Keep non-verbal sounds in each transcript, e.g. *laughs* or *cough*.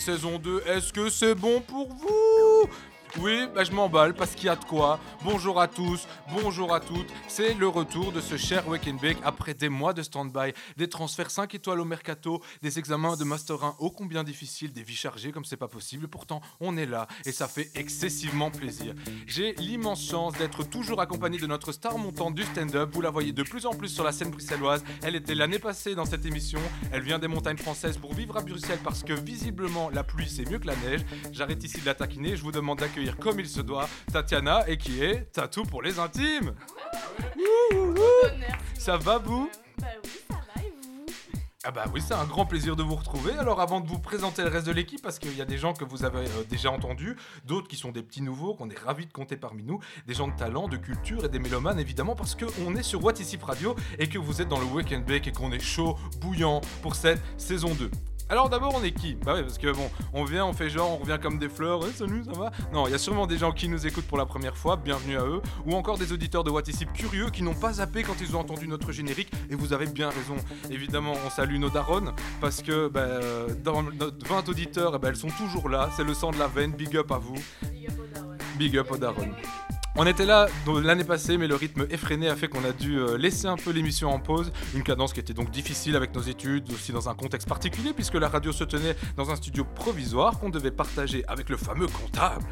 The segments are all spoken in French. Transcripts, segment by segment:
saison 2. Est-ce que c'est bon pour vous? Oui, bah je m'emballe parce qu'il y a de quoi. Bonjour à tous, bonjour à toutes. C'est le retour de ce cher Bake après des mois de stand-by, des transferts 5 étoiles au mercato, des examens de Master 1 ô combien difficiles, des vies chargées comme c'est pas possible. Pourtant, on est là et ça fait excessivement plaisir. J'ai l'immense chance d'être toujours accompagné de notre star montante du stand-up. Vous la voyez de plus en plus sur la scène bruxelloise. Elle était l'année passée dans cette émission. Elle vient des montagnes françaises pour vivre à Bruxelles parce que visiblement la pluie c'est mieux que la neige. J'arrête ici de la taquiner. Je vous demande d'accueillir comme il se doit Tatiana et qui est Tatou pour les intimes. Ça va vous? Bah oui, ça va et vous? Ah bah oui, c'est un grand plaisir de vous retrouver. Alors avant de vous présenter le reste de l'équipe, parce qu'il y a des gens que vous avez euh, déjà entendus, d'autres qui sont des petits nouveaux, qu'on est ravis de compter parmi nous, des gens de talent, de culture et des mélomanes évidemment, parce qu'on est sur What Is Radio et que vous êtes dans le Weekend Bake et qu'on est chaud, bouillant pour cette saison 2. Alors d'abord on est qui? Bah oui parce que bon, on vient, on fait genre, on revient comme des fleurs, ouais, salut, ça va? Non, il y a sûrement des gens qui nous écoutent pour la première fois, bienvenue à eux, ou encore des auditeurs de What Is curieux qui n'ont pas zappé quand ils ont entendu notre générique, et vous avez bien raison. Évidemment, on salue nos darons, parce que bah, dans notre 20 auditeurs, eh ben, elles sont toujours là, c'est le sang de la veine, big up à vous, Big up aux darons. On était là l'année passée, mais le rythme effréné a fait qu'on a dû euh, laisser un peu l'émission en pause. Une cadence qui était donc difficile avec nos études, aussi dans un contexte particulier, puisque la radio se tenait dans un studio provisoire qu'on devait partager avec le fameux comptable.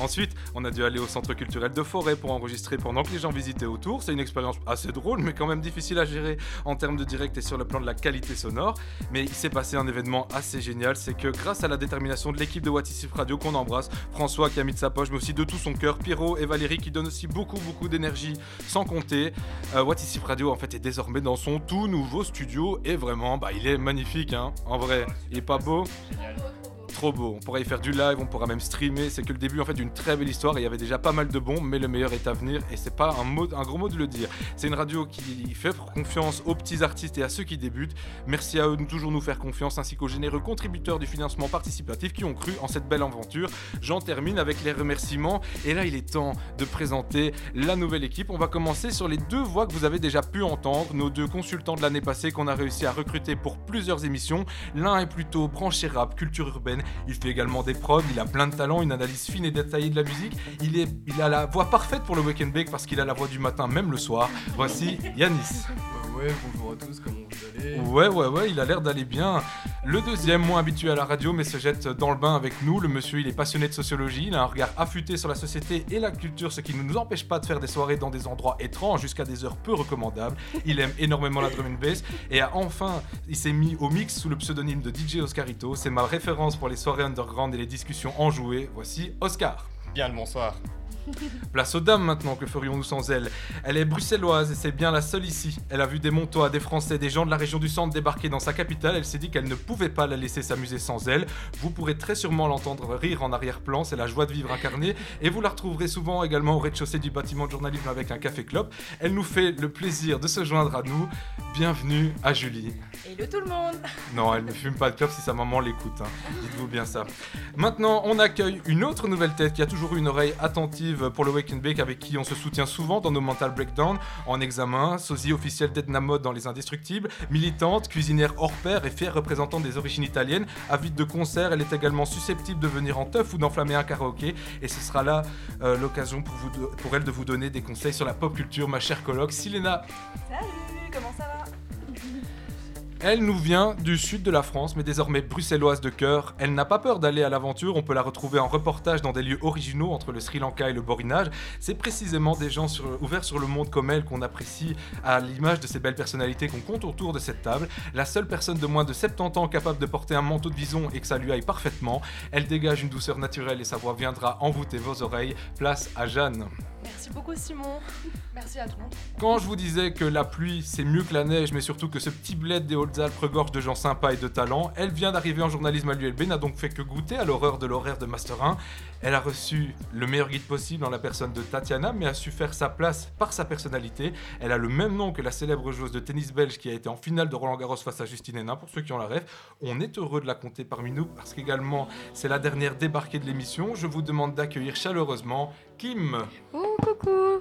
Ensuite, on a dû aller au centre culturel de Forêt pour enregistrer pendant que les gens visitaient autour. C'est une expérience assez drôle, mais quand même difficile à gérer en termes de direct et sur le plan de la qualité sonore. Mais il s'est passé un événement assez génial, c'est que grâce à la détermination de l'équipe de What Is If Radio qu'on embrasse, François qui a mis de sa poche, mais aussi de tout son cœur, Pierrot et Valérie qui donnent aussi beaucoup beaucoup d'énergie, sans compter. Euh, What Is If Radio en fait est désormais dans son tout nouveau studio et vraiment, bah il est magnifique, hein. En vrai, il est pas beau. Trop beau, on pourra y faire du live, on pourra même streamer, c'est que le début en fait d'une très belle histoire il y avait déjà pas mal de bombes mais le meilleur est à venir et c'est pas un, mot, un gros mot de le dire. C'est une radio qui fait confiance aux petits artistes et à ceux qui débutent. Merci à eux de toujours nous faire confiance ainsi qu'aux généreux contributeurs du financement participatif qui ont cru en cette belle aventure. J'en termine avec les remerciements et là il est temps de présenter la nouvelle équipe. On va commencer sur les deux voix que vous avez déjà pu entendre, nos deux consultants de l'année passée qu'on a réussi à recruter pour plusieurs émissions. L'un est plutôt branché rap, culture urbaine, il fait également des prods, il a plein de talent, une analyse fine et détaillée de la musique. Il, a la voix parfaite pour le Weekend Bake parce qu'il a la voix du matin, même le soir. Voici Yanis. Allez Ouais, ouais, ouais, il a l'air d'aller bien. Le deuxième, moins habitué à la radio, mais se jette dans le bain avec nous. Le monsieur, il est passionné de sociologie, il a un regard affûté sur la société et la culture, ce qui ne nous empêche pas de faire des soirées dans des endroits étranges jusqu'à des heures peu recommandables. Il aime énormément la drum and bass et a enfin, il s'est mis au mix sous le pseudonyme de DJ Oscarito. C'est ma référence pour les soirées underground et les discussions enjouées. Voici Oscar. Bien le bonsoir. *laughs* Place aux dames maintenant, que ferions-nous sans elle? Elle est bruxelloise et c'est bien la seule ici. Elle a vu des Montois, des Français, des gens de la région du centre débarquer dans sa capitale. Elle s'est dit qu'elle ne pouvait pas la laisser s'amuser sans elle. Vous pourrez très sûrement l'entendre rire en arrière-plan, c'est la joie de vivre incarnée. Et vous la retrouverez souvent également au rez-de-chaussée du bâtiment de journalisme avec un café clope. Elle nous fait le plaisir de se joindre à nous. Bienvenue à Julie. Hello tout le monde Non, elle ne fume pas de clope si sa maman l'écoute. hein. Dites-vous bien ça. Maintenant, on accueille une autre nouvelle tête qui a toujours eu une oreille attentive pour le Wake and Bake avec qui on se soutient souvent dans nos mental breakdown en examen, sosie officielle d'Edna Mode dans Les Indestructibles, militante, cuisinière hors pair et fière représentante des origines italiennes, avide de concerts, elle est également susceptible de venir en teuf ou d'enflammer un karaoké. Et ce sera là euh, l'occasion pour, pour elle de vous donner des conseils sur la pop culture, ma chère coloc Silena. Salut, comment ça va? Elle nous vient du sud de la France, mais désormais bruxelloise de cœur. Elle n'a pas peur d'aller à l'aventure, on peut la retrouver en reportage dans des lieux originaux entre le Sri Lanka et le Borinage. C'est précisément des gens sur- ouverts sur le monde comme elle qu'on apprécie à l'image de ces belles personnalités qu'on compte autour de cette table. La seule personne de moins de 70 ans capable de porter un manteau de vison et que ça lui aille parfaitement. Elle dégage une douceur naturelle et sa voix viendra envoûter vos oreilles. Place à Jeanne. Merci beaucoup Simon. Merci à tout le monde. Quand je vous disais que la pluie c'est mieux que la neige, mais surtout que ce petit bled des Hautes-Alpes regorge de gens sympas et de talent, elle vient d'arriver en journalisme à l'ULB, n'a donc fait que goûter à l'horreur de l'horaire de Master 1. Elle a reçu le meilleur guide possible en la personne de Tatiana, mais a su faire sa place par sa personnalité. Elle a le même nom que la célèbre joueuse de tennis belge qui a été en finale de Roland Garros face à Justine Hénin, pour ceux qui ont la rêve. On est heureux de la compter parmi nous parce qu'également c'est la dernière débarquée de l'émission. Je vous demande d'accueillir chaleureusement Kim. Oh, coucou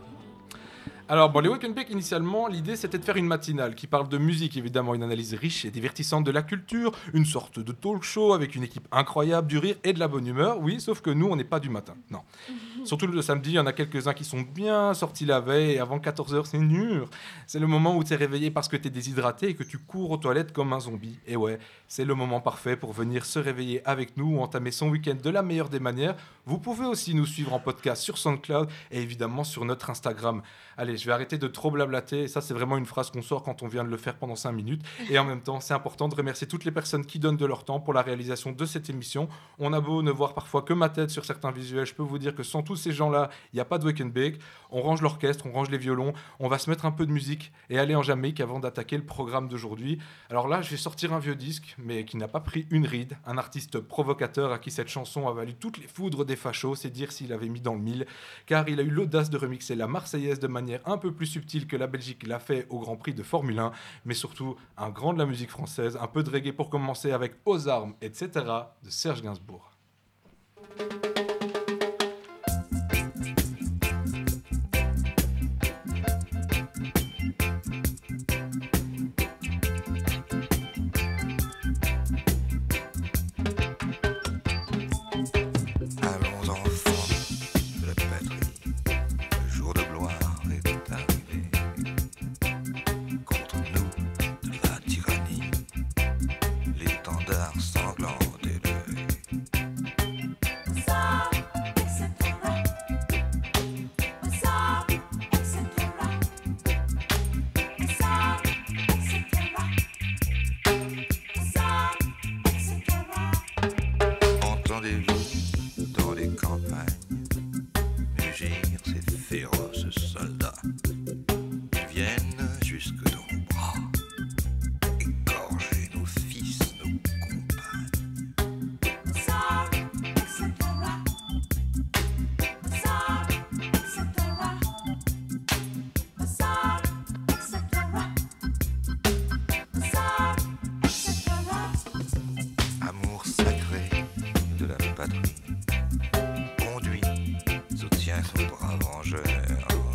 Alors, bon, les Wake and Bake, initialement, l'idée c'était de faire une matinale qui parle de musique, évidemment, une analyse riche et divertissante de la culture, une sorte de talk show avec une équipe incroyable, du rire et de la bonne humeur. Oui, sauf que nous, on n'est pas du matin. Non. *laughs* Surtout le samedi, il y en a quelques-uns qui sont bien sortis la veille et avant 14h, c'est dur. C'est le moment où tu es réveillé parce que tu es déshydraté et que tu cours aux toilettes comme un zombie. Et ouais, c'est le moment parfait pour venir se réveiller avec nous ou entamer son week-end de la meilleure des manières. Vous pouvez aussi nous suivre en podcast sur SoundCloud et évidemment sur notre Instagram. Allez, je vais arrêter de trop blablater. Ça, c'est vraiment une phrase qu'on sort quand on vient de le faire pendant 5 minutes. Et en même temps, c'est important de remercier toutes les personnes qui donnent de leur temps pour la réalisation de cette émission. On a beau ne voir parfois que ma tête sur certains visuels, je peux vous dire que sans tous ces gens-là, il n'y a pas de Wake and Bake. On range l'orchestre, on range les violons, on va se mettre un peu de musique et aller en Jamaïque avant d'attaquer le programme d'aujourd'hui. Alors là, je vais sortir un vieux disque, mais qui n'a pas pris une ride. Un artiste provocateur à qui cette chanson a valu toutes les foudres des fachos, c'est dire s'il avait mis dans le mille, car il a eu l'audace de remixer la Marseillaise de manière un peu plus subtile que la Belgique l'a fait au Grand Prix de Formule 1, mais surtout un grand de la musique française, un peu de reggae pour commencer avec Aux armes, etc. de Serge Gainsbourg. Son brave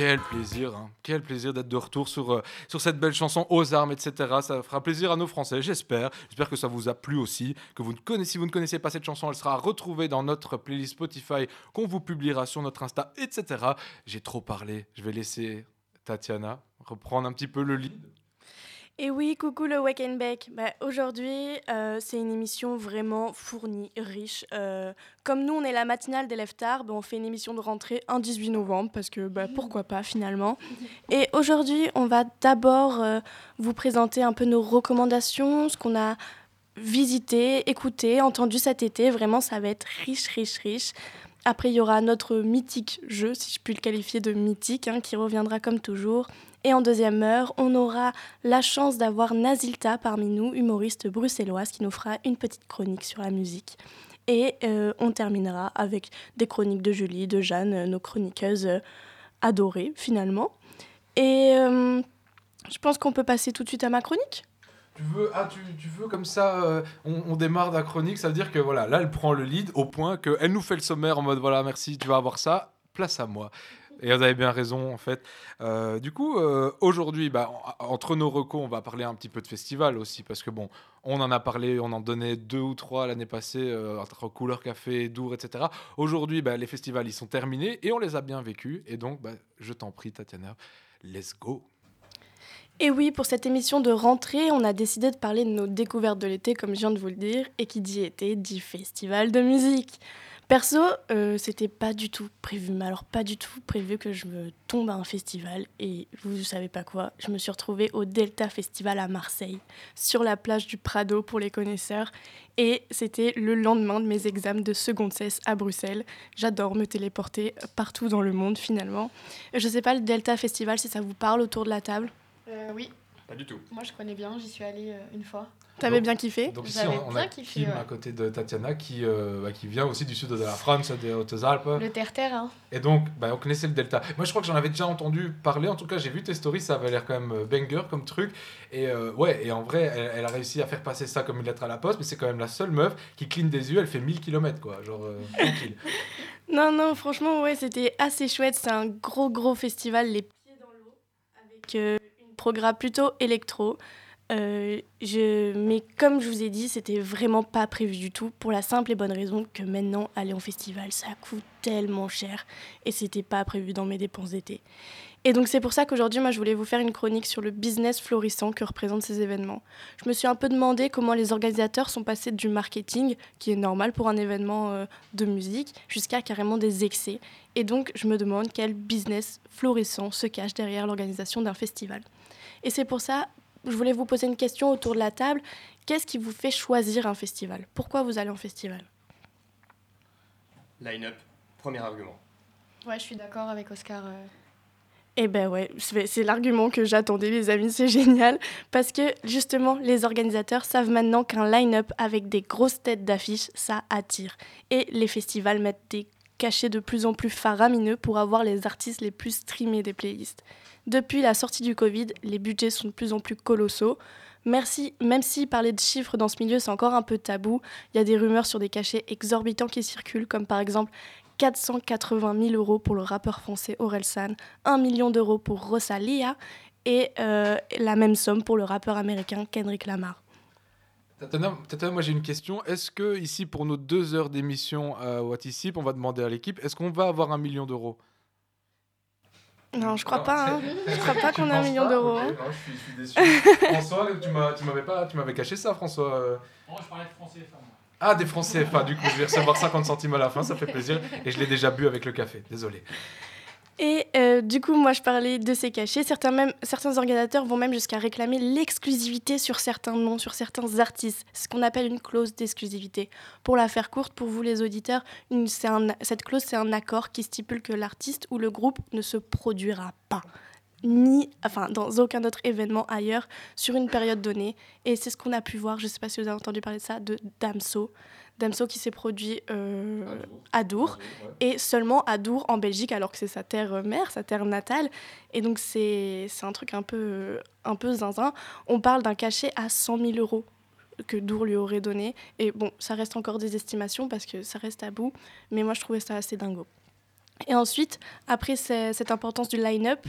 Quel plaisir, hein. quel plaisir d'être de retour sur, euh, sur cette belle chanson aux armes, etc. Ça fera plaisir à nos Français, j'espère. J'espère que ça vous a plu aussi, que vous ne connaissez, si vous ne connaissez pas cette chanson, elle sera retrouvée dans notre playlist Spotify qu'on vous publiera sur notre Insta, etc. J'ai trop parlé, je vais laisser Tatiana reprendre un petit peu le lead. Et oui, coucou le Wake and Bake. Bah, Aujourd'hui, euh, c'est une émission vraiment fournie, riche. Euh, comme nous, on est la matinale d'élèves tard, bah, on fait une émission de rentrée un 18 novembre, parce que bah, pourquoi pas finalement. Et aujourd'hui, on va d'abord euh, vous présenter un peu nos recommandations, ce qu'on a visité, écouté, entendu cet été. Vraiment, ça va être riche, riche, riche. Après, il y aura notre mythique jeu, si je puis le qualifier de mythique, hein, qui reviendra comme toujours. Et en deuxième heure, on aura la chance d'avoir Nazilta parmi nous, humoriste bruxelloise, qui nous fera une petite chronique sur la musique. Et euh, on terminera avec des chroniques de Julie, de Jeanne, euh, nos chroniqueuses euh, adorées finalement. Et je pense qu'on peut passer tout de suite à ma chronique. Tu veux, ah, tu, veux comme ça, on, on démarre la chronique, ça veut dire que voilà, là elle prend le lead au point qu'elle nous fait le sommaire en mode voilà, merci, tu vas avoir ça, place à moi. Et vous avez bien raison en fait. Euh, du coup, euh, aujourd'hui, bah, en- entre nos recos, on va parler un petit peu de festival aussi, parce que bon, on en a parlé, on en donnait deux ou trois l'année passée, euh, entre Couleur Café, Dour, etc. Aujourd'hui, bah, les festivals, ils sont terminés et on les a bien vécus. Et donc, bah, je t'en prie, Tatiana, let's go. Et oui, pour cette émission de rentrée, on a décidé de parler de nos découvertes de l'été, comme je viens de vous le dire, et qui dit été dit festival de musique. Perso, euh, c'était pas du tout prévu, mais alors pas du tout prévu que je me tombe à un festival. Et vous ne savez pas quoi, je me suis retrouvée au Delta Festival à Marseille, sur la plage du Prado pour les connaisseurs. Et c'était le lendemain de mes examens de seconde cesse à Bruxelles. J'adore me téléporter partout dans le monde finalement. Je sais pas le Delta Festival si ça vous parle autour de la table? Euh, oui, Pas du tout. moi je connais bien, j'y suis allée euh, une fois. T'avais bien kiffé Donc ici, on, on bien a kiffé, Kim ouais. à côté de Tatiana qui, euh, bah, qui vient aussi du sud de la France, des Hautes-Alpes. Le terre-terre, hein. Et donc, bah, on connaissait le Delta. Moi, je crois que j'en avais déjà entendu parler. En tout cas, j'ai vu tes stories, ça avait l'air quand même euh, banger comme truc. Et euh, ouais, et en vrai, elle, elle a réussi à faire passer ça comme une lettre à la poste, mais c'est quand même la seule meuf qui cligne des yeux, elle fait 1000 km, quoi. Genre, euh, *laughs* tranquille. Non, non, franchement, ouais, c'était assez chouette. C'est un gros, gros festival, les pieds dans l'eau, avec euh, programme plutôt électro. Euh. Mais comme je vous ai dit, c'était vraiment pas prévu du tout, pour la simple et bonne raison que maintenant, aller en festival, ça coûte tellement cher, et c'était pas prévu dans mes dépenses d'été. Et donc c'est pour ça qu'aujourd'hui, moi, je voulais vous faire une chronique sur le business florissant que représentent ces événements. Je me suis un peu demandé comment les organisateurs sont passés du marketing, qui est normal pour un événement euh, de musique, jusqu'à carrément des excès. Et donc, je me demande quel business florissant se cache derrière l'organisation d'un festival. Et c'est pour ça, je voulais vous poser une question autour de la table. Qu'est-ce qui vous fait choisir un festival? Pourquoi vous allez en festival? Line-up, premier argument. Ouais, je suis d'accord avec Oscar. euh. Eh ben ouais, c'est c'est l'argument que j'attendais, les amis, c'est génial. Parce que justement, les organisateurs savent maintenant qu'un line-up avec des grosses têtes d'affiches, ça attire. Et les festivals mettent des cachets de plus en plus faramineux pour avoir les artistes les plus streamés des playlists. Depuis la sortie du Covid, les budgets sont de plus en plus colossaux. Merci, même si parler de chiffres dans ce milieu, c'est encore un peu tabou, il y a des rumeurs sur des cachets exorbitants qui circulent, comme par exemple 480 000 euros pour le rappeur français Orelsan, 1 million d'euros pour Rosalia et euh, la même somme pour le rappeur américain Kendrick Lamar. Tatiana, moi j'ai une question. Est-ce que ici, pour nos deux heures d'émission à What Is Sip, on va demander à l'équipe, est-ce qu'on va avoir un million d'euros? Non, je crois Non, pas. hein. Je crois *laughs* pas qu'on a un million d'euros. Non, je suis, je suis déçu. *laughs* François, tu m'avais pas, tu m'avais caché ça, François. euh. Moi, je parlais de français moi. Ah, des francs CFA, du coup, je vais recevoir 50 centimes à la fin, ça fait plaisir. Et je l'ai déjà bu avec le café, désolé. Et euh, du coup, moi, je parlais de ces cachets. Certains, même, certains organisateurs vont même jusqu'à réclamer l'exclusivité sur certains noms, sur certains artistes. Ce qu'on appelle une clause d'exclusivité. Pour la faire courte, pour vous les auditeurs, cette clause, c'est un accord qui stipule que l'artiste ou le groupe ne se produira pas ni enfin dans aucun autre événement ailleurs sur une période donnée et c'est ce qu'on a pu voir je ne sais pas si vous avez entendu parler de ça de Damso Damso qui s'est produit euh, à Dour et seulement à Dour en Belgique alors que c'est sa terre euh, mère, sa terre natale. Et donc c'est un truc un peu, un peu zinzin. On parle d'un cachet à 100 000 euros que Dour lui aurait donné. Et bon, ça reste encore des estimations parce que ça reste à bout, mais moi je trouvais ça assez dingo. Et ensuite, après ce- cette importance du line-up,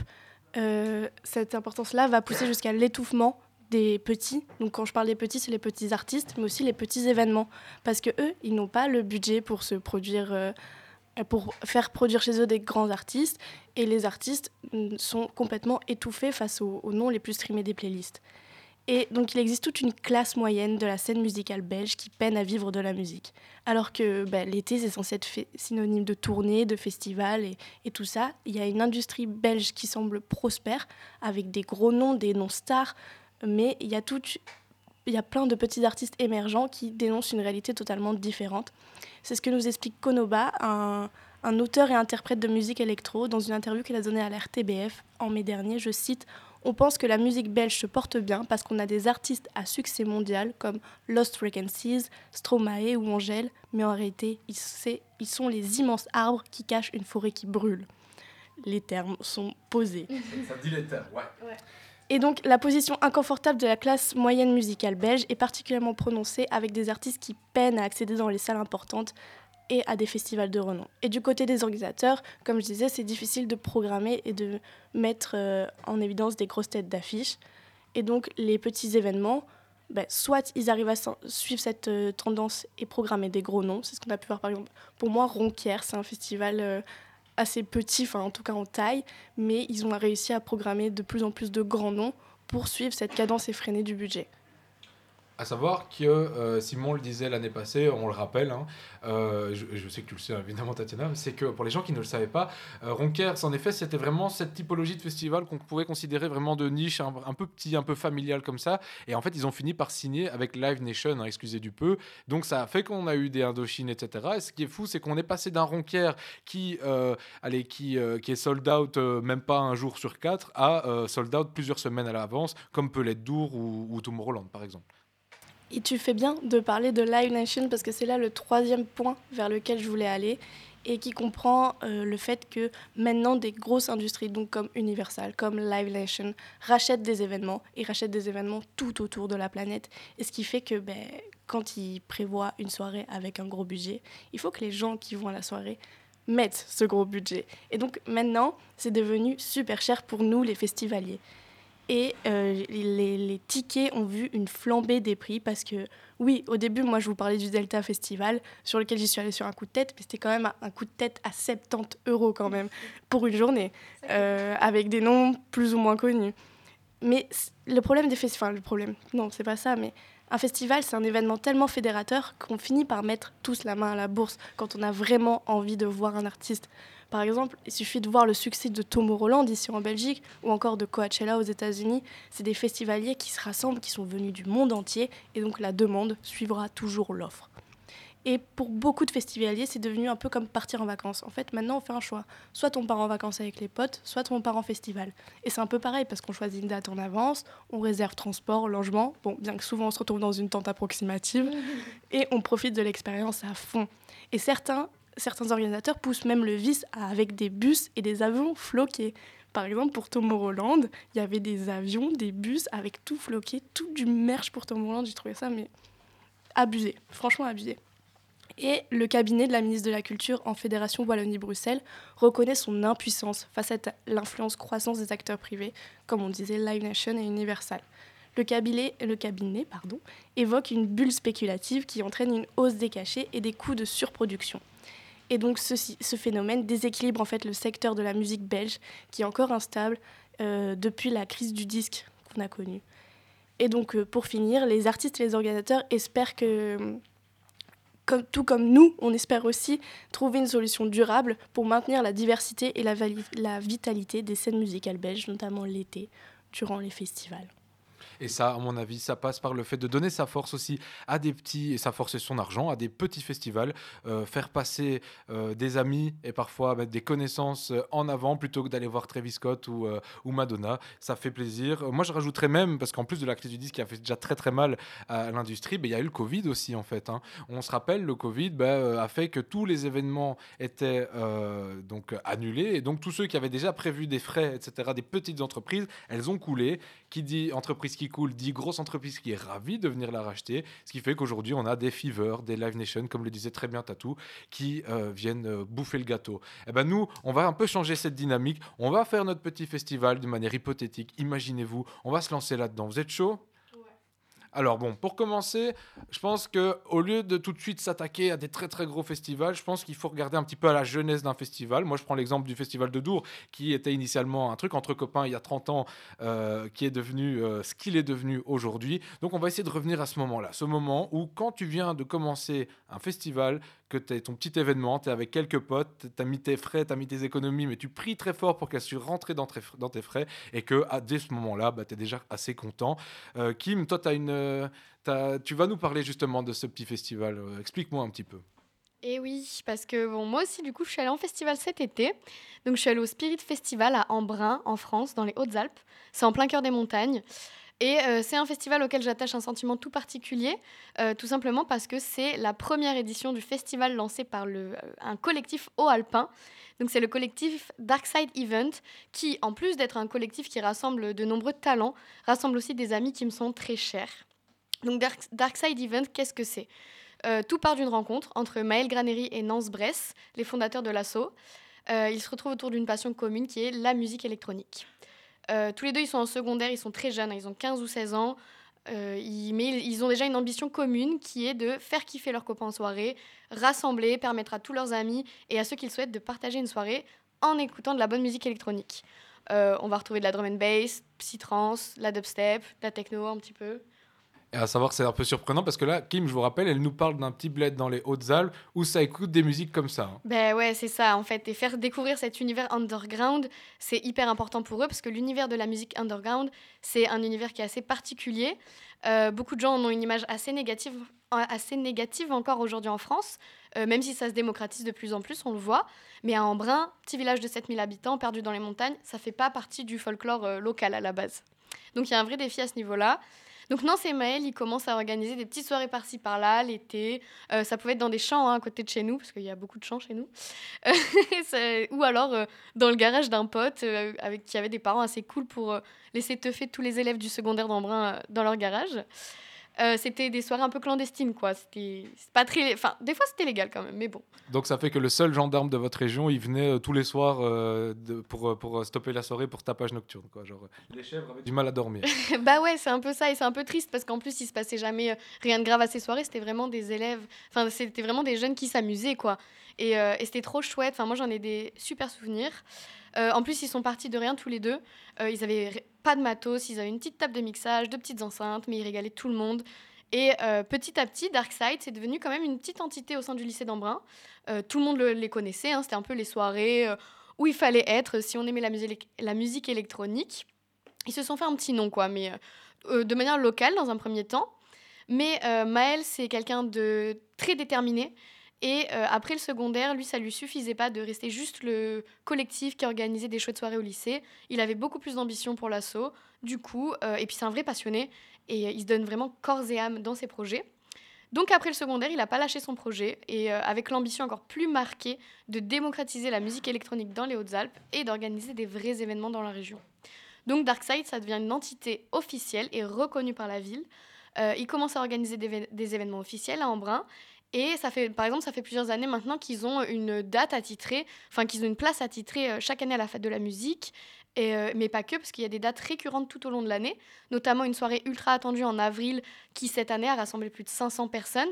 euh, cette importance-là va pousser jusqu'à l'étouffement des petits. Donc quand je parle des petits, c'est les petits artistes, mais aussi les petits événements. Parce que eux, ils n'ont pas le budget pour se produire, euh, pour faire produire chez eux des grands artistes. Et les artistes mm, sont complètement étouffés face aux, noms les plus streamés des playlists. Et donc il existe toute une classe moyenne de la scène musicale belge qui peine à vivre de la musique. Alors que bah, l'été, c'est censé être synonyme de tournées, de festivals et, et tout ça. Il y a une industrie belge qui semble prospère, avec des gros noms, des noms stars, mais il y a toute il y a plein de petits artistes émergents qui dénoncent une réalité totalement différente. C'est ce que nous explique Konoba, un, un auteur et interprète de musique électro, dans une interview qu'il a donnée à l'RTBF en mai dernier. Je cite On pense que la musique belge se porte bien parce qu'on a des artistes à succès mondial comme Lost Frequencies, Stromae ou Angèle, mais en réalité, ils, ils sont les immenses arbres qui cachent une forêt qui brûle. Les termes sont posés. Ça dit les termes, ouais. ouais. Et donc, la position inconfortable de la classe moyenne musicale belge est particulièrement prononcée avec des artistes qui peinent à accéder dans les salles importantes et à des festivals de renom. Et du côté des organisateurs, comme je disais, c'est difficile de programmer et de mettre euh, en évidence des grosses têtes d'affiche. Et donc, les petits événements, ben, soit ils arrivent à suivre cette euh, tendance et programmer des gros noms. C'est ce qu'on a pu voir par exemple. Pour moi, Ronquière, c'est un festival euh, assez petit, enfin en tout cas en taille, mais ils ont réussi à programmer de plus en plus de grands noms pour suivre cette cadence effrénée du budget. À savoir que euh, Simon le disait l'année passée, on le rappelle, hein, euh, je, sais que tu le sais évidemment Tatiana, c'est que pour les gens qui ne le savaient pas, euh, Ronkers en effet c'était vraiment cette typologie de festival qu'on pourrait considérer vraiment de niche, un, peu petit, un peu familial comme ça, et en fait ils ont fini par signer avec Live Nation, hein, excusez du peu, donc ça a fait qu'on a eu des Indochines etc. Et ce qui est fou c'est qu'on est passé d'un Ronquier qui, euh, allez, qui, qui est sold out même pas un jour sur quatre à sold out plusieurs semaines à l'avance, comme peut l'être Dour ou, ou Tomorrowland par exemple. Et tu fais bien de parler de Live Nation parce que c'est là le troisième point vers lequel je voulais aller et qui comprend euh, le fait que maintenant des grosses industries, donc comme Universal, comme Live Nation, rachètent des événements et rachètent des événements tout autour de la planète. Et ce qui fait que ben, quand ils prévoient une soirée avec un gros budget, il faut que les gens qui vont à la soirée mettent ce gros budget. Et donc maintenant, c'est devenu super cher pour nous, les festivaliers. Et euh, les, les, tickets ont vu une flambée des prix parce que, oui, au début, moi, je vous parlais du Delta Festival, sur lequel j'y suis allée sur un coup de tête, mais c'était quand même un coup de tête à 70 euros quand même, pour une journée, euh, avec des noms plus ou moins connus. Mais le problème des festivals, enfin, le problème, non, c'est pas ça, mais un festival, c'est un événement tellement fédérateur qu'on finit par mettre tous la main à la bourse quand on a vraiment envie de voir un artiste. Par exemple, il suffit de voir le succès de Tomorrowland ici en Belgique ou encore de Coachella aux États-Unis. C'est des festivaliers qui se rassemblent, qui sont venus du monde entier et donc la demande suivra toujours l'offre. Et pour beaucoup de festivaliers, c'est devenu un peu comme partir en vacances. En fait, maintenant, on fait un choix. Soit on part en vacances avec les potes, soit on part en festival. Et c'est un peu pareil parce qu'on choisit une date en avance, on réserve transport, logement. Bon, bien que souvent on se retrouve dans une tente approximative *laughs* et on profite de l'expérience à fond. Et certains certains organisateurs poussent même le vice avec des bus et des avions floqués. Par exemple, pour Tomorrowland, il y avait des avions, des bus avec tout floqué, tout du merch pour Tomorrowland. J'ai trouvé ça mais abusé, franchement abusé. Et le cabinet de la ministre de la Culture en Fédération Wallonie-Bruxelles reconnaît son impuissance face à l'influence croissante des acteurs privés, comme on disait Live Nation et Universal. Le cabinet, le cabinet pardon, évoque une bulle spéculative qui entraîne une hausse des cachets et des coûts de surproduction. Et donc ce phénomène déséquilibre en fait le secteur de la musique belge qui est encore instable euh, depuis la crise du disque qu'on a connue. Et donc euh, pour finir, les artistes et les organisateurs espèrent que, tout comme nous, on espère aussi trouver une solution durable pour maintenir la diversité et la vitalité des scènes musicales belges, notamment l'été, durant les festivals. Et ça, à mon avis, ça passe par le fait de donner sa force aussi à des petits, et sa force et son argent, à des petits festivals, euh, faire passer euh, des amis et parfois mettre des connaissances en avant plutôt que d'aller voir Travis Scott ou, euh, ou, Madonna. Ça fait plaisir. Moi, je rajouterais même, parce qu'en plus de la crise du disque qui a fait déjà très très mal à l'industrie, ben, il y a eu le Covid aussi en fait. Hein. On se rappelle, le Covid ben, a fait que tous les événements étaient donc annulés et donc tous ceux qui avaient déjà prévu des frais, etc., des petites entreprises, elles ont coulé. Qui dit entreprise qui cool, dit grosse entreprise qui est ravie de venir la racheter, ce qui fait qu'aujourd'hui on a des Fever, des Live Nation, comme le disait très bien Tatou, qui euh, viennent euh, bouffer le gâteau. Et eh ben nous, on va un peu changer cette dynamique, on va faire notre petit festival de manière hypothétique, imaginez-vous, on va se lancer là-dedans. Vous êtes chaud? Alors bon, pour commencer, je pense que au lieu de tout de suite s'attaquer à des très très gros festivals, je pense qu'il faut regarder un petit peu à la jeunesse d'un festival. Moi, je prends l'exemple du festival de Dour, qui était initialement un truc entre copains il y a 30 ans, euh, qui est devenu euh, ce qu'il est devenu aujourd'hui. Donc, on va essayer de revenir à ce moment-là, ce moment où quand tu viens de commencer un festival, que tu as ton petit événement, tu es avec quelques potes, tu as mis tes frais, tu as mis tes économies, mais tu pries très fort pour qu'elles soient rentrées dans, tes frais et que à, dès ce moment-là, bah, tu es déjà assez content. Euh, Kim, toi, as une euh, t'as- tu vas nous parler justement de ce petit festival. Euh, Explique-moi un petit peu. Et oui, parce que bon, moi aussi, du coup, je suis allée en festival cet été. Donc, je suis allée au Spirit Festival à Embrun, en France, dans les Hautes-Alpes. C'est en plein cœur des montagnes. Et euh, c'est un festival auquel j'attache un sentiment tout particulier, euh, tout simplement parce que c'est la première édition du festival lancé par euh, un collectif haut-alpin. Donc, c'est le collectif Darkside Event, qui, en plus d'être un collectif qui rassemble de nombreux talents, rassemble aussi des amis qui me sont très chers. Donc, Dark, Darkside Event, qu'est-ce que c'est? Tout part d'une rencontre entre Maël Granery et Nance Bress, les fondateurs de l'ASSO. Euh, ils se retrouvent autour d'une passion commune qui est la musique électronique. Euh, tous les deux, ils sont en secondaire, ils sont très jeunes, hein, ils ont 15 ou 16 ans. Euh, mais ils ont déjà une ambition commune qui est de faire kiffer leurs copains en soirée, rassembler, permettre à tous leurs amis et à ceux qui le souhaitent de partager une soirée en écoutant de la bonne musique électronique. Euh, on va retrouver de la drum and bass, psytrance, la dubstep, la techno un petit peu. Et à savoir, c'est un peu surprenant parce que là, Kim, je vous rappelle, elle nous parle d'un petit bled dans les Hautes-Alpes où ça écoute des musiques comme ça. hein. Ben ouais, c'est ça en fait. Et faire découvrir cet univers underground, c'est hyper important pour eux parce que l'univers de la musique underground, c'est un univers qui est assez particulier. Euh, beaucoup de gens en ont une image assez négative, assez négative encore aujourd'hui en France, euh, même si ça se démocratise de plus en plus, on le voit. Mais à Embrun, petit village de 7000 habitants perdu dans les montagnes, ça fait pas partie du folklore euh, local à la base. Donc il y a un vrai défi à ce niveau-là. Donc Nance et Maël, ils commencent à organiser des petites soirées par-ci par-là, l'été. Euh, ça pouvait être dans des champs hein, à côté de chez nous, parce qu'il y a beaucoup de champs chez nous. *laughs* Ou alors euh, dans le garage d'un pote euh, avec qui avait des parents assez cool pour laisser teuffer tous les élèves du secondaire d'Embrun dans leur garage. Euh, c'était des soirées un peu clandestines, quoi. C'était pas très... Enfin, des fois, c'était légal quand même, mais bon. Donc ça fait que le seul gendarme de votre région, il venait euh, tous les soirs euh, de- pour, pour stopper la soirée pour tapage nocturne. Quoi. Genre, les chèvres avaient du mal à dormir. *laughs* bah ouais, c'est un peu ça et c'est un peu triste parce qu'en plus il se passait jamais rien de grave à ces soirées, c'était vraiment des élèves, enfin c'était vraiment des jeunes qui s'amusaient quoi. Et, euh, et c'était trop chouette, enfin moi j'en ai des super souvenirs. Euh, en plus ils sont partis de rien tous les deux, Euh, ils avaient pas de matos, ils avaient une petite table de mixage, deux petites enceintes, mais ils régalaient tout le monde. Et petit à petit, Darkside, c'est devenu quand même une petite entité au sein du lycée d'Embrun. Tout le monde le- les connaissait, hein, c'était un peu les soirées où il fallait être si on aimait la la musique électronique. Ils se sont fait un petit nom, quoi, mais de manière locale dans un premier temps. Mais Maël, c'est quelqu'un de très déterminé. Et euh, après le secondaire, lui, ça lui suffisait pas de rester juste le collectif qui organisait des chouettes soirées au lycée. Il avait beaucoup plus d'ambition pour l'assaut. Du coup, euh, et puis c'est un vrai passionné. Et euh, il se donne vraiment corps et âme dans ses projets. Donc après le secondaire, il n'a pas lâché son projet. Et avec l'ambition encore plus marquée de démocratiser la musique électronique dans les Hautes-Alpes et d'organiser des vrais événements dans la région. Donc Darkside, ça devient une entité officielle et reconnue par la ville. Ils commencent à organiser des, des événements officiels à Embrun. Et ça fait, par exemple, ça fait plusieurs années maintenant qu'ils ont une date attitrée, enfin qu'ils ont une place attitrée euh, chaque année à la fête de la musique. Et, euh, mais pas que, parce qu'il y a des dates récurrentes tout au long de l'année, notamment une soirée ultra attendue en avril qui, cette année, a rassemblé plus de 500 personnes.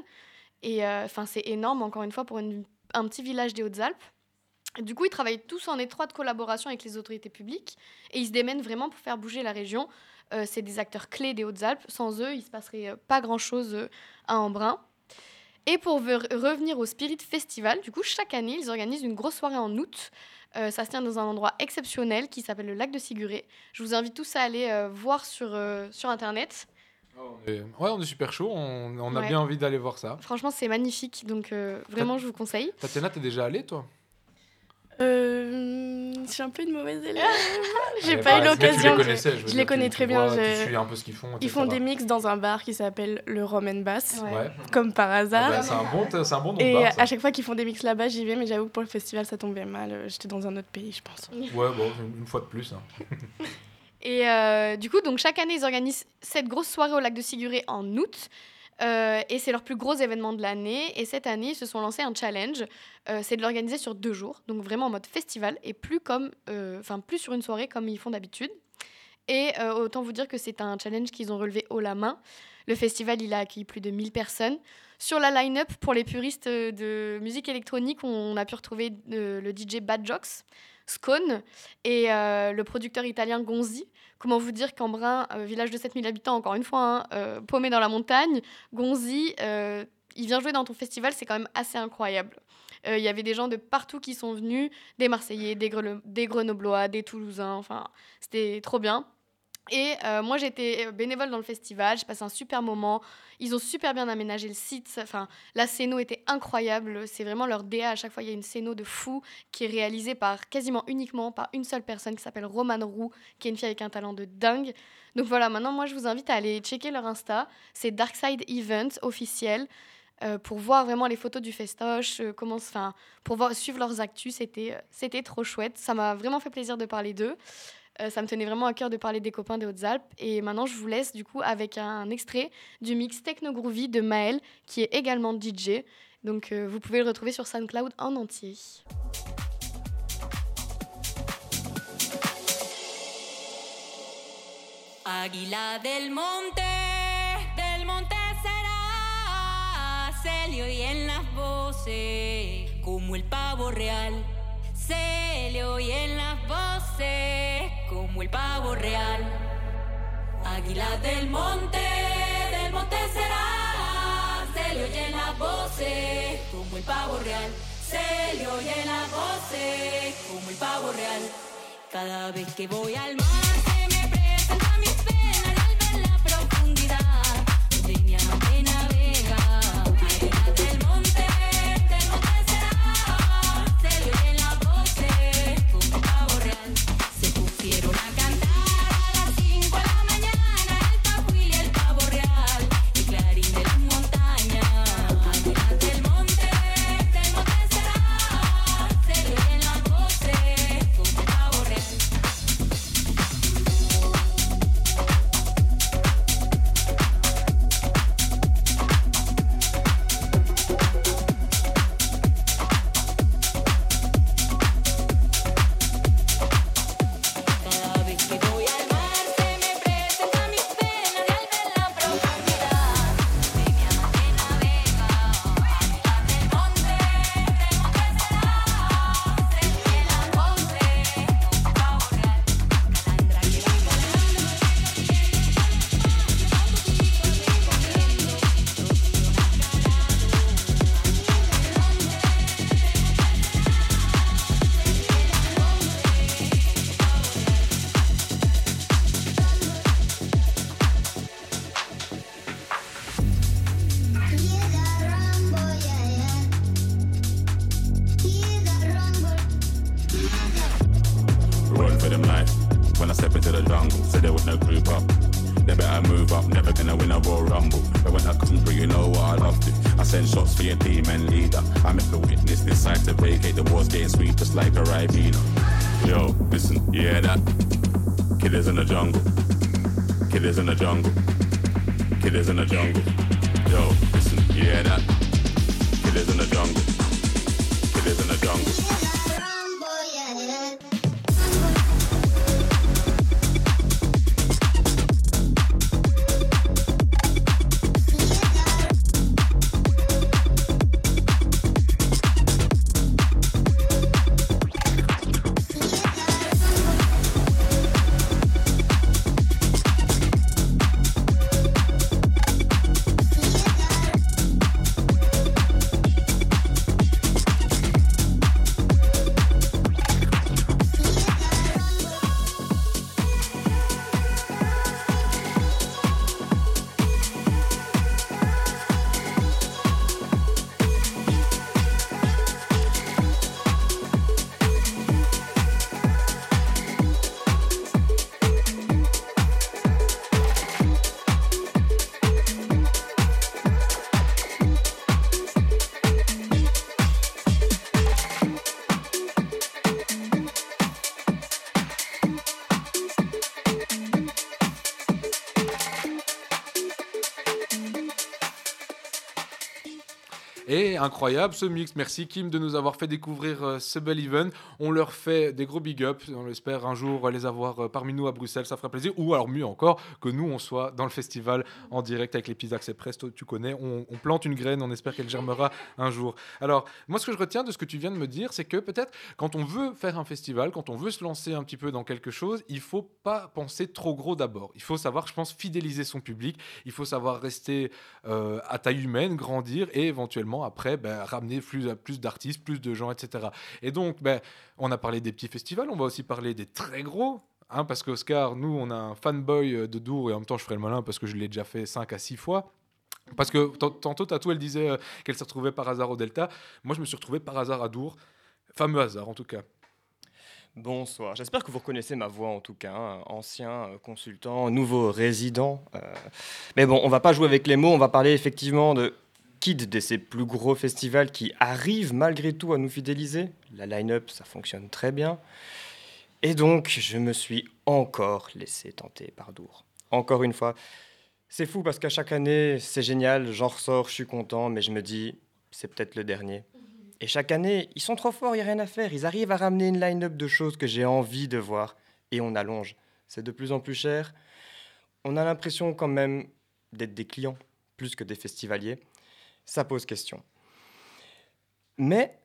Et euh, enfin, c'est énorme, encore une fois, pour un petit village des Hautes-Alpes. Du coup, ils travaillent tous en étroite collaboration avec les autorités publiques et ils se démènent vraiment pour faire bouger la région. C'est des acteurs clés des Hautes-Alpes. Sans eux, il se passerait pas grand-chose à Embrun. Et pour ve- revenir au Spirit Festival, du coup, chaque année, ils organisent une grosse soirée en août. Euh, ça se tient dans un endroit exceptionnel qui s'appelle le lac de Siguré. Je vous invite tous à aller euh, voir sur, euh, sur Internet. Et- ouais, on est super chaud, on, on a Ouais. bien envie d'aller voir ça. Franchement, c'est magnifique, donc vraiment, je vous conseille. Tatiana, t'es déjà allée toi? Euh, je suis un peu une mauvaise élève. *laughs* J'ai Eh pas eu bah, l'occasion. les connaissais, je Je les connais tu- très tu bien, vois, Tu je- suis un peu ce qu'ils font. Ils font des mix dans un bar qui s'appelle le Rum and Bass, Ouais. Comme par Ah hasard. bah, c'est un bon, c'est un bon nom de Et bar, à chaque fois qu'ils font des mix là-bas, j'y vais, mais j'avoue que pour le festival, ça tombait mal. Euh, J'étais dans un autre pays, je pense. Ouais, bon, une, une fois de plus. hein. *laughs* Et euh, du coup, donc chaque année, ils organisent cette grosse soirée au lac de Siguré en août. Euh, et c'est leur plus gros événement de l'année. Et cette année, ils se sont lancés un challenge. Euh, c'est de l'organiser sur deux jours, donc vraiment en mode festival et plus comme, euh, enfin plus sur une soirée comme ils font d'habitude. Et autant vous dire que c'est un challenge qu'ils ont relevé haut la main. Le festival, il a accueilli plus de 1000 personnes. Sur la line-up, pour les puristes de musique électronique, on a pu retrouver le DJ Bad Jocks, Scone et le producteur italien Gonzi. Comment vous dire qu'Embrun, euh, village de 7000 habitants, encore une fois, hein, euh, paumé dans la montagne, Gonzi, euh, il vient jouer dans ton festival, c'est quand même assez incroyable. Euh, Il y avait des gens de partout qui sont venus, des Marseillais, des, Grenoblois, des Toulousains, enfin, c'était trop bien. Et euh, moi, j'étais bénévole dans le festival, j'ai passé un super moment. Ils ont super bien aménagé le site. Enfin, la scéno était incroyable. C'est vraiment leur DA. À chaque fois, il y a une scéno de fou qui est réalisée par quasiment uniquement par une seule personne qui s'appelle Romane Roux, qui est une fille avec un talent de dingue. Donc voilà, maintenant, moi, je vous invite à aller checker leur Insta. C'est Darkside Events officiel. euh, pour voir vraiment les photos du festoche, euh, comment, enfin, pour voir, suivre leurs actus, c'était, euh, c'était trop chouette. Ça m'a vraiment fait plaisir de parler d'eux. Euh, ça me tenait vraiment à cœur de parler des copains des Hautes-Alpes. Et maintenant, je vous laisse du coup avec un extrait du mix Techno Groovy de Maël, qui est également DJ. Donc, euh, vous pouvez le retrouver sur SoundCloud en entier. Águila del monte, del monte será, se le oyen las voces como el pavo real. Se le oyen las voces como el pavo real. Águila del monte, del monte será, se le oyen las voces como el pavo real. Se le oyen las voces como el pavo real. Cada vez que voy al mar se me presenta mis penas incroyable ce mix. Merci Kim de nous avoir fait découvrir euh, ce bel event. On leur fait des gros big ups. On espère un jour les avoir euh, parmi nous à Bruxelles. Ça ferait plaisir. Ou alors mieux encore, que nous, on soit dans le festival en direct avec les petits accès presto. Tu connais, on, plante une graine. On espère qu'elle germera un jour. Alors, moi, ce que je retiens de ce que tu viens de me dire, c'est que peut-être quand on veut faire un festival, quand on veut se lancer un petit peu dans quelque chose, il faut pas penser trop gros d'abord. Il faut savoir, je pense, fidéliser son public. Il faut savoir rester euh, à taille humaine, grandir et éventuellement après ben, ramener plus, plus d'artistes, plus de gens, etc. Et donc, ben, on a parlé des petits festivals, on va aussi parler des très gros hein, parce qu'Oscar, nous, on a un fanboy euh, de Dour, et en même temps, je ferai le malin parce que je l'ai déjà fait 5 à 6 fois. Parce que tant- tantôt, Tatou, elle disait euh, qu'elle s'est retrouvée par hasard au Delta. Moi, je me suis retrouvé par hasard à Dour. Fameux hasard, en tout cas. Bonsoir, j'espère que vous reconnaissez ma voix en tout cas, hein. ancien euh, consultant, nouveau résident. Mais bon, on va pas jouer avec les mots, on va parler effectivement de Kid, de ces plus gros festivals qui arrivent malgré tout à nous fidéliser. La line-up, ça fonctionne très bien. Et donc, je me suis encore laissé tenter par Dour. Encore une fois, c'est fou parce qu'à chaque année, c'est génial, j'en ressors, je suis content, mais je me dis, c'est peut-être le dernier. Et chaque année, ils sont trop forts, il n'y a rien à faire. Ils arrivent à ramener une line-up de choses que j'ai envie de voir. Et on allonge. C'est de plus en plus cher. On a l'impression quand même d'être des clients, plus que des festivaliers. Ça pose question. Mais,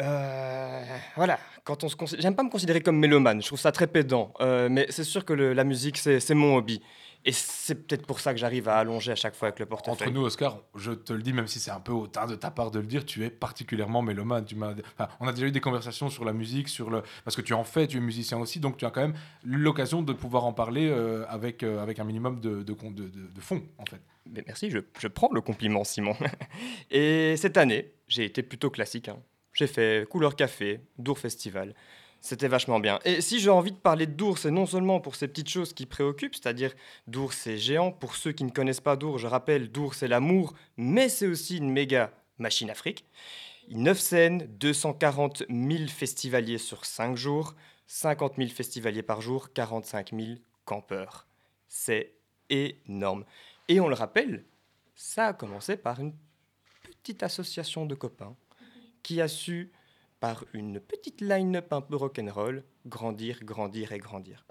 euh, voilà, quand on se considère... J'aime pas me considérer comme mélomane, je trouve ça très pédant. Euh, mais c'est sûr que la musique, c'est mon hobby. Et c'est peut-être pour ça que j'arrive à allonger à chaque fois avec le portefeuille. Entre nous, Oscar, je te le dis, même si c'est un peu hautain de ta part de le dire, tu es particulièrement mélomane. Tu enfin, on a déjà eu des conversations sur la musique, sur le, parce que tu en fais, tu es musicien aussi, donc tu as quand même l'occasion de pouvoir en parler euh, avec, avec un minimum de, de- de fond, en fait. Merci, je, je prends le compliment, Simon. *laughs* Et cette année, j'ai été plutôt classique. hein. J'ai fait Couleur Café, Dour Festival. C'était vachement bien. Et si j'ai envie de parler de Dour, c'est non seulement pour ces petites choses qui préoccupent, c'est-à-dire Dour, c'est géant. Pour ceux qui ne connaissent pas Dour, je rappelle, Dour, c'est l'amour, mais c'est aussi une méga machine Afrique. 9 scènes, 240 000 festivaliers sur 5 jours, 50 000 festivaliers par jour, 45 000 campeurs. C'est énorme. Et on le rappelle, ça a commencé par une petite association de copains qui a su, par une petite line-up un peu rock'n'roll, grandir, grandir et grandir.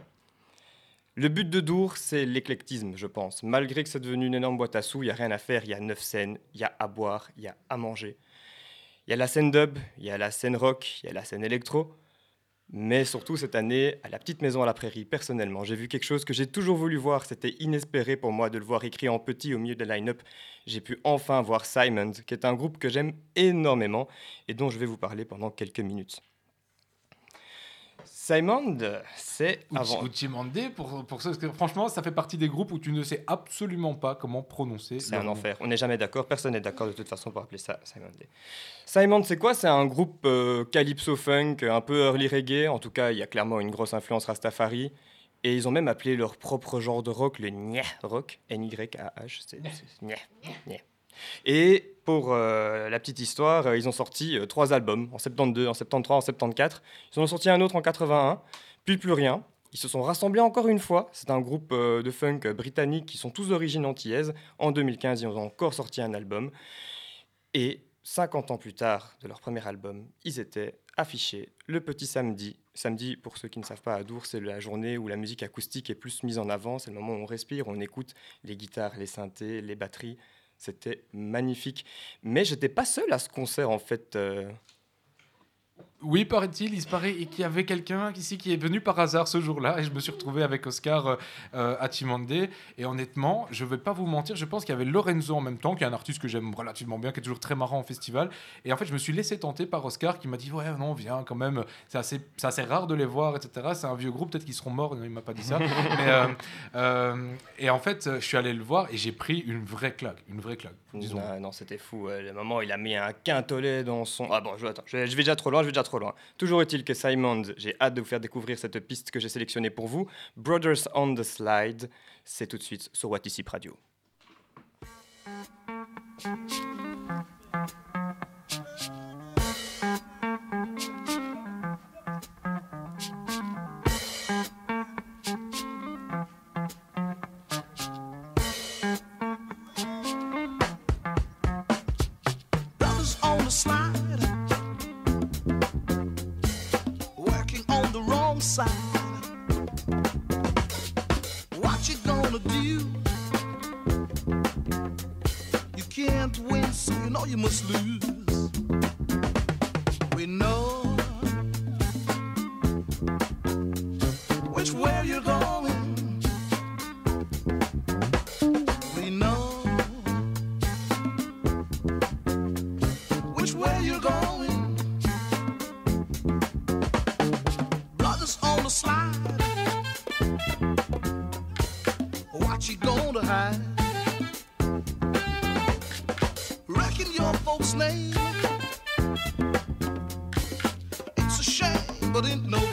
Le but de Dour, c'est l'éclectisme, je pense. Malgré que c'est devenu une énorme boîte à sous, il n'y a rien à faire, il y a neuf scènes, il y a à boire, il y a à manger. Il y a la scène dub, il y a la scène rock, il y a la scène électro. Mais surtout cette année, à la petite maison à la prairie, personnellement, j'ai vu quelque chose que j'ai toujours voulu voir. C'était inespéré pour moi de le voir écrit en petit au milieu de la line-up. J'ai pu enfin voir Simon, qui est un groupe que j'aime énormément et dont je vais vous parler pendant quelques minutes. Simon, c'est avant. Uchi Mande, pour, pour ceux, parce que franchement, ça fait partie des groupes où tu ne sais absolument pas comment prononcer. C'est un nom. enfer. On n'est jamais d'accord. Personne n'est d'accord de toute façon pour appeler ça Simon Day. Simon, c'est quoi? C'est un groupe euh, calypso funk, un peu early reggae. En tout cas, il y a clairement une grosse influence Rastafari. Et ils ont même appelé leur propre genre de rock le Nya rock, N-Y-A-H. C'est. Et pour euh, la petite histoire, euh, ils ont sorti euh, trois albums en 72, en 73, en 74. Ils en ont sorti un autre en 81, puis plus rien. Ils se sont rassemblés encore une fois. C'est un groupe de funk britannique qui sont tous d'origine antillaise. En 2015, ils ont encore sorti un album. Et 50 ans plus tard de leur premier album, ils étaient affichés le petit samedi. Samedi, pour ceux qui ne savent pas, à Dour, c'est la journée où la musique acoustique est plus mise en avant. C'est le moment où on respire, on écoute les guitares, les synthés, les batteries. C'était magnifique. Mais j'étais pas seul à ce concert, en fait. euh, Oui, paraît-il, il se paraît qu'il y avait quelqu'un ici qui est venu par hasard ce jour-là et je me suis retrouvé avec Oscar euh, euh, à Chimande. Et honnêtement, je vais pas vous mentir, je pense qu'il y avait Lorenzo en même temps, qui est un artiste que j'aime relativement bien, qui est toujours très marrant en festival. Et en fait, je me suis laissé tenter par Oscar qui m'a dit Ouais, non, viens quand même, c'est assez, rare de les voir, etc. C'est un vieux groupe, peut-être qu'ils seront morts, non, il m'a pas dit ça. *laughs* Mais, euh, euh, et en fait, je suis allé le voir et j'ai pris une vraie claque, une vraie claque. Disons. Non, non, c'était fou. euh, Le moment il a mis un quintolet dans son. Ah bon, je, attends, je, je vais déjà trop loin, je vais déjà Toujours est-il que Simon, j'ai hâte de vous faire découvrir cette piste que j'ai sélectionnée pour vous. Brothers on the Slide, c'est tout de suite sur What Is Radio. What you gonna hide? Reckon your folks' name. It's a shame, but ain't no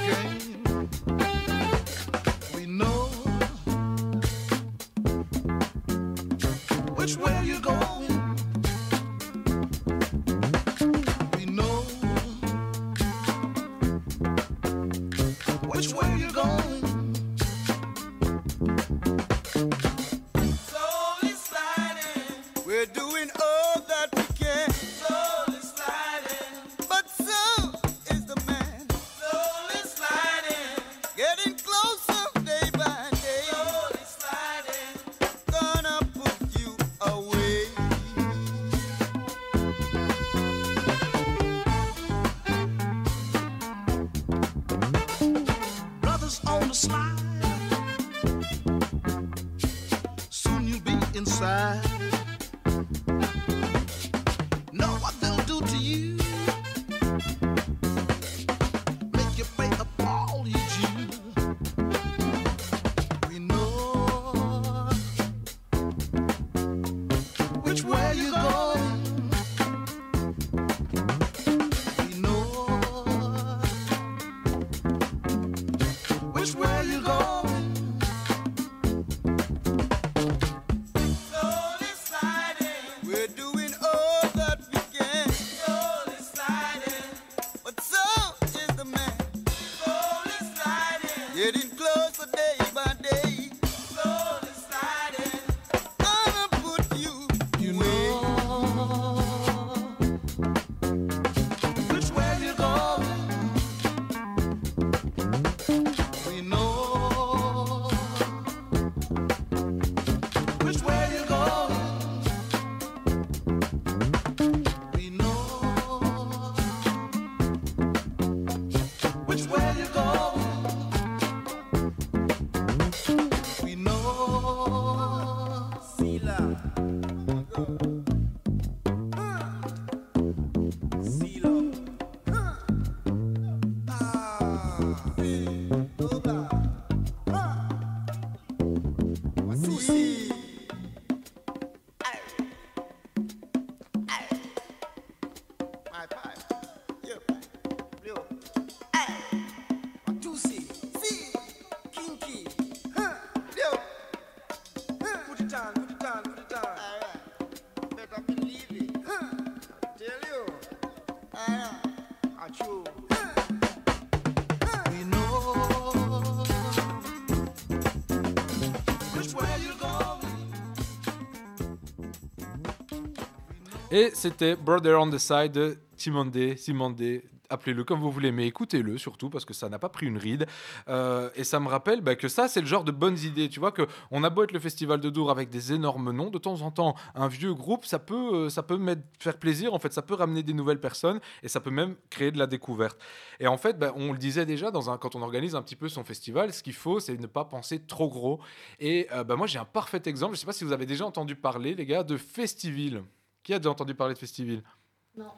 Et c'était Brother on the Side de Timondé, Simondé, appelez-le comme vous voulez, mais écoutez-le surtout parce que ça n'a pas pris une ride. Euh, et ça me rappelle bah, que ça, c'est le genre de bonnes idées. Tu vois, que on a beau être le festival de Dour avec des énormes noms, de temps en temps, un vieux groupe, ça peut, euh, ça peut faire plaisir. En fait, ça peut ramener des nouvelles personnes et ça peut même créer de la découverte. Et en fait, bah, on le disait déjà quand on organise un petit peu son festival, ce qu'il faut, c'est ne pas penser trop gros. Et euh, bah, moi, j'ai un parfait exemple. Je ne sais pas si vous avez déjà entendu parler, les gars, de Festiville. Qui a déjà entendu parler de Festiville?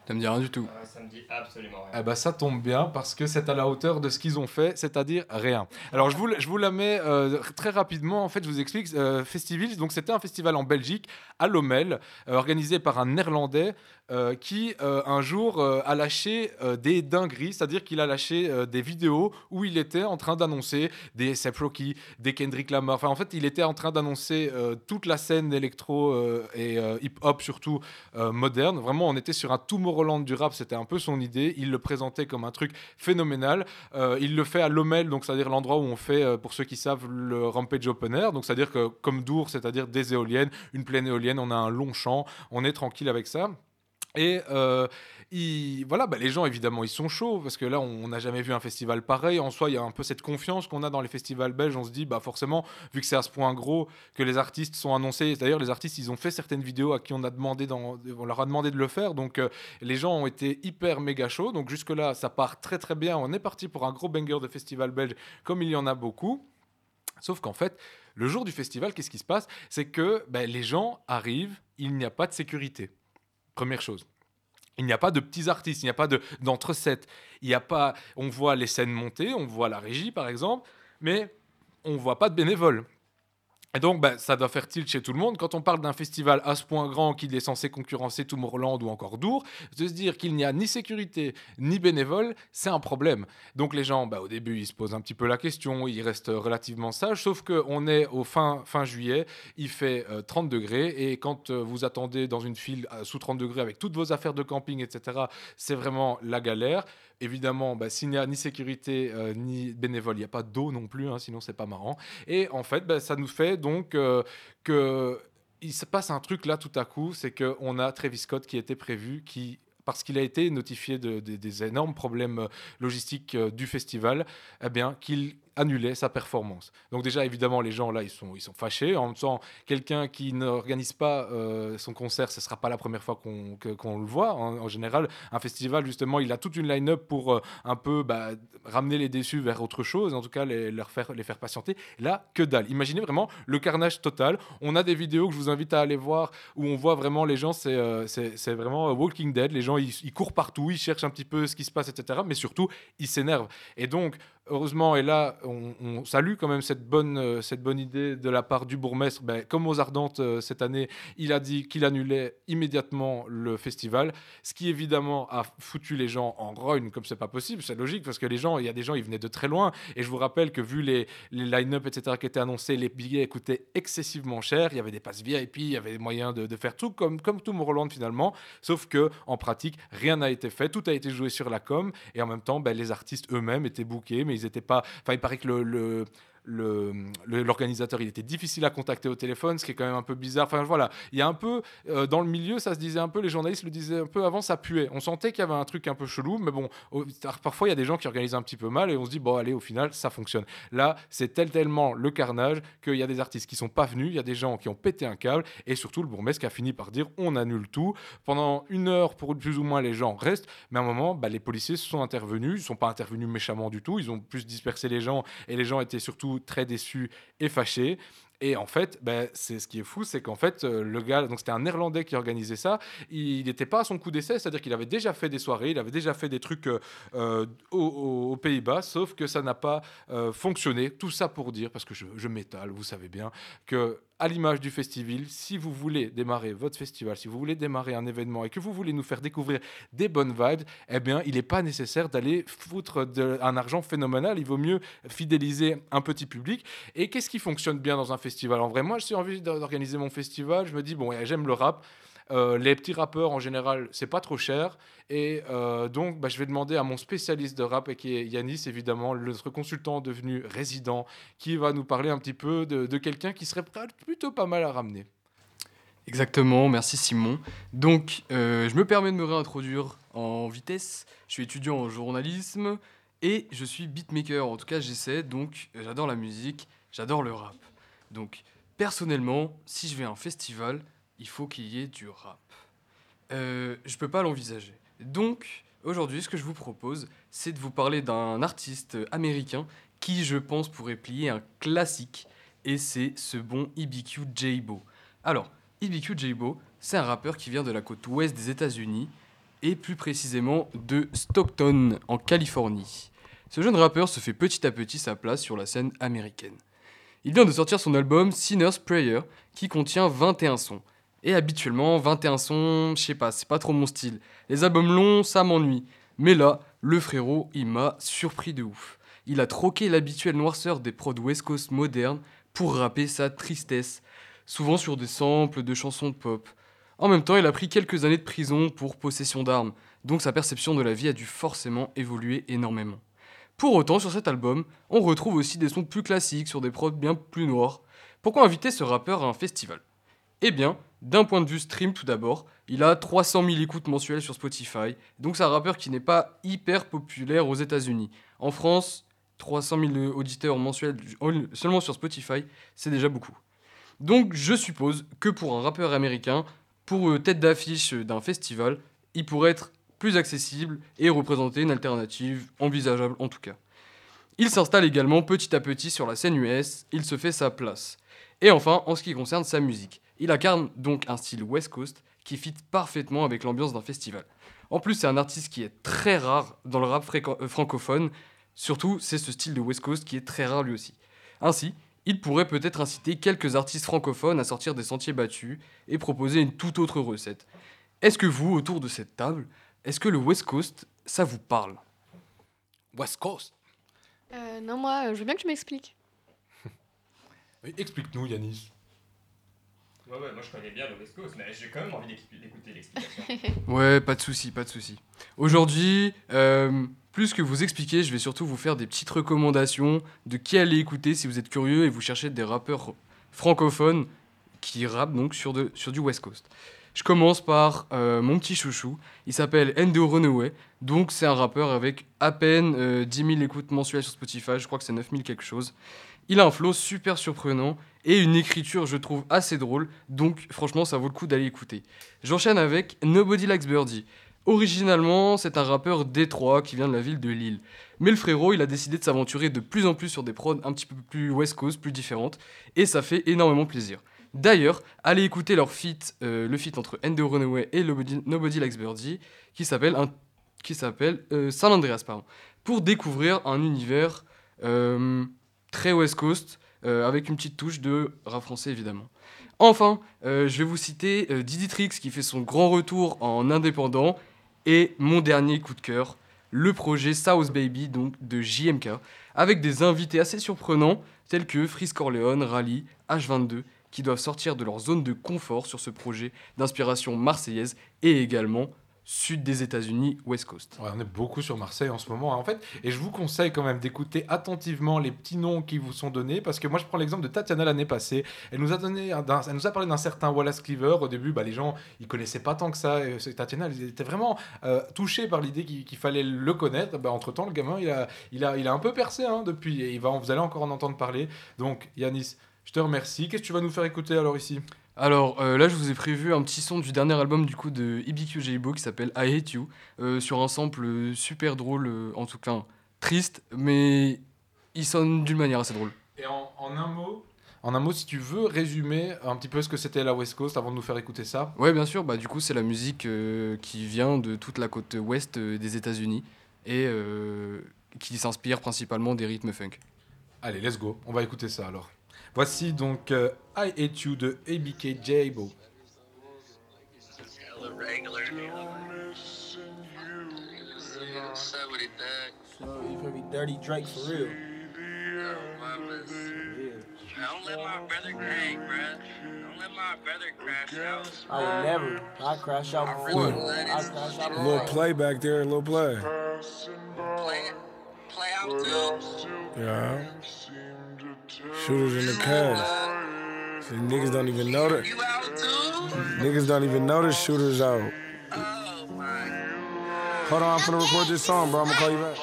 Ça me dit rien du tout. ça me dit absolument rien. eh ben, ça tombe bien parce que c'est à la hauteur de ce qu'ils ont fait, c'est-à-dire rien. Alors je vous, je vous la mets euh, très rapidement. En fait, je vous explique. Euh, Festivals, donc c'était un festival en Belgique, à Lommel, euh, organisé par un Néerlandais euh, qui euh, un jour euh, a lâché euh, des dingueries, c'est-à-dire qu'il a lâché euh, des vidéos où il était en train d'annoncer des A$AP Rocky, des Kendrick Lamar. Enfin, en fait, il était en train d'annoncer euh, toute la scène électro euh, et euh, hip-hop surtout euh, moderne. Vraiment, on était sur un Tomorrowland du rap. C'était un peu son idée. Il le présentait comme un truc phénoménal. Euh, il le fait à Lommel, donc c'est-à-dire l'endroit où on fait, euh, pour ceux qui savent, le Rampage Open Air. Donc c'est-à-dire que comme Dour, c'est-à-dire des éoliennes, une plaine éolienne, on a un long champ, on est tranquille avec ça. Et euh, il- voilà, bah, les gens évidemment ils sont chauds parce que là on n'a jamais vu un festival pareil. En soi, il y a un peu cette confiance qu'on a dans les festivals belges. On se dit, bah forcément, vu que c'est à ce point gros que les artistes sont annoncés. D'ailleurs, les artistes ils ont fait certaines vidéos à qui on a demandé, on leur a demandé de le faire. Donc euh, les gens ont été hyper méga chauds. Donc jusque là, ça part très très bien. On est parti pour un gros banger de festival belge comme il y en a beaucoup. Sauf qu'en fait, le jour du festival, qu'est-ce qui se passe? C'est que ben, les gens arrivent, il n'y a pas de sécurité. Première chose. Il n'y a pas de petits artistes, il n'y a pas de- d'entre-sets. Il n'y a pas. On voit les scènes monter, on voit la régie par exemple, mais on voit pas de bénévoles. Et donc, bah, ça doit faire tilt chez tout le monde. Quand on parle d'un festival à ce point grand qu'il est censé concurrencer Tomorrowland ou encore Dour, de se dire qu'il n'y a ni sécurité ni bénévoles, c'est un problème. Donc les gens, bah, au début, ils se posent un petit peu la question, ils restent relativement sages, sauf qu'on est au fin, fin juillet, il fait euh, 30 degrés, et quand euh, vous attendez dans une file euh, sous 30 degrés avec toutes vos affaires de camping, etc., c'est vraiment la galère. Évidemment, bah, s'il n'y a ni sécurité euh, ni bénévoles, il n'y a pas d'eau non plus, hein, sinon c'est pas marrant. Et en fait, bah, ça nous fait donc euh, que il se passe un truc là tout à coup, c'est qu'on a Travis Scott qui était prévu, qui parce qu'il a été notifié de, de- des énormes problèmes euh, logistiques euh, du festival, eh bien qu'il annulait sa performance. Donc déjà, évidemment, les gens là, ils sont, ils sont fâchés. En même temps, quelqu'un qui n'organise pas euh, son concert, ce ne sera pas la première fois qu'on le voit. En, en général, un festival, justement, il a toute une line-up pour euh, un peu bah, ramener les déçus vers autre chose, en tout cas les, leur faire, les faire patienter. Là, que dalle. Imaginez vraiment le carnage total. On a des vidéos que je vous invite à aller voir où on voit vraiment les gens, c'est euh, vraiment Walking Dead. Les gens, ils, ils courent partout, ils cherchent un petit peu ce qui se passe, etc. Mais surtout, ils s'énervent. Et donc, heureusement, et là, on, salue quand même cette bonne, euh, cette bonne idée de la part du bourgmestre. Ben, comme aux Ardentes euh, cette année, il a dit qu'il annulait immédiatement le festival, ce qui évidemment a foutu les gens en rogne, comme c'est pas possible, c'est logique, parce que les gens, il y a des gens, ils venaient de très loin, et je vous rappelle que vu les, les line-up, etc., qui étaient annoncés, les billets coûtaient excessivement cher, il y avait des passes VIP, il y avait des moyens de, faire tout comme, comme tout Tomorrowland finalement, sauf que en pratique, rien n'a été fait, tout a été joué sur la com, et en même temps, ben, les artistes eux-mêmes étaient bookés, ils étaient pas. Enfin, il paraît que le. L'organisateur il était difficile à contacter au téléphone ce qui est quand même un peu bizarre. Enfin voilà. Il y a un peu euh, dans le milieu ça se disait un peu les journalistes le disaient un peu avant ça puait. On sentait qu'il y avait un truc un peu chelou mais bon parfois il y a des gens qui organisent un petit peu mal et on se dit bon allez au final ça fonctionne. Là c'est tel tellement le carnage qu'il y a des artistes qui sont pas venus il y a des gens qui ont pété un câble et surtout le bourgmestre a fini par dire on annule tout. Pendant une heure pour plus ou moins les gens restent mais à un moment bah, les policiers sont intervenus. Ils sont pas intervenus méchamment du tout. Ils ont plus dispersé les gens et les gens étaient surtout très déçus et fâchés et en fait, ben, c'est ce qui est fou, c'est qu'en fait, euh, le gars, donc c'était un Néerlandais qui organisait ça, il n'était pas à son coup d'essai, c'est-à-dire qu'il avait déjà fait des soirées, il avait déjà fait des trucs euh, euh, aux, Pays-Bas, sauf que ça n'a pas fonctionné. Tout ça pour dire, parce que je, je m'étale, vous savez bien, que à l'image du festival, si vous voulez démarrer votre festival, si vous voulez démarrer un événement et que vous voulez nous faire découvrir des bonnes vibes, eh bien, il n'est pas nécessaire d'aller foutre de- un argent phénoménal. Il vaut mieux fidéliser un petit public. Et qu'est-ce qui fonctionne bien dans un festival? En vrai, moi, j'ai envie d'organiser mon festival. Je me dis, bon, j'aime le rap. Euh, les petits rappeurs en général, c'est pas trop cher. Et euh, donc, bah, je vais demander à mon spécialiste de rap, qui est Yanis, évidemment, notre consultant devenu résident, qui va nous parler un petit peu de, quelqu'un qui serait plutôt pas mal à ramener. Exactement, merci Simon. Donc, euh, je me permets de me réintroduire en vitesse. Je suis étudiant en journalisme et je suis beatmaker. En tout cas, j'essaie. Donc, j'adore la musique, j'adore le rap. Donc, personnellement, si je vais à un festival, il faut qu'il y ait du rap. Euh, je peux pas l'envisager. Donc, aujourd'hui, ce que je vous propose, c'est de vous parler d'un artiste américain qui, je pense, pourrait plier un classique. Et c'est ce bon IBQ J-Bo. Alors, IBQ J-Bo, c'est un rappeur qui vient de la côte ouest des États-Unis et plus précisément de Stockton, en Californie. Ce jeune rappeur se fait petit à petit sa place sur la scène américaine. Il vient de sortir son album Sinner's Prayer qui contient 21 sons. Et habituellement, 21 sons, je sais pas, c'est pas trop mon style. Les albums longs, ça m'ennuie. Mais là, le frérot, il m'a surpris de ouf. Il a troqué l'habituelle noirceur des prods West Coast modernes pour rapper sa tristesse, souvent sur des samples de chansons de pop. En même temps, il a pris quelques années de prison pour possession d'armes, donc sa perception de la vie a dû forcément évoluer énormément. Pour autant, sur cet album, on retrouve aussi des sons plus classiques sur des prods bien plus noirs. Pourquoi inviter ce rappeur à un festival? Eh bien, d'un point de vue stream tout d'abord, il a 300 000 écoutes mensuelles sur Spotify, donc c'est un rappeur qui n'est pas hyper populaire aux États-Unis. En France, 300 000 auditeurs mensuels seulement sur Spotify, c'est déjà beaucoup. Donc je suppose que pour un rappeur américain, pour euh, tête d'affiche d'un festival, il pourrait être plus accessible et représenter une alternative envisageable en tout cas. Il s'installe également petit à petit sur la scène US, il se fait sa place. Et enfin, en ce qui concerne sa musique, il incarne donc un style West Coast qui fit parfaitement avec l'ambiance d'un festival. En plus, c'est un artiste qui est très rare dans le rap euh, francophone, surtout c'est ce style de West Coast qui est très rare lui aussi. Ainsi, il pourrait peut-être inciter quelques artistes francophones à sortir des sentiers battus et proposer une toute autre recette. Est-ce que vous, autour de cette table, est-ce que le West Coast, ça vous parle? West Coast? Euh, non, moi, euh, je veux bien que tu m'expliques. *laughs* Explique-nous, Yanis. Ouais, ouais, moi je connais bien le West Coast, mais j'ai quand même envie d'écouter l'explication. *laughs* Ouais, pas de souci, pas de souci. Aujourd'hui, euh, plus que vous expliquer, je vais surtout vous faire des petites recommandations de qui aller écouter si vous êtes curieux et vous cherchez des rappeurs francophones qui rappent donc sur, de, sur du West Coast. Je commence par euh, mon petit chouchou. Il s'appelle Endo Runaway. Donc, c'est un rappeur avec à peine euh, 10 000 écoutes mensuelles sur Spotify. Je crois que c'est 9 000 quelque chose. Il a un flow super surprenant et une écriture, je trouve, assez drôle. Donc, franchement, ça vaut le coup d'aller écouter. J'enchaîne avec Nobody Likes Birdie. Originalement, c'est un rappeur détroit qui vient de la ville de Lille. Mais le frérot, il a décidé de s'aventurer de plus en plus sur des prods un petit peu plus West Coast, plus différentes. Et ça fait énormément plaisir. D'ailleurs, allez écouter leur feat, euh, le feat entre Endo Runaway et Nobody, Likes Birdie, qui s'appelle qui s'appelle euh, San Andreas, pardon, pour découvrir un univers euh, très West Coast, euh, avec une petite touche de rap français évidemment. Enfin, euh, je vais vous citer euh, Diditrix qui fait son grand retour en indépendant, et mon dernier coup de cœur, le projet South Baby, donc de JMK, avec des invités assez surprenants, tels que Freeze Corleone, Rally, H22, qui doivent sortir de leur zone de confort sur ce projet d'inspiration marseillaise et également sud des États-Unis, West Coast. On est beaucoup sur Marseille en ce moment, hein, en fait. Et je vous conseille quand même d'écouter attentivement les petits noms qui vous sont donnés, parce que moi, je prends l'exemple de Tatiana l'année passée. Elle nous a donné, elle nous a parlé d'un certain Wallace Cleaver. Au début, bah, les gens, ils connaissaient pas tant que ça. Et c'est- Tatiana, elle était vraiment euh, par l'idée qu'il qu'il fallait le connaître. Bah, entre temps, le gamin, il a, il a, il a un peu percé hein, depuis. Et il va, vous allez encore en entendre parler. Donc, Yanis, je te remercie. Qu'est-ce que tu vas nous faire écouter alors ici? Alors euh, là, je vous ai prévu un petit son du dernier album du coup de Jaibo qui s'appelle I Hate You, euh, sur un sample euh, super drôle, euh, en tout cas triste, mais il sonne d'une manière assez drôle. Et en, en un mot en un mot, si tu veux résumer un petit peu ce que c'était la West Coast avant de nous faire écouter ça. Ouais, bien sûr, bah, du coup, c'est la musique qui vient de toute la côte ouest des États-Unis et qui s'inspire principalement des rythmes funk. Allez, let's go. On va écouter ça alors. Voici donc euh, I Hate You de ABK Jabo. You gonna dirty Drake for real. Don't let my brother hang, bruh. Don't let my brother crash out. I would never. I crash out before. I crash out A little play back there, a little play. Play, play out too. Yeah. Shooters in the cast. See, niggas don't even know that. Niggas don't even know the shooters out. Hold on, I'm finna record this song, bro. I'm gonna call you back.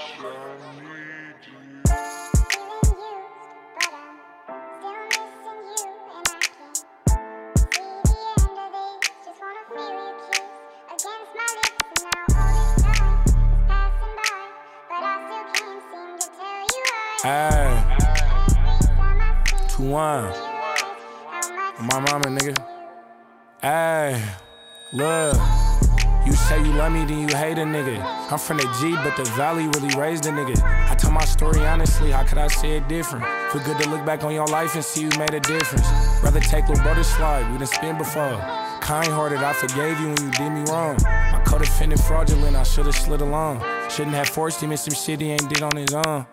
Hey. One. My mama, nigga. Hey. Look. You say you love me, then you hate a nigga. I'm from the G, but the valley really raised a nigga. I tell my story honestly, how could I say it different? Feel good to look back on your life and see you made a difference. Rather take little brother slide, we done spin before. Kind hearted, I forgave you when you did me wrong. My co-defendant fraudulent, I should've slid along. Shouldn't have forced him in some shit he ain't did on his own.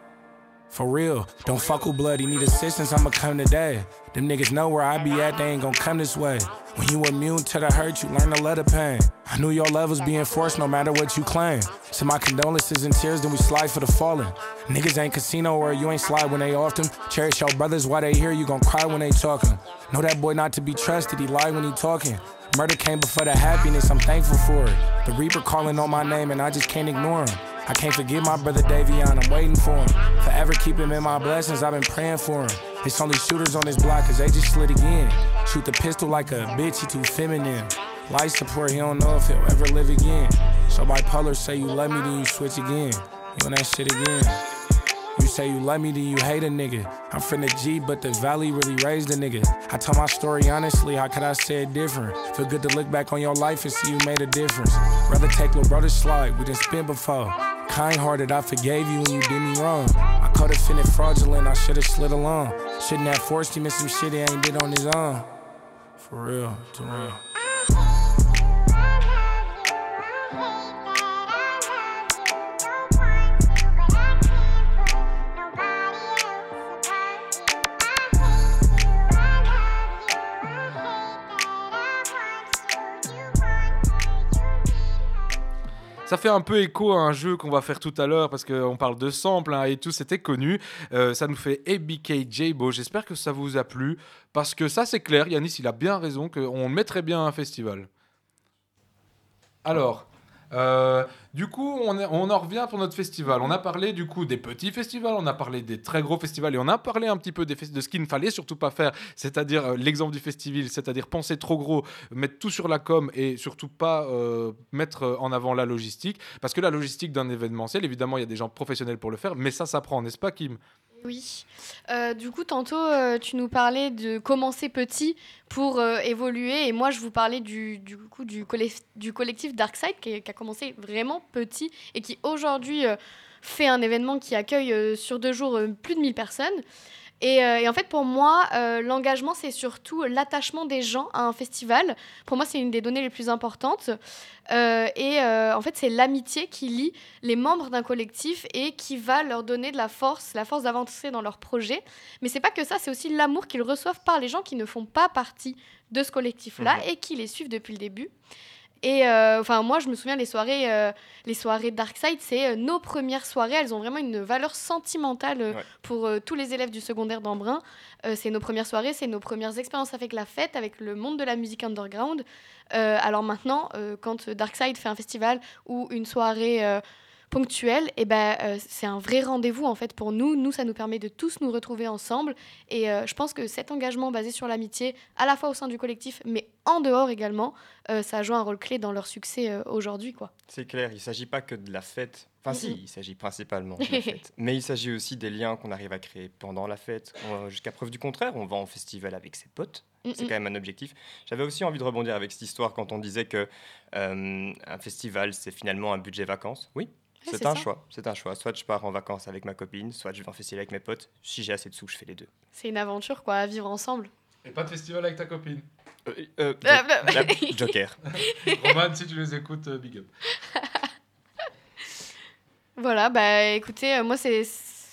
For real, don't fuck with blood, he need assistance, I'ma come today. Them niggas know where I be at, they ain't gon' come this way. When you immune to the hurt, you learn to let it pain. I knew your love was being forced no matter what you claim. So my condolences and tears, then we slide for the fallen. Niggas ain't casino or you ain't slide when they off them. Cherish your brothers while they here, you gon' cry when they talking. Know that boy not to be trusted, he lie when he talking. Murder came before the happiness, I'm thankful for it. The Reaper calling on my name and I just can't ignore him. I can't forget my brother Davion, I'm waiting for him. Forever keep him in my blessings, I've been praying for him. It's only shooters on this block, cause they just slid again. Shoot the pistol like a bitch, he too feminine. Life support, he don't know if he'll ever live again. So bipolar say you love me, then you switch again. You on that shit again. You say you love me, then you hate a nigga. I'm the G, but the valley really raised a nigga. I tell my story honestly, how could I say it different? Feel good to look back on your life and see you made a difference. Rather take little brother slide, we done spin before. Kind hearted, I forgave you when you did me wrong. My Codefinite fraudulent, I should've slid along. Shouldn't have forced him in some shit he ain't did on his own. For real, to real. Ça fait un peu écho à un jeu qu'on va faire tout à l'heure parce qu'on parle de samples hein, et tout, c'était connu. Euh, ça nous fait ABK J-Bo. J'espère que ça vous a plu parce que ça, c'est clair. Yanis, il a bien raison qu'on mettrait bien à un festival. Alors, euh, du coup, on, en revient pour notre festival. On a parlé du coup des petits festivals, on a parlé des très gros festivals et on a parlé un petit peu de ce qu'il ne fallait surtout pas faire, c'est-à-dire euh, l'exemple du festival, c'est-à-dire penser trop gros, mettre tout sur la com et surtout pas euh, mettre en avant la logistique. Parce que la logistique d'un événementiel, évidemment, il y a des gens professionnels pour le faire, mais ça s'apprend, n'est-ce pas, Kim? Oui. Euh, du coup, tantôt, euh, tu nous parlais de commencer petit pour euh, évoluer. Et moi, je vous parlais du, coup, du, collec- du collectif Darkside qui, qui a commencé vraiment petit et qui aujourd'hui fait un événement qui accueille sur deux jours plus de 1000 personnes. Et, euh, et en fait, pour moi, euh, l'engagement, c'est surtout l'attachement des gens à un festival. Pour moi, c'est une des données les plus importantes. Euh, et en fait, c'est l'amitié qui lie les membres d'un collectif et qui va leur donner de la force, la force d'avancer dans leur projet. Mais c'est pas que ça, c'est aussi l'amour qu'ils reçoivent par les gens qui ne font pas partie de ce collectif-là Mhm. et qui les suivent depuis le début. Et euh, enfin, moi, je me souviens les soirées, euh, les soirées Darkside, c'est euh, nos premières soirées. Elles ont vraiment une valeur sentimentale euh, Ouais. pour tous les élèves du secondaire d'Embrun. C'est nos premières soirées, c'est nos premières expériences avec la fête, avec le monde de la musique underground. Alors maintenant, quand Darkside fait un festival ou une soirée ponctuelle, et ben, euh, c'est un vrai rendez-vous en fait pour nous. Nous, ça nous permet de tous nous retrouver ensemble. Et euh, je pense que cet engagement basé sur l'amitié, à la fois au sein du collectif, mais en dehors également, euh, ça joue un rôle clé dans leur succès euh, aujourd'hui. quoi. C'est clair, il ne s'agit pas que de la fête. Enfin, si, Mhm. il s'agit principalement de la *laughs* fête. Mais il s'agit aussi des liens qu'on arrive à créer pendant la fête. Jusqu'à preuve du contraire, on va en festival avec ses potes. C'est quand même un objectif. J'avais aussi envie de rebondir avec cette histoire quand on disait que un festival, c'est finalement un budget vacances. Oui. Ouais, C'est un ça. choix, c'est un choix. Soit je pars en vacances avec ma copine, soit je vais en festival avec mes potes. Si j'ai assez de sous, je fais les deux. C'est une aventure quoi, à vivre ensemble. Et pas de festival avec ta copine Euh, euh, Ah, bah, la- bah. Joker. *laughs* Roman, si tu les écoutes, euh, big up. *laughs* Voilà, bah écoutez, euh, moi c'est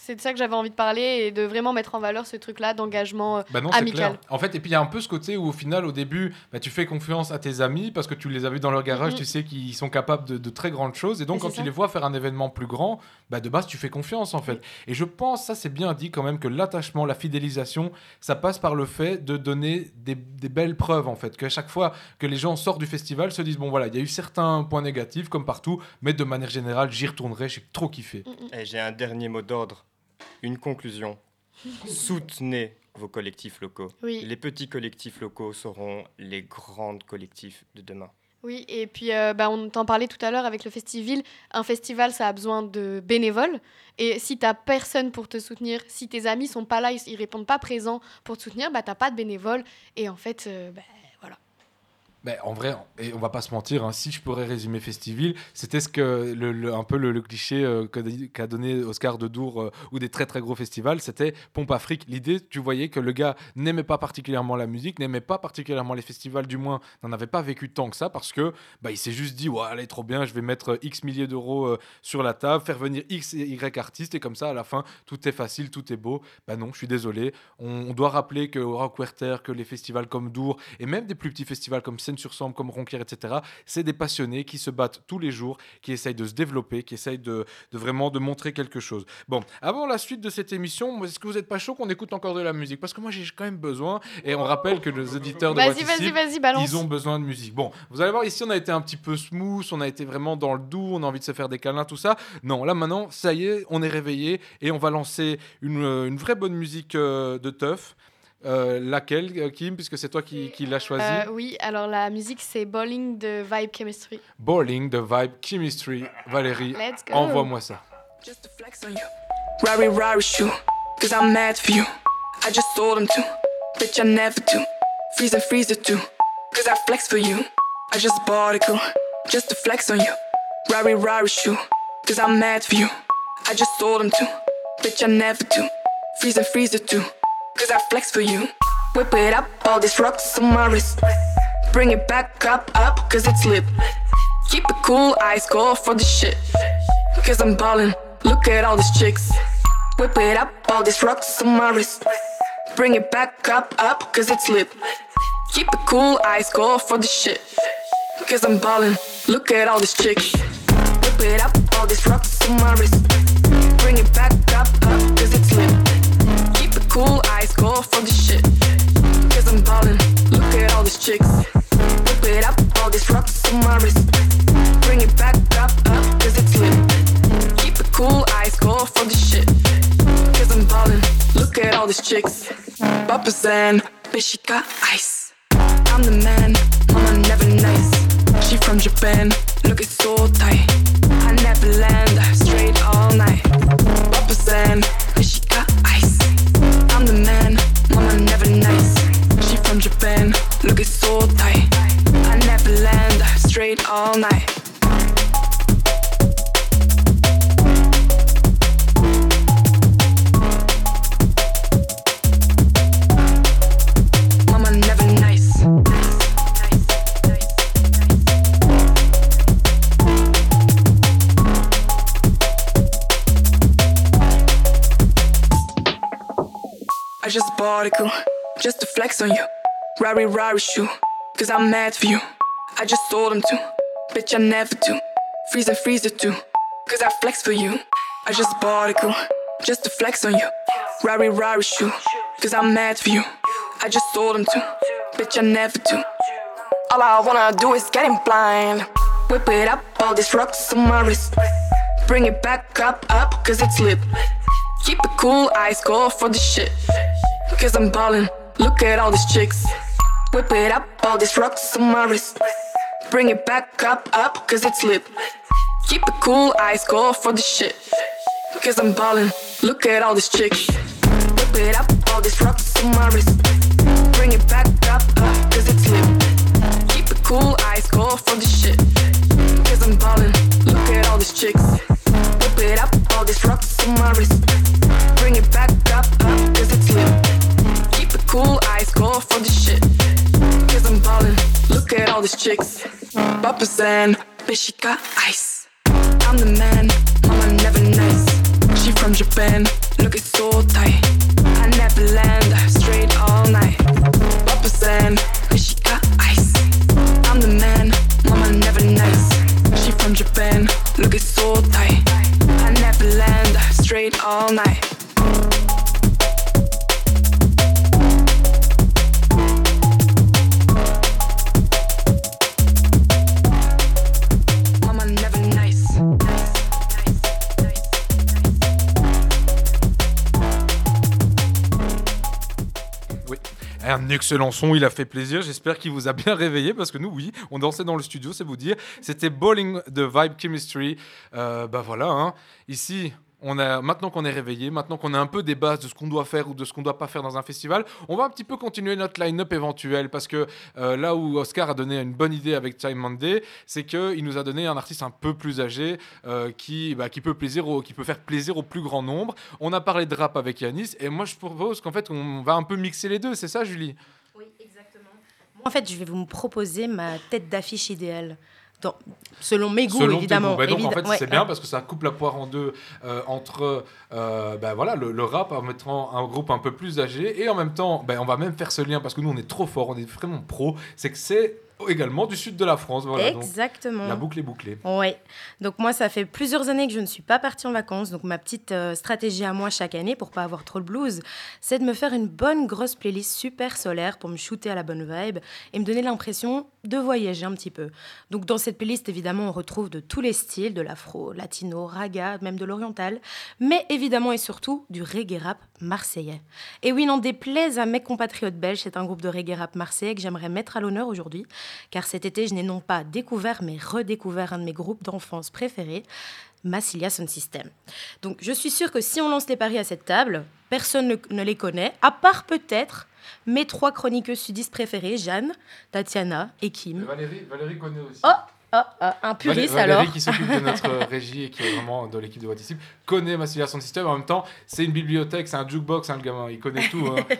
c'est de ça que j'avais envie de parler et de vraiment mettre en valeur ce truc-là d'engagement euh, Bah non, amical. clair. En fait, et puis il y a un peu ce côté où au final, au début, bah, tu fais confiance à tes amis parce que tu les as vus dans leur garage, Mhm. tu sais qu'ils sont capables de, de très grandes choses. Et donc, quand tu ça. les vois faire un événement plus grand, bah, de base, tu fais confiance en fait. Et je pense, ça c'est bien dit quand même, que l'attachement, la fidélisation, ça passe par le fait de donner des, des belles preuves en fait. Qu'à chaque fois que les gens sortent du festival, se disent bon voilà, il y a eu certains points négatifs comme partout, mais de manière générale, j'y retournerai, j'ai trop kiffé. Et j'ai un dernier mot d'ordre, une conclusion. Soutenez vos collectifs locaux. Oui. Les petits collectifs locaux seront les grands collectifs de demain. Oui, et puis euh, bah, on t'en parlait tout à l'heure avec le festival. Un festival, ça a besoin de bénévoles. Et si t'as personne pour te soutenir, si tes amis sont pas là, ils, ils répondent pas présents pour te soutenir, bah t'as pas de bénévoles. Et en fait, euh, bah, voilà. Ben, en vrai, et on va pas se mentir, hein, si je pourrais résumer Festivil, c'était ce que le, le- un peu le, cliché euh, qu'a donné Oscar de Dour euh, ou des très très gros festivals, c'était pompe fric. L'idée, tu voyais que le gars n'aimait pas particulièrement la musique, n'aimait pas particulièrement les festivals, du moins n'en avait pas vécu tant que ça parce que bah, il s'est juste dit ouais, allez trop bien, je vais mettre euh, X milliers d'euros sur la table, faire venir X et Y artistes et comme ça à la fin tout est facile, tout est beau. Bah non, je suis désolé. On, doit rappeler que au Rock Werther, que les festivals comme Dour et même des plus petits festivals comme Seine-sur-Sambre, comme Ronquière, etc. C'est des passionnés qui se battent tous les jours, qui essayent de se développer, qui essayent de, de vraiment de montrer quelque chose. Bon, avant la suite de cette émission, est-ce que vous n'êtes pas chaud qu'on écoute encore de la musique? Parce que moi j'ai quand même besoin, et on rappelle que nos auditeurs de Vas-y, vas-y, vas-y, balance. ils ont besoin de musique. Bon, vous allez voir, ici on a été un petit peu smooth, on a été vraiment dans le doux, on a envie de se faire des câlins, tout ça. Non, là maintenant, ça y est, on est réveillé et on va lancer une, euh, une vraie bonne musique euh, de teuf. Euh, laquelle, euh, Kim, puisque c'est toi qui, qui l'as choisi Euh, oui, alors la musique, c'est Bowling de Vibe Chemistry. Bowling, The Vibe, Chemistry. Valérie, envoie-moi ça. Rari Rari shoe, cause I'm mad for you. I just told him to, bitch, I never do. Freeze and freeze the two, cause I flex for you. I just bought a girl, just to flex on you. Rari Rari shoe, cause I'm mad for you. I just told him to, Bitch, I never do. Freeze and freezer too. Cause I flex for you. Whip it up, all these rocks on my wrist. Bring it back up, up, cause it's lit. Keep it cool, ice cold for the shit. Cause I'm ballin', look at all these chicks. Whip it up, all these rocks on my wrist. Bring it back up, up, cause it's lit. Keep it cool, ice cold for the shit. Cause I'm ballin', look at all these chicks. Whip it up, all these rocks on my wrist. Bring it back up, up, cause it's lit. Cool, ice cold for the shit. Cause I'm ballin', look at all these chicks. Whip it up, all these rocks on my wrist. Bring it back up, up, cause it's lit. Keep it cool, ice cold for the shit. Cause I'm ballin', look at all these chicks. Papa's and bitch, she got ice. I'm the man, mama never nice. She from Japan, look it's so tight. I never land, straight all night. Papa's and From look it's so tight. I never land, straight all night. Mama never nice. I just bought a cool, just to flex on you. Rari Rari shoe, cause I'm mad for you. I just sold them too, bitch, I never do. Freeze and freezer too, cause I flex for you. I just bought a cool, just to flex on you. Rari Rari shoe, cause I'm mad for you. I just sold them too, bitch, I never do. All I wanna do is getting blind. Whip it up, all these rocks on my wrist. Bring it back up, up, cause it's lit. Keep it cool, ice cold for the shit. Cause I'm ballin', look at all these chicks. Whip it up, all these rocks on my wrist. Bring it back up, up, cause it's lit. Keep it cool, ice cold for the shit. Cause I'm ballin', look at all these chicks. Whip it up, all these rocks on my wrist. Bring it back up, up, cause it's lit. Keep it cool, ice cold for the shit. Cause I'm ballin', look at all these chicks. Whip it up, all these rocks on my wrist. Bring it back up, up, cause it's lit. Cool, ice cold for the shit. Cause I'm ballin', look at all these chicks. Papa's and bitch, she got ice. I'm the man, mama never nice. She from Japan, look it's so tight. I never land, straight all night. Papa's and bitch, she got ice. I'm the man, mama never nice. She from Japan, look it's so tight. I never land, straight all night. Un excellent son, il a fait plaisir. J'espère qu'il vous a bien réveillé parce que nous, oui, on dansait dans le studio, c'est vous dire. C'était Bowling de Vibe Chemistry. Euh, bah voilà, hein. ici. On a, maintenant qu'on est réveillé, maintenant qu'on a un peu des bases de ce qu'on doit faire ou de ce qu'on ne doit pas faire dans un festival, on va un petit peu continuer notre line-up éventuel parce que euh, là où Oscar a donné une bonne idée avec Time Monday, c'est qu'il nous a donné un artiste un peu plus âgé euh, qui, bah, qui, peut plaisir qui peut faire plaisir au plus grand nombre. On a parlé de rap avec Yanis et moi je propose qu'en fait on va un peu mixer les deux, c'est ça Julie? Moi, en fait, je vais vous proposer ma tête d'affiche idéale. Dans- selon mes goûts, Selon évidemment. goûts. Bah donc, en fait, ouais, c'est bien ouais. parce que ça coupe la poire en deux euh, entre euh, bah, voilà, le, le rap en mettant un groupe un peu plus âgé et en même temps, bah, on va même faire ce lien parce que nous, on est trop fort, on est vraiment pro. C'est que c'est également du sud de la France. Voilà, donc Exactement. la boucle est bouclée. Ouais. Donc moi, ça fait plusieurs années que je ne suis pas partie en vacances. Donc ma petite euh, stratégie à moi chaque année pour pas avoir trop le blues, c'est de me faire une bonne grosse playlist super solaire pour me shooter à la bonne vibe et me donner l'impression de voyager un petit peu. Donc dans cette playlist, évidemment, on retrouve de tous les styles, de l'afro, latino, raga, même de l'oriental, mais évidemment et surtout du reggae rap marseillais. Et oui, n'en déplaise à mes compatriotes belges, c'est un groupe de reggae rap marseillais que j'aimerais mettre à l'honneur aujourd'hui, car cet été, je n'ai non pas découvert, mais redécouvert un de mes groupes d'enfance préférés, Massilia Sound System. Donc je suis sûre que si on lance les paris à cette table, personne ne, ne les connaît, à part peut-être mes trois chroniqueuses sudistes préférées, Jeanne, Tatiana et Kim. Valérie, Valérie connaît aussi. Oh, ah, ah, un puriste Valérie alors. qui s'occupe de notre *laughs* régie et qui est vraiment de l'équipe de Wattissime, connaît Massilia Sound System. En même temps, c'est une bibliothèque, c'est un jukebox, hein, le gamin. Il connaît tout. hein. *laughs*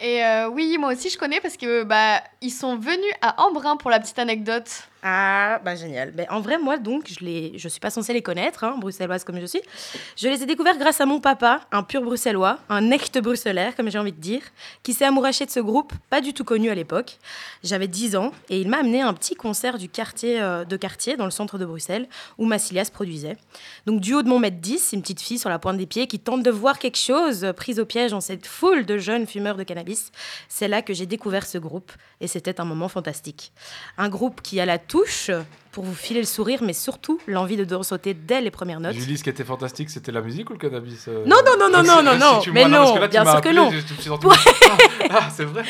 Et euh, oui, moi aussi je connais parce que bah ils sont venus à Embrun pour la petite anecdote. Ah, bah génial. Ben, en vrai, moi, donc, je ne je suis pas censée les connaître, hein, bruxelloise comme je suis. Je les ai découverts grâce à mon papa, un pur bruxellois, un echt bruxellaire, comme j'ai envie de dire, qui s'est amouraché de ce groupe, pas du tout connu à l'époque. J'avais 10 ans et il m'a amené à un petit concert du quartier, euh, de quartier dans le centre de Bruxelles où Massilia se produisait. Donc, du haut de mon mètre 10, une petite fille sur la pointe des pieds qui tente de voir quelque chose, euh, prise au piège dans cette foule de jeunes fumeurs de cannabis. C'est là que j'ai découvert ce groupe et c'était un moment fantastique. Un groupe qui a la touche pour vous filer le sourire, mais surtout l'envie de sauter dès les premières notes. Julie, ce qui était fantastique, c'était la musique ou le cannabis euh Non, non, non, non, non, non, non, Situe-moi, mais non, là, bien sûr que non. Pour- Ah, *laughs* ah, c'est vrai.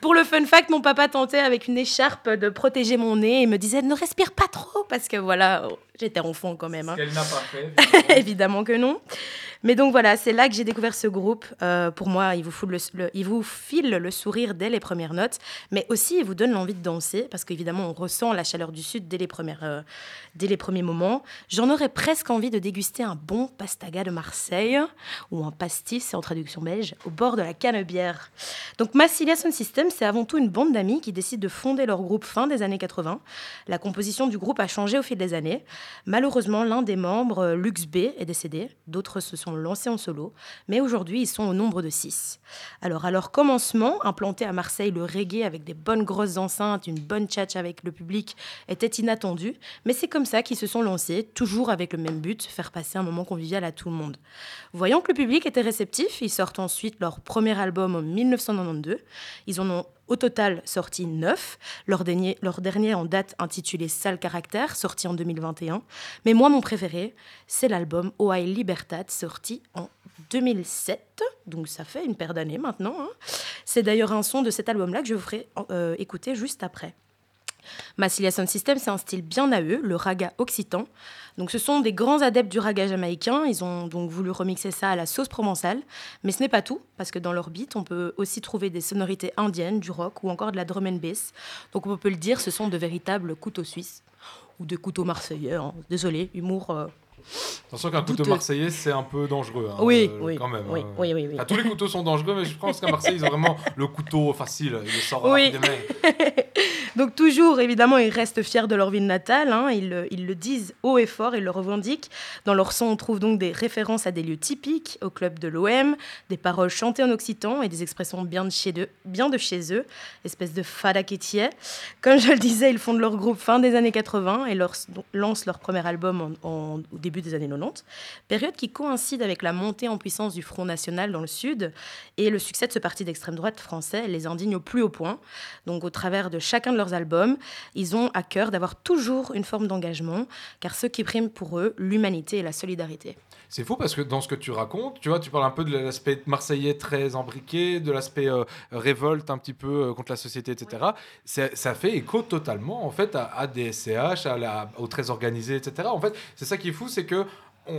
Pour le fun fact, mon papa tentait avec une écharpe de protéger mon nez et me disait ne respire pas trop parce que voilà, j'étais enfant quand même. hein. Qu'elle n'a pas fait. *laughs* Évidemment que non. Mais donc voilà, c'est là que j'ai découvert ce groupe. Euh, pour moi, il vous, fout le, le- il vous file le sourire dès les premières notes, mais aussi il vous donne l'envie de danser, parce qu'évidemment, on ressent la chaleur du Sud dès les, premières, euh, dès les premiers moments. J'en aurais presque envie de déguster un bon pastaga de Marseille, ou un pastis, c'est en traduction belge, au bord de la canebière. Donc Massilia Sound System, c'est avant tout une bande d'amis qui décident de fonder leur groupe fin des années 80. La composition du groupe a changé au fil des années. Malheureusement, l'un des membres, Lux B, est décédé. D'autres se sont lancés en solo. Mais aujourd'hui, ils sont au nombre de six. Alors, à leur commencement, implanté à Marseille, le reggae avec des bonnes grosses enceintes, une bonne tchatch avec le public était inattendu. Mais c'est comme ça qu'ils se sont lancés, toujours avec le même but, faire passer un moment convivial à tout le monde. Voyant que le public était réceptif, ils sortent ensuite leur premier album en 1992. Ils en ont au total sorti neuf. Leur dernier, en date intitulé Sale Caractère, sorti en 2021. Mais moi, mon préféré, c'est l'album Oi Libertad, sorti en 2007. Donc ça fait une paire d'années maintenant. hein. C'est d'ailleurs un son de cet album-là que je vous ferai euh, écouter juste après. Massilia Sound System, c'est un style bien à eux, le raga occitan. Donc ce sont des grands adeptes du raga jamaïcain. Ils ont donc voulu remixer ça à la sauce provençale. Mais ce n'est pas tout, parce que dans leur beat, on peut aussi trouver des sonorités indiennes, du rock ou encore de la drum and bass. Donc on peut le dire, ce sont de véritables couteaux suisses ou des couteaux marseillais. hein. Désolé, humour. euh, Attention qu'un couteau marseillais, c'est un peu dangereux. hein, Oui, euh, oui, Quand même. oui, hein. oui. Enfin, tous les couteaux sont dangereux, mais je pense qu'à Marseille, ils ont vraiment le couteau facile. Ils le sortent. *laughs* Donc toujours, évidemment, ils restent fiers de leur ville natale, hein, ils, le, disent haut et fort, ils le revendiquent. Dans leur son, on trouve donc des références à des lieux typiques, au club de l'OM, des paroles chantées en occitan et des expressions bien de chez eux, bien de chez eux espèce de fada qui t'y est. Comme je le disais, ils fondent leur groupe fin des années 80 et lancent leur premier album au début des années 90, période qui coïncide avec la montée en puissance du Front National dans le Sud et le succès de ce parti d'extrême droite français les indigne au plus haut point. Donc au travers de chacun de leurs albums, ils ont à cœur d'avoir toujours une forme d'engagement, car ce qui prime pour eux, l'humanité et la solidarité. C'est fou parce que dans ce que tu racontes, tu vois, tu parles un peu de l'aspect marseillais très embriqué, de l'aspect euh, révolte un petit peu euh, contre la société, etc. Ça fait écho totalement en fait à, à des SCH, à la, aux très organisés, etc. En fait, c'est ça qui est fou, c'est que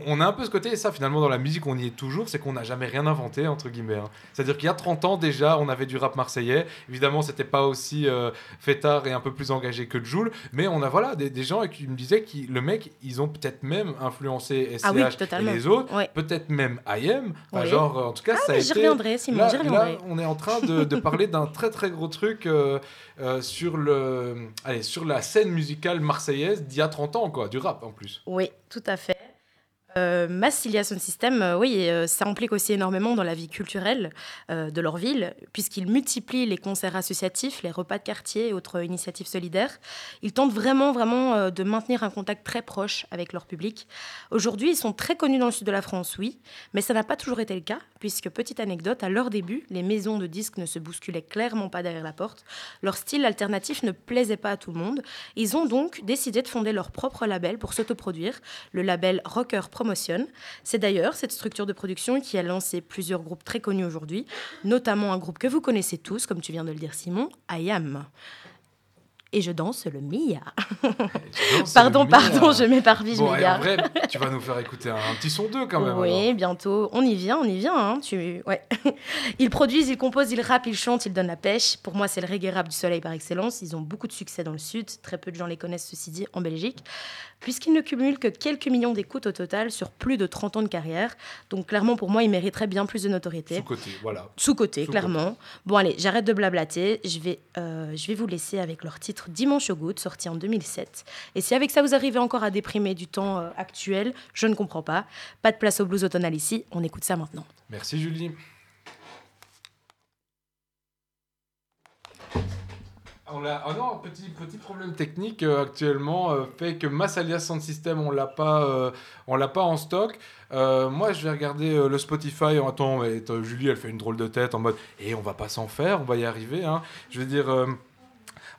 on, a un peu ce côté, et ça finalement dans la musique on y est toujours, c'est qu'on n'a jamais rien inventé entre guillemets. hein. C'est-à-dire qu'il y a 30 ans déjà, on avait du rap marseillais. Évidemment, c'était pas aussi euh, fêtard et un peu plus engagé que Joule, mais on a voilà des, des gens qui me disaient que le mec, ils ont peut-être même influencé SCH Ah oui, et les autres, Ouais. peut-être même IM. Enfin, Oui. Genre, en tout cas, Ah, ça a été. reviendrai, Simon, là, là, on est en train de, de parler d'un très très gros truc euh, euh, sur le, allez, sur la scène musicale marseillaise d'il y a 30 ans, quoi, du rap en plus. Oui, tout à fait. Euh, Massilia Sound System, euh, oui, euh, ça implique aussi énormément dans la vie culturelle euh, de leur ville, puisqu'ils multiplient les concerts associatifs, les repas de quartier et autres initiatives solidaires. Ils tentent vraiment, vraiment de maintenir un contact très proche avec leur public. Aujourd'hui, ils sont très connus dans le sud de la France, oui, mais ça n'a pas toujours été le cas, puisque, petite anecdote, à leur début, les maisons de disques ne se bousculaient clairement pas derrière la porte. Leur style alternatif ne plaisait pas à tout le monde. Ils ont donc décidé de fonder leur propre label pour s'autoproduire, le label Rocker C'est d'ailleurs cette structure de production qui a lancé plusieurs groupes très connus aujourd'hui, notamment un groupe que vous connaissez tous, comme tu viens de le dire Simon, IAM. Et je danse le Mia. *laughs* pardon, le Mia. pardon, je m'éparpille, Bon, je en m'égare. vrai, tu vas nous faire écouter un, un petit son 2 quand même. Oui, alors. bientôt. On y vient, on y vient. Hein. Tu... Ouais. *laughs* ils produisent, ils composent, ils rappent, ils chantent, ils donnent la pêche. Pour moi, c'est le reggae rap du soleil par excellence. Ils ont beaucoup de succès dans le sud. Très peu de gens les connaissent, ceci dit, en Belgique. Puisqu'ils ne cumulent que quelques millions d'écoutes au total sur plus de 30 ans de carrière. Donc, clairement, pour moi, ils mériteraient bien plus de notoriété. Sous-côté, voilà. Sous-côté, Sous-côté. clairement. Bon, allez, j'arrête de blablater. Je vais, euh, je vais vous laisser avec leur titre Dimanche au goutte, sorti en 2007. Et si avec ça vous arrivez encore à déprimer du temps euh, actuel, je ne comprends pas. Pas de place au blues automnal ici. On écoute ça maintenant. Merci Julie. On a, oh petit, problème technique euh, actuellement euh, fait que Mass alias Sound System, on l'a on l'a pas en stock. Moi, je vais regarder le Spotify. Attends, Julie, elle fait une drôle de tête en mode, et on va pas s'en faire, on va y arriver. Hein. Je veux dire,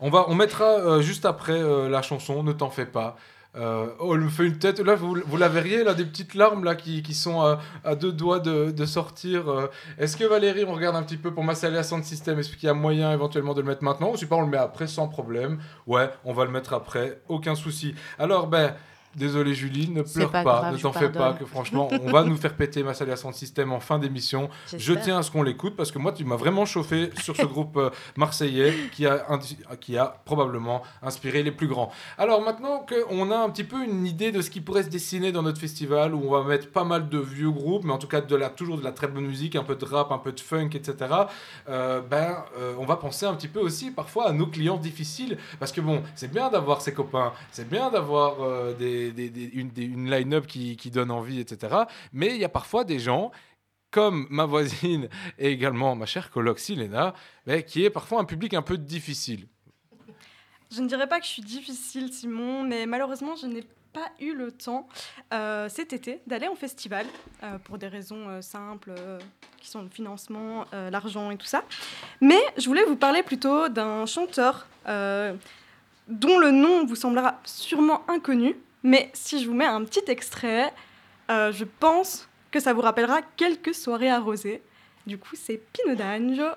on va, on mettra euh, juste après euh, la chanson. Ne t'en fais pas. Euh, oh, elle me fait une tête. Là, vous, vous la verriez, là, des petites larmes là qui, qui sont à, à deux doigts de, de sortir. euh. Est-ce que Valérie, on regarde un petit peu pour Massalia Sound System? Est-ce qu'il y a moyen éventuellement de le mettre maintenant? Ou si pas, on le met après sans problème. Ouais, on va le mettre après, aucun souci. Alors, ben. Désolé Julie, ne pleure pas pas, grave, ne t'en fais pas, que franchement, on va nous faire péter Massalia Sound System en fin d'émission. Je tiens à ce qu'on l'écoute parce que moi, tu m'as vraiment chauffé sur ce groupe euh, marseillais qui a, indi- qui a probablement inspiré les plus grands. Alors maintenant qu'on a un petit peu une idée de ce qui pourrait se dessiner dans notre festival, où on va mettre pas mal de vieux groupes, mais en tout cas de la, toujours de la très bonne musique, un peu de rap, un peu de funk, etc., euh, ben, euh, on va penser un petit peu aussi parfois à nos clients difficiles, parce que bon, c'est bien d'avoir ses copains, c'est bien d'avoir euh, une, line-up qui, donne envie, etc., mais il y a parfois des gens comme ma voisine et également ma chère coloc Silena, mais qui est parfois un public un peu difficile. Je ne dirais pas que je suis difficile, Simon, mais malheureusement, je n'ai pas eu le temps euh, cet été d'aller en festival euh, pour des raisons euh, simples qui sont le financement, l'argent et tout ça. Mais je voulais vous parler plutôt d'un chanteur dont le nom vous semblera sûrement inconnu, mais si je vous mets un petit extrait, euh, je pense que ça vous rappellera quelques soirées arrosées. Du coup, c'est Pino D'Angio.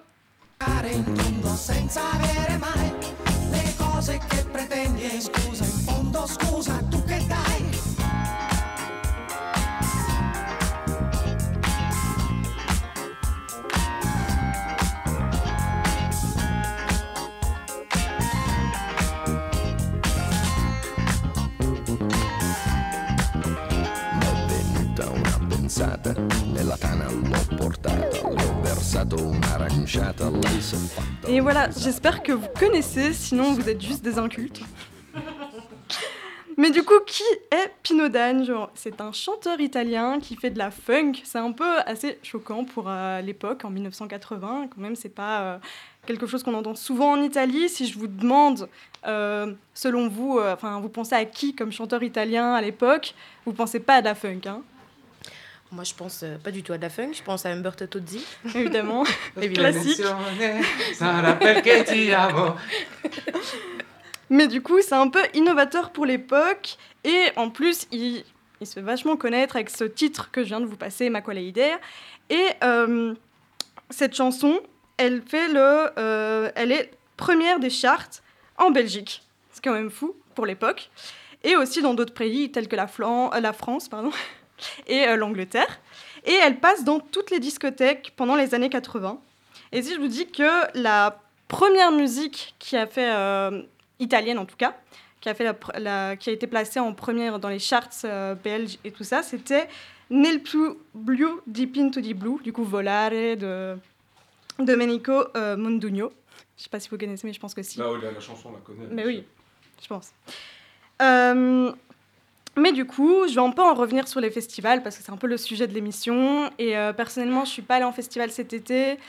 Una pensata, nella tana l'ho portata, l'ho versato un'aranciata, lei s'è fatta. Et voilà, j'espère que vous connaissez, sinon vous êtes juste des incultes. Mais du coup, qui est Pino D'Angio C'est un chanteur italien qui fait de la funk. C'est un peu assez choquant pour euh, l'époque, en 1980. Quand même, c'est pas euh, quelque chose qu'on entend souvent en Italie. Si je vous demande, euh, selon vous, enfin, vous pensez à qui comme chanteur italien à l'époque Vous pensez pas à de la funk, hein Moi, je pense euh, pas du tout à de la funk. Je pense à Umberto Tozzi. *laughs* Évidemment. *laughs* Évidemment. Classique. *laughs* Mais du coup, c'est un peu innovateur pour l'époque. Et en plus, il, il se fait vachement connaître avec ce titre que je viens de vous passer, Maqualeider. Et euh, cette chanson, elle, fait le, euh, elle est première des charts en Belgique. C'est quand même fou pour l'époque. Et aussi dans d'autres pays tels que la, Flan- euh, la France pardon, et euh, l'Angleterre. Et elle passe dans toutes les discothèques pendant les années 80. Et si je vous dis que la première musique qui a fait, euh, italienne en tout cas, qui a, fait la qui a été placée en première dans les charts euh, belges et tout ça, c'était Nel più blu di Pinto di Blu, du coup Volare de Domenico Mondugno. Je sais pas si vous connaissez, mais je pense que si. Là, oui, la, la chanson, on la connaît. Mais oui, je pense. Euh, mais du coup, je vais un peu en revenir sur les festivals parce que c'est un peu le sujet de l'émission. Et euh, personnellement, je suis pas allée en festival cet été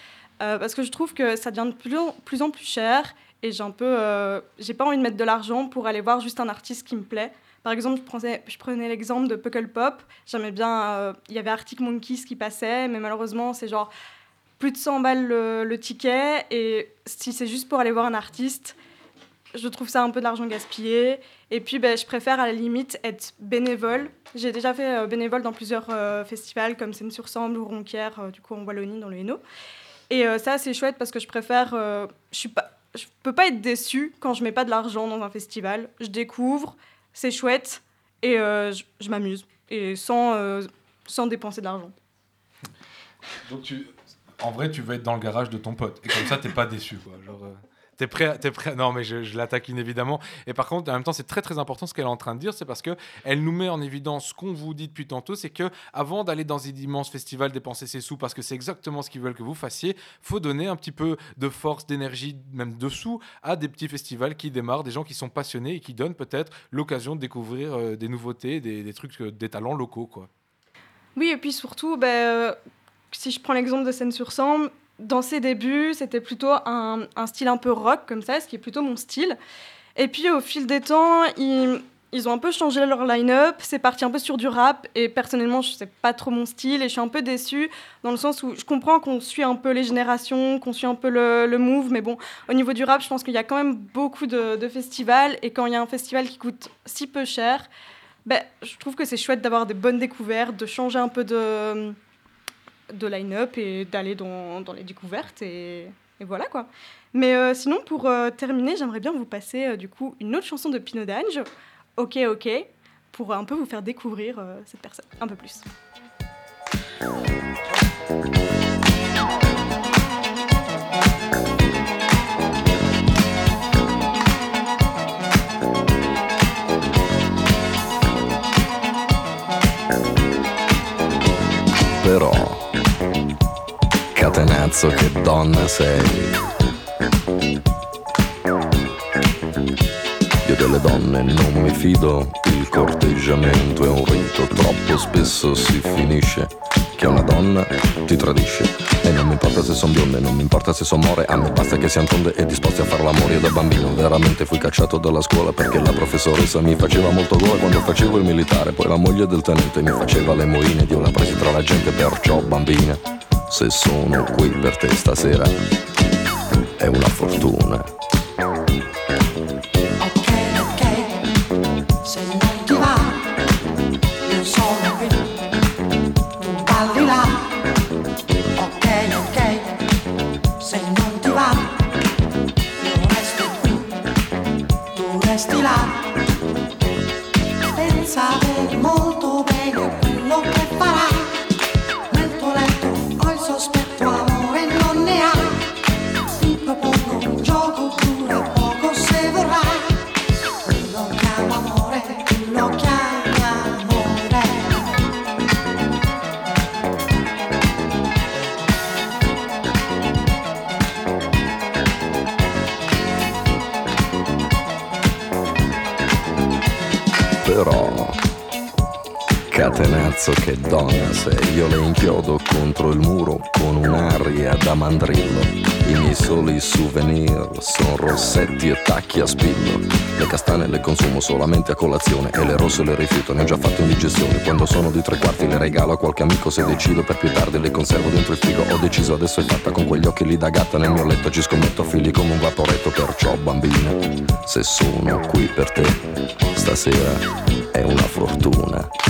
euh, parce que je trouve que ça devient de plus en plus, en plus cher et j'ai un peu, euh, j'ai pas envie de mettre de l'argent pour aller voir juste un artiste qui me plaît. Par exemple, je prenais, je prenais l'exemple de Puckle Pop. J'aimais bien, il y avait Arctic Monkeys qui passait, mais malheureusement, c'est genre plus de 100 balles le, le ticket. Et si c'est juste pour aller voir un artiste, je trouve ça un peu de l'argent gaspillé. Et puis, ben, je préfère à la limite être bénévole. J'ai déjà fait euh, bénévole dans plusieurs euh, festivals comme Seine-sur-Sambre ou Ronquière, euh, du coup en Wallonie, dans le Hainaut. Et ça, c'est chouette parce que je préfère. je suis pas. je peux pas être déçue quand je mets pas de l'argent dans un festival. Je découvre, c'est chouette et je, m'amuse et sans sans dépenser de l'argent. Donc tu, en vrai, tu veux être dans le garage de ton pote. Et comme ça, t'es pas déçu, quoi. T'es prêt, prêt. Non, mais je, je l'attaque évidemment. Et par contre, en même temps, c'est très très important ce qu'elle est en train de dire, c'est parce que elle nous met en évidence ce qu'on vous dit depuis tantôt, c'est que avant d'aller dans un immense festival dépenser ses sous, parce que c'est exactement ce qu'ils veulent que vous fassiez, faut donner un petit peu de force, d'énergie, même de sous, à des petits festivals qui démarrent, des gens qui sont passionnés et qui donnent peut-être l'occasion de découvrir euh, des nouveautés, des, trucs, euh, des talents locaux, quoi. Oui, et puis surtout, ben, euh, si je prends l'exemple de Scène-sur-Sambre, dans ses débuts, c'était plutôt un, un style un peu rock comme ça, ce qui est plutôt mon style. Et puis au fil des temps, ils, ils ont un peu changé leur line-up, c'est parti un peu sur du rap, et personnellement, je sais pas trop mon style, et je suis un peu déçue, dans le sens où je comprends qu'on suit un peu les générations, qu'on suit un peu le, le move, mais bon, au niveau du rap, je pense qu'il y a quand même beaucoup de, de festivals, et quand il y a un festival qui coûte si peu cher, ben, je trouve que c'est chouette d'avoir des bonnes découvertes, de changer un peu de, de line-up et d'aller dans, les découvertes. Et, voilà quoi. Mais euh, sinon, pour euh, terminer, j'aimerais bien vous passer euh, du coup une autre chanson de Pinot d'Ange, Ok Ok, pour un peu vous faire découvrir cette personne un peu plus. Catenazzo che donna sei. Io delle donne non mi fido, il corteggiamento è un rito, troppo spesso si finisce che una donna ti tradisce. E non mi importa se son bionde, non mi importa se son more, a me basta che siano tonde e disposti a far l'amore. Io da bambino veramente fui cacciato dalla scuola perché la professoressa mi faceva molto gola quando facevo il militare, poi la moglie del tenente mi faceva le moine ed io la presi tra la gente, perciò bambina, se sono qui per te stasera è una fortuna. Che donna sei, io le inchiodo contro il muro con un'aria da mandrillo. I miei soli souvenir sono rossetti e tacchi a spillo. Le castane le consumo solamente a colazione e le rosse le rifiuto, ne ho già fatto indigestione. Quando sono di tre quarti le regalo a qualche amico se decido per più tardi le conservo dentro il frigo. Ho deciso adesso è fatta con quegli occhi lì da gatta nel mio letto, ci scommetto figli come un vaporetto, perciò bambina, se sono qui per te, stasera è una fortuna.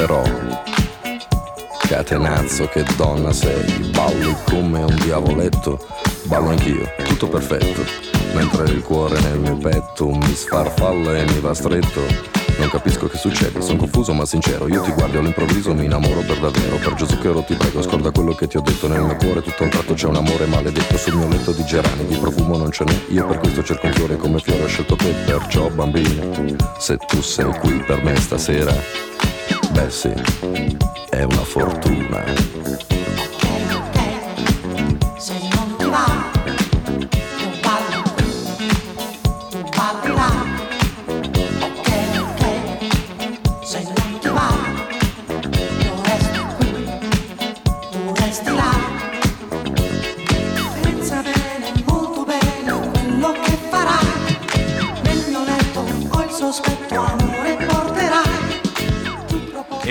Però, catenazzo che donna sei, balli come un diavoletto, ballo anch'io, tutto perfetto, mentre il cuore nel mio petto mi sfarfalla e mi va stretto. Non capisco che succede, sono confuso ma sincero, io ti guardo all'improvviso mi innamoro per davvero, per Gesù che ero ti prego, scorda quello che ti ho detto. Nel mio cuore, tutto un tratto c'è un amore maledetto sul mio letto di gerani, di profumo non ce n'è, io per questo cerco un fiore come fiore ho scelto te, perciò bambina, se tu sei qui per me stasera, beh sì, è una fortuna.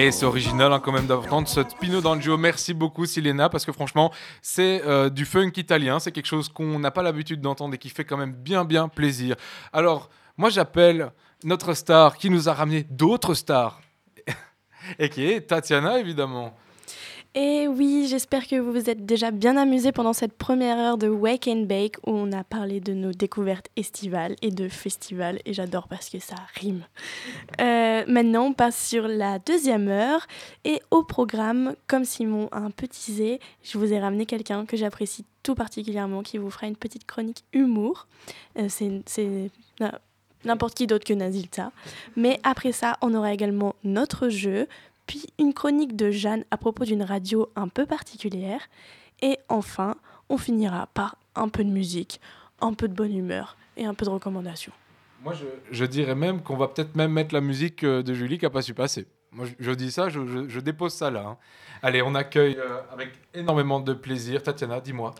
Et c'est original hein, quand même d'entendre ce Pino D'Angio. Merci beaucoup Silena parce que franchement c'est euh, du funk italien. C'est quelque chose qu'on n'a pas l'habitude d'entendre et qui fait quand même bien bien plaisir. Alors moi j'appelle notre star qui nous a ramené d'autres stars *laughs* et qui est Tatiana évidemment. Et oui, j'espère que vous vous êtes déjà bien amusés pendant cette première heure de Wake and Bake où on a parlé de nos découvertes estivales et de festivals et j'adore parce que ça rime. Euh, maintenant, on passe sur la deuxième heure et au programme, comme Simon a un peu teasé, je vous ai ramené quelqu'un que j'apprécie tout particulièrement qui vous fera une petite chronique humour. Euh, c'est n'importe qui d'autre que Nazilta. Mais après ça, on aura également notre jeu, puis une chronique de Jeanne à propos d'une radio un peu particulière. Et enfin, on finira par un peu de musique, un peu de bonne humeur et un peu de recommandations. Moi je, je dirais même qu'on va peut-être même mettre la musique euh, de Julie qui n'a pas su passer. Moi je, je dis ça, je, dépose ça là. hein. Allez, on accueille euh, avec énormément de plaisir. Tatiana, dis-moi.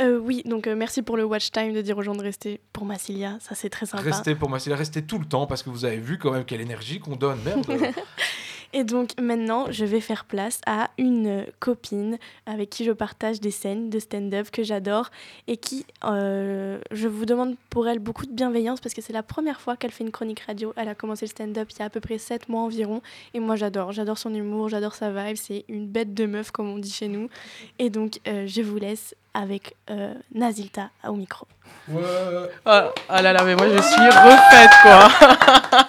Euh, oui, donc euh, merci pour le watch time de dire aux gens de rester pour Massilia, ça c'est très sympa. Restez pour c'est restez tout le temps parce que vous avez vu quand même quelle énergie qu'on donne. Merde. *laughs* Et donc maintenant, je vais faire place à une copine avec qui je partage des scènes de stand-up que j'adore et qui, euh, je vous demande pour elle beaucoup de bienveillance parce que c'est la première fois qu'elle fait une chronique radio. Elle a commencé le stand-up il y a à peu près 7 mois environ et moi j'adore, j'adore son humour, j'adore sa vibe, c'est une bête de meuf comme on dit chez nous. Et donc euh, je vous laisse avec euh, Nazilta au micro. Ah, ah là là, mais moi je suis refaite quoi.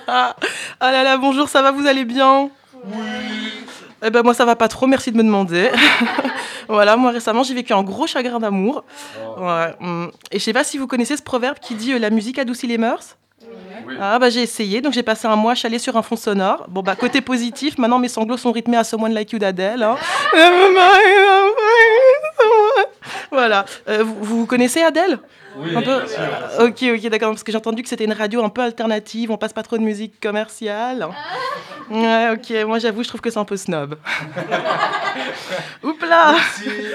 *laughs* ah là là, bonjour, ça va, vous allez bien Oui. Eh ben moi ça va pas trop, merci de me demander. *laughs* voilà, moi récemment j'ai vécu un gros chagrin d'amour. Ouais, hum. Et je sais pas si vous connaissez ce proverbe qui dit euh, la musique adoucit les mœurs. Ah bah j'ai essayé, donc j'ai passé un mois chalé sur un fond sonore. Bon bah côté positif, maintenant mes sanglots sont rythmés à Someone Like You d'Adèle. hein. *laughs* voilà. Euh, vous, vous connaissez Adèle? Oui, un peu bien sûr. Ok, ok, d'accord, parce que j'ai entendu que c'était une radio un peu alternative, on passe pas trop de musique commerciale. Ouais, ok, moi j'avoue, je trouve que c'est un peu snob. *laughs* Oups là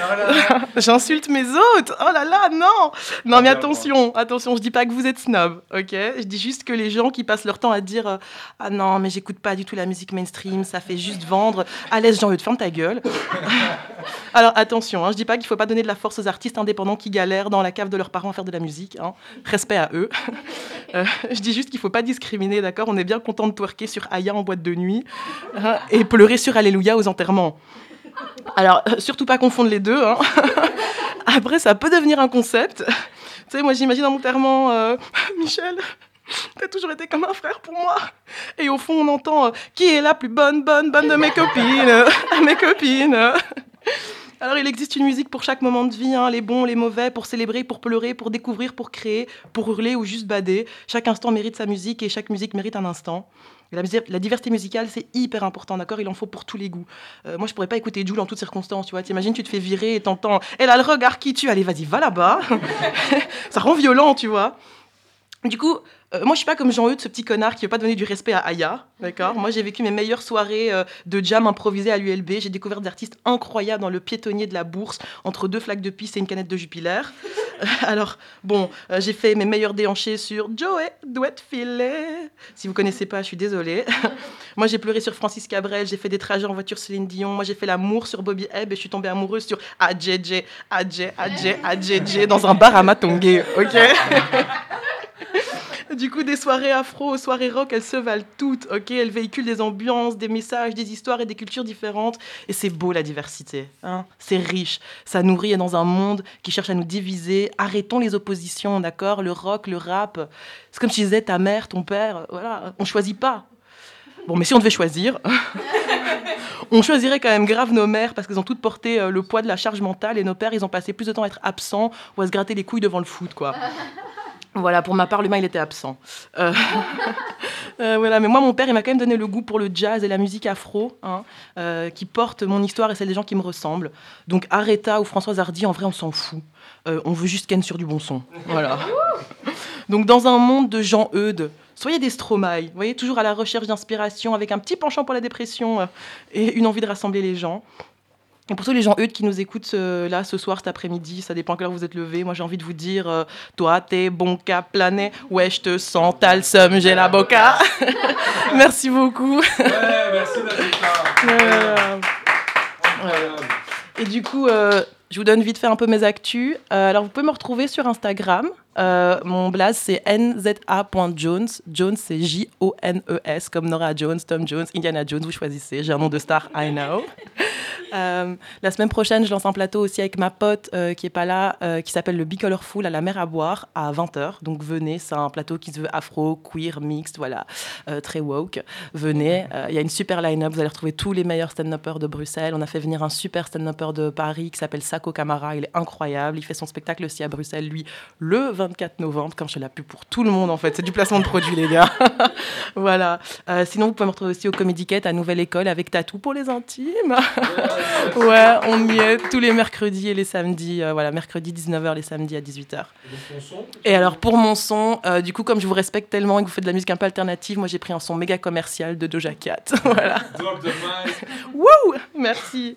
*laughs* J'insulte mes hôtes Oh là là, non Non mais attention, attention, je dis pas que vous êtes snob, ok? Je dis juste que les gens qui passent leur temps à dire euh, Ah non, mais j'écoute pas du tout la musique mainstream, ça fait juste vendre. À l'aise, Jean-Eudes, ferme ta gueule. *laughs* Alors attention, hein, je dis pas qu'il faut pas donner de la force aux artistes indépendants qui galèrent dans la cave de leurs parents à faire de la musique. hein. Respect à eux. *laughs* Euh, je dis juste qu'il faut pas discriminer, d'accord? On est bien content de twerker sur Aya en boîte de nuit hein, et pleurer sur Alléluia aux enterrements. Alors, euh, surtout pas confondre les deux. hein. *laughs* Après, ça peut devenir un concept. Tu sais, moi, j'imagine un enterrement, euh, *laughs* Michel, t'as toujours été comme un frère pour moi. Et au fond, on entend euh, qui est la plus bonne, bonne, bonne de mes copines, mes copines. Alors, il existe une musique pour chaque moment de vie, hein, les bons, les mauvais, pour célébrer, pour pleurer, pour découvrir, pour créer, pour hurler ou juste bader. Chaque instant mérite sa musique et chaque musique mérite un instant. La diversité musicale, c'est hyper important, d'accord? Il en faut pour tous les goûts. Euh, moi, je pourrais pas écouter Jules en toutes circonstances, tu vois. T'imagines, tu te fais virer et t'entends « Elle a le regard qui tue, allez, vas-y, va là-bas *laughs* !» Ça rend violent, tu vois. Du coup, euh, moi, je suis pas comme Jean-Eudes, ce petit connard qui veut pas donner du respect à Aya, d'accord? Moi, j'ai vécu mes meilleures soirées euh, de jam improvisé à l'ULB. J'ai découvert des artistes incroyables dans le piétonnier de la bourse, entre deux flaques de pisse et une canette de Jupiler. *laughs* Alors, bon, euh, j'ai fait mes meilleurs déhanchés sur Joey Douette Filet. Si vous connaissez pas, je suis désolée. *laughs* Moi, j'ai pleuré sur Francis Cabrel, j'ai fait des trajets en voiture Céline Dion. Moi, j'ai fait l'amour sur Bobby Hebb et je suis tombée amoureuse sur AJJ, AJ, AJ, AJJ dans un bar à Matongué, ok? *laughs* *laughs* Du coup, des soirées afro aux soirées rock, elles se valent toutes, ok? Elles véhiculent des ambiances, des messages, des histoires et des cultures différentes. Et c'est beau la diversité, hein? C'est riche, ça nourrit dans un monde qui cherche à nous diviser. Arrêtons les oppositions, d'accord? Le rock, le rap, c'est comme si je disais ta mère, ton père, voilà, on choisit pas. Bon, mais si on devait choisir, *laughs* on choisirait quand même grave nos mères parce qu'elles ont toutes porté euh, le poids de la charge mentale et nos pères, ils ont passé plus de temps à être absents ou à se gratter les couilles devant le foot, quoi. Voilà, pour ma part, l'humain, il était absent. Euh, *laughs* euh, voilà, mais moi, mon père, il m'a quand même donné le goût pour le jazz et la musique afro, hein, euh, qui porte mon histoire et celle des gens qui me ressemblent. Donc, Aretha ou Françoise Hardy, en vrai, on s'en fout. On veut juste Ken sur du bon son. Voilà. *laughs* Donc, dans un monde de gens eudes, soyez des Stromae, vous voyez, toujours à la recherche d'inspiration, avec un petit penchant pour la dépression et une envie de rassembler les gens. Et pour tous les gens eudes qui nous écoutent euh, là ce soir, cet après-midi, ça dépend à quelle heure vous êtes levés. Moi j'ai envie de vous dire, euh, toi t'es bon cap plané, ouais je te sens, t'as le seum, j'ai la boca. *laughs* merci beaucoup. Ouais, merci Euh, euh, Et du coup, euh, je vous donne vite fait un peu mes actus. Euh, alors, vous pouvez me retrouver sur Instagram. Euh, mon blaze, c'est nza.jones. Jones, c'est J-O-N-E-S, comme Nora Jones, Tom Jones, Indiana Jones, vous choisissez. J'ai un nom de star, I know. *laughs* Euh, la semaine prochaine, je lance un plateau aussi avec ma pote euh, qui est pas là, euh, qui s'appelle le Bicolorful à la mer à boire à 20h. Donc venez, c'est un plateau qui se veut afro, queer, mixte, voilà, très woke. Venez, il y a une super line-up, vous allez retrouver tous les meilleurs stand-uppers de Bruxelles. On a fait venir un super stand-upper de Paris qui s'appelle Sako Kamara, il est incroyable. Il fait son spectacle aussi à Bruxelles, lui, le 24 novembre, comme je l'ai pu pour tout le monde en fait. C'est du placement de produit, les gars. *laughs* voilà. Euh, sinon, vous pouvez me retrouver aussi au Comedy Cat à Nouvelle École avec Tatou pour les intimes. *laughs* ouais, on y est tous les mercredis et les samedis. euh, voilà, mercredi 19h, les samedis à 18h. Et alors pour mon son, euh, du coup comme je vous respecte tellement et que vous faites de la musique un peu alternative, moi j'ai pris un son méga commercial de Doja Cat. *laughs* voilà. Wouh Merci.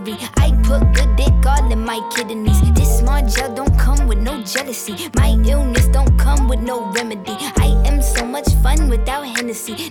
Misery. I put good dick all in my kidneys. This small gel don't come with no jealousy. My illness don't come with no remedy. I am so much fun without Hennessy.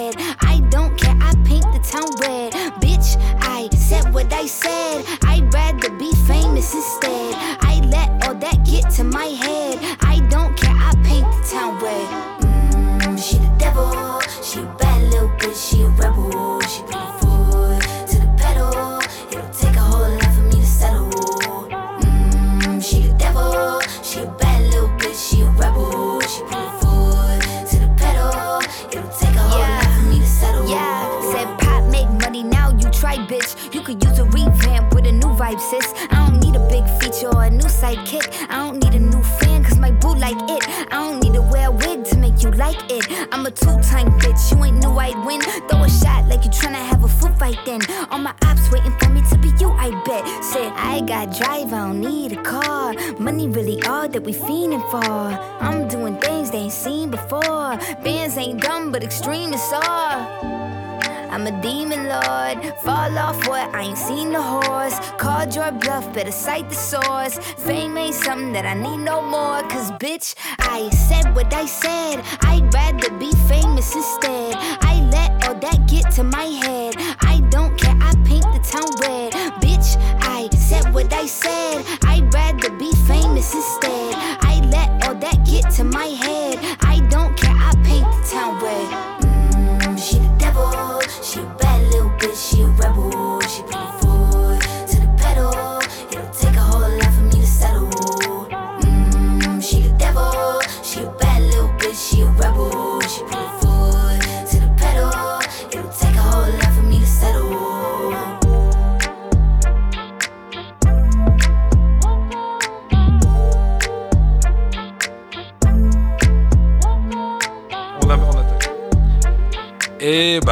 I don't care, I paint the town red. Bitch, I said what I said. I'd got drive, I don't need a car. Money really all that we fiending for. I'm doing things they ain't seen before. Bands ain't dumb, but extreme is all. I'm a demon lord. Fall off what? I ain't seen the horse. Called your bluff, better cite the source. Fame ain't something that I need no more. Cause bitch, I said what I said. I'd rather be famous instead. I let all that get to my head. I don't care, I paint the town red. Said what I said. I'd rather be famous instead.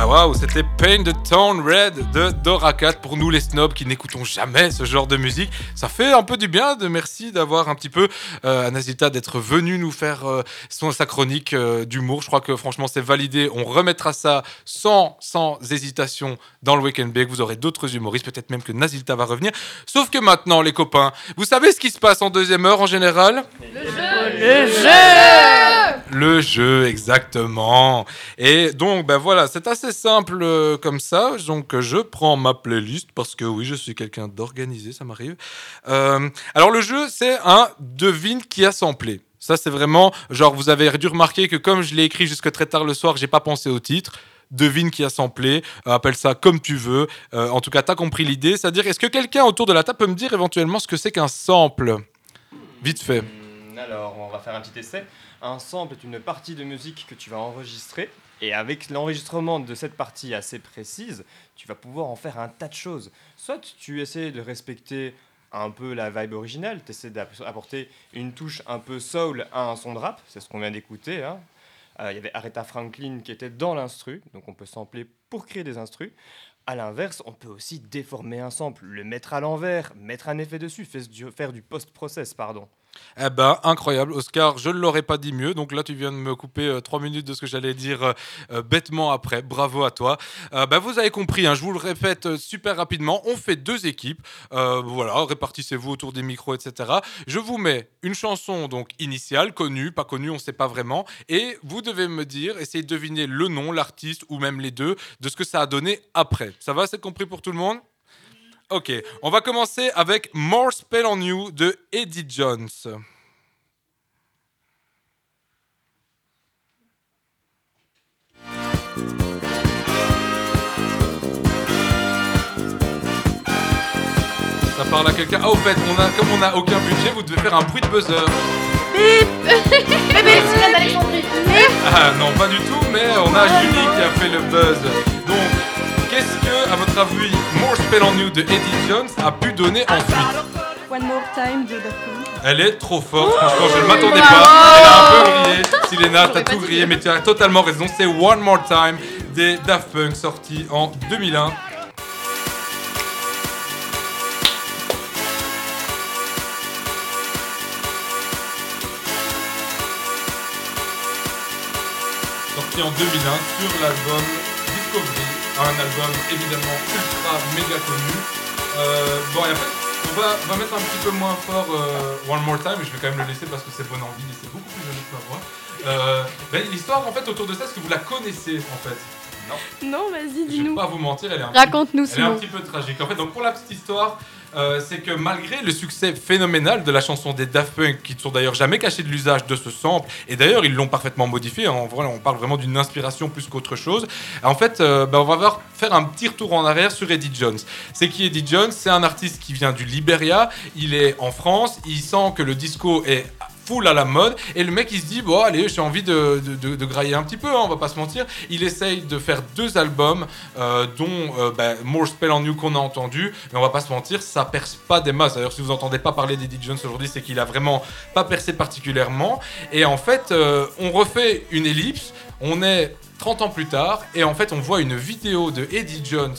Waouh, c'était Paint the Town Red de Dora 4 pour nous les snobs qui n'écoutons jamais ce genre de musique. Ça fait un peu du bien de merci d'avoir un petit peu euh, à Nazita d'être venu nous faire euh, son, sa chronique euh, d'humour. Je crois que franchement c'est validé. On remettra ça sans, sans hésitation dans le Weekend Bake. Vous aurez d'autres humoristes, peut-être même que Nazilta va revenir. Sauf que maintenant les copains, vous savez ce qui se passe en deuxième heure en général? Le jeu le jeu, exactement. Et donc, ben voilà, c'est assez simple euh, comme ça. Donc, euh, je prends ma playlist parce que oui, je suis quelqu'un d'organisé, ça m'arrive. Euh, alors, le jeu, c'est un devine qui a samplé. Ça, c'est vraiment, genre, vous avez dû remarquer que comme je l'ai écrit jusque très tard le soir, j'ai pas pensé au titre. Devine qui a samplé, euh, appelle ça comme tu veux. En tout cas, t'as compris l'idée. C'est-à-dire, est-ce que quelqu'un autour de la table peut me dire éventuellement ce que c'est qu'un sample? Vite fait. Alors, on va faire un petit essai. Un sample est une partie de musique que tu vas enregistrer. Et avec l'enregistrement de cette partie assez précise, tu vas pouvoir en faire un tas de choses. Soit tu essaies de respecter un peu la vibe originale, tu essaies d'apporter une touche un peu soul à un son de rap, c'est ce qu'on vient d'écouter. hein. Euh, Il y avait Aretha Franklin qui était dans l'instru, donc on peut sampler pour créer des instrus. À l'inverse, on peut aussi déformer un sample, le mettre à l'envers, mettre un effet dessus, faire du- faire du post-process, pardon. Eh ben, incroyable, Oscar, je ne l'aurais pas dit mieux. Donc là, tu viens de me couper euh, trois minutes de ce que j'allais dire euh, euh, bêtement après. Bravo à toi. Ben, vous avez compris, hein, je vous le répète super rapidement. On fait deux équipes. Voilà, répartissez-vous autour des micros, etc. Je vous mets une chanson donc initiale, connue, pas connue, on ne sait pas vraiment. Et vous devez me dire, essayez de deviner le nom, l'artiste ou même les deux, de ce que ça a donné après. Ça va, c'est compris pour tout le monde? Ok, on va commencer avec More Spell on You de Eddie Jones. Ça parle à quelqu'un. Ah, au fait, on a, comme on n'a aucun budget, vous devez faire un bruit de buzzer. Ah non, pas du tout, mais on a Julie qui a fait le buzz. Donc, qu'est-ce que, à votre avis, More Spell on You de Eddie Jones a pu donner ensuite One More Time de Daft Punk. Elle est trop forte, franchement, je ne m'attendais pas. Elle a un peu grillé. Silena, t'as tout grillé, mais tu as totalement raison. C'est One More Time des Daft Punk, sorti en 2001. Sorti en 2001 sur l'album un album évidemment ultra méga connu. Euh, bon, et après, on va, on va mettre un petit peu moins fort euh, One More Time, mais je vais quand même le laisser parce que c'est bon envie et c'est beaucoup plus joli que ma voix. Euh, ben, L'histoire en fait autour de ça, est-ce que vous la connaissez en fait? Non. Non, vas-y, Je vais dis-nous. pas vous mentir, elle est un Raconte-nous, petit, elle est un petit peu tragique. En fait, donc pour la petite histoire, euh, c'est que malgré le succès phénoménal de la chanson des Daft qui ne sont d'ailleurs jamais cachés de l'usage de ce sample, et d'ailleurs ils l'ont parfaitement modifié, hein, vrai, on parle vraiment d'une inspiration plus qu'autre chose. En fait, euh, ben, on va faire un petit retour en arrière sur Eddie Jones. C'est qui Eddie Jones? C'est un artiste qui vient du Liberia, il est en France, il sent que le disco est à la mode et le mec il se dit bon allez j'ai envie de- de grailler un petit peu hein, on va pas se mentir. Il essaye de faire deux albums euh, dont euh, bah, More Spell on You qu'on a entendu mais on va pas se mentir ça perce pas des masses. D'ailleurs si vous entendez pas parler d'Eddie Jones aujourd'hui c'est qu'il a vraiment pas percé particulièrement. Et en fait euh, on refait une ellipse on est 30 ans plus tard et en fait on voit une vidéo de Eddie Jones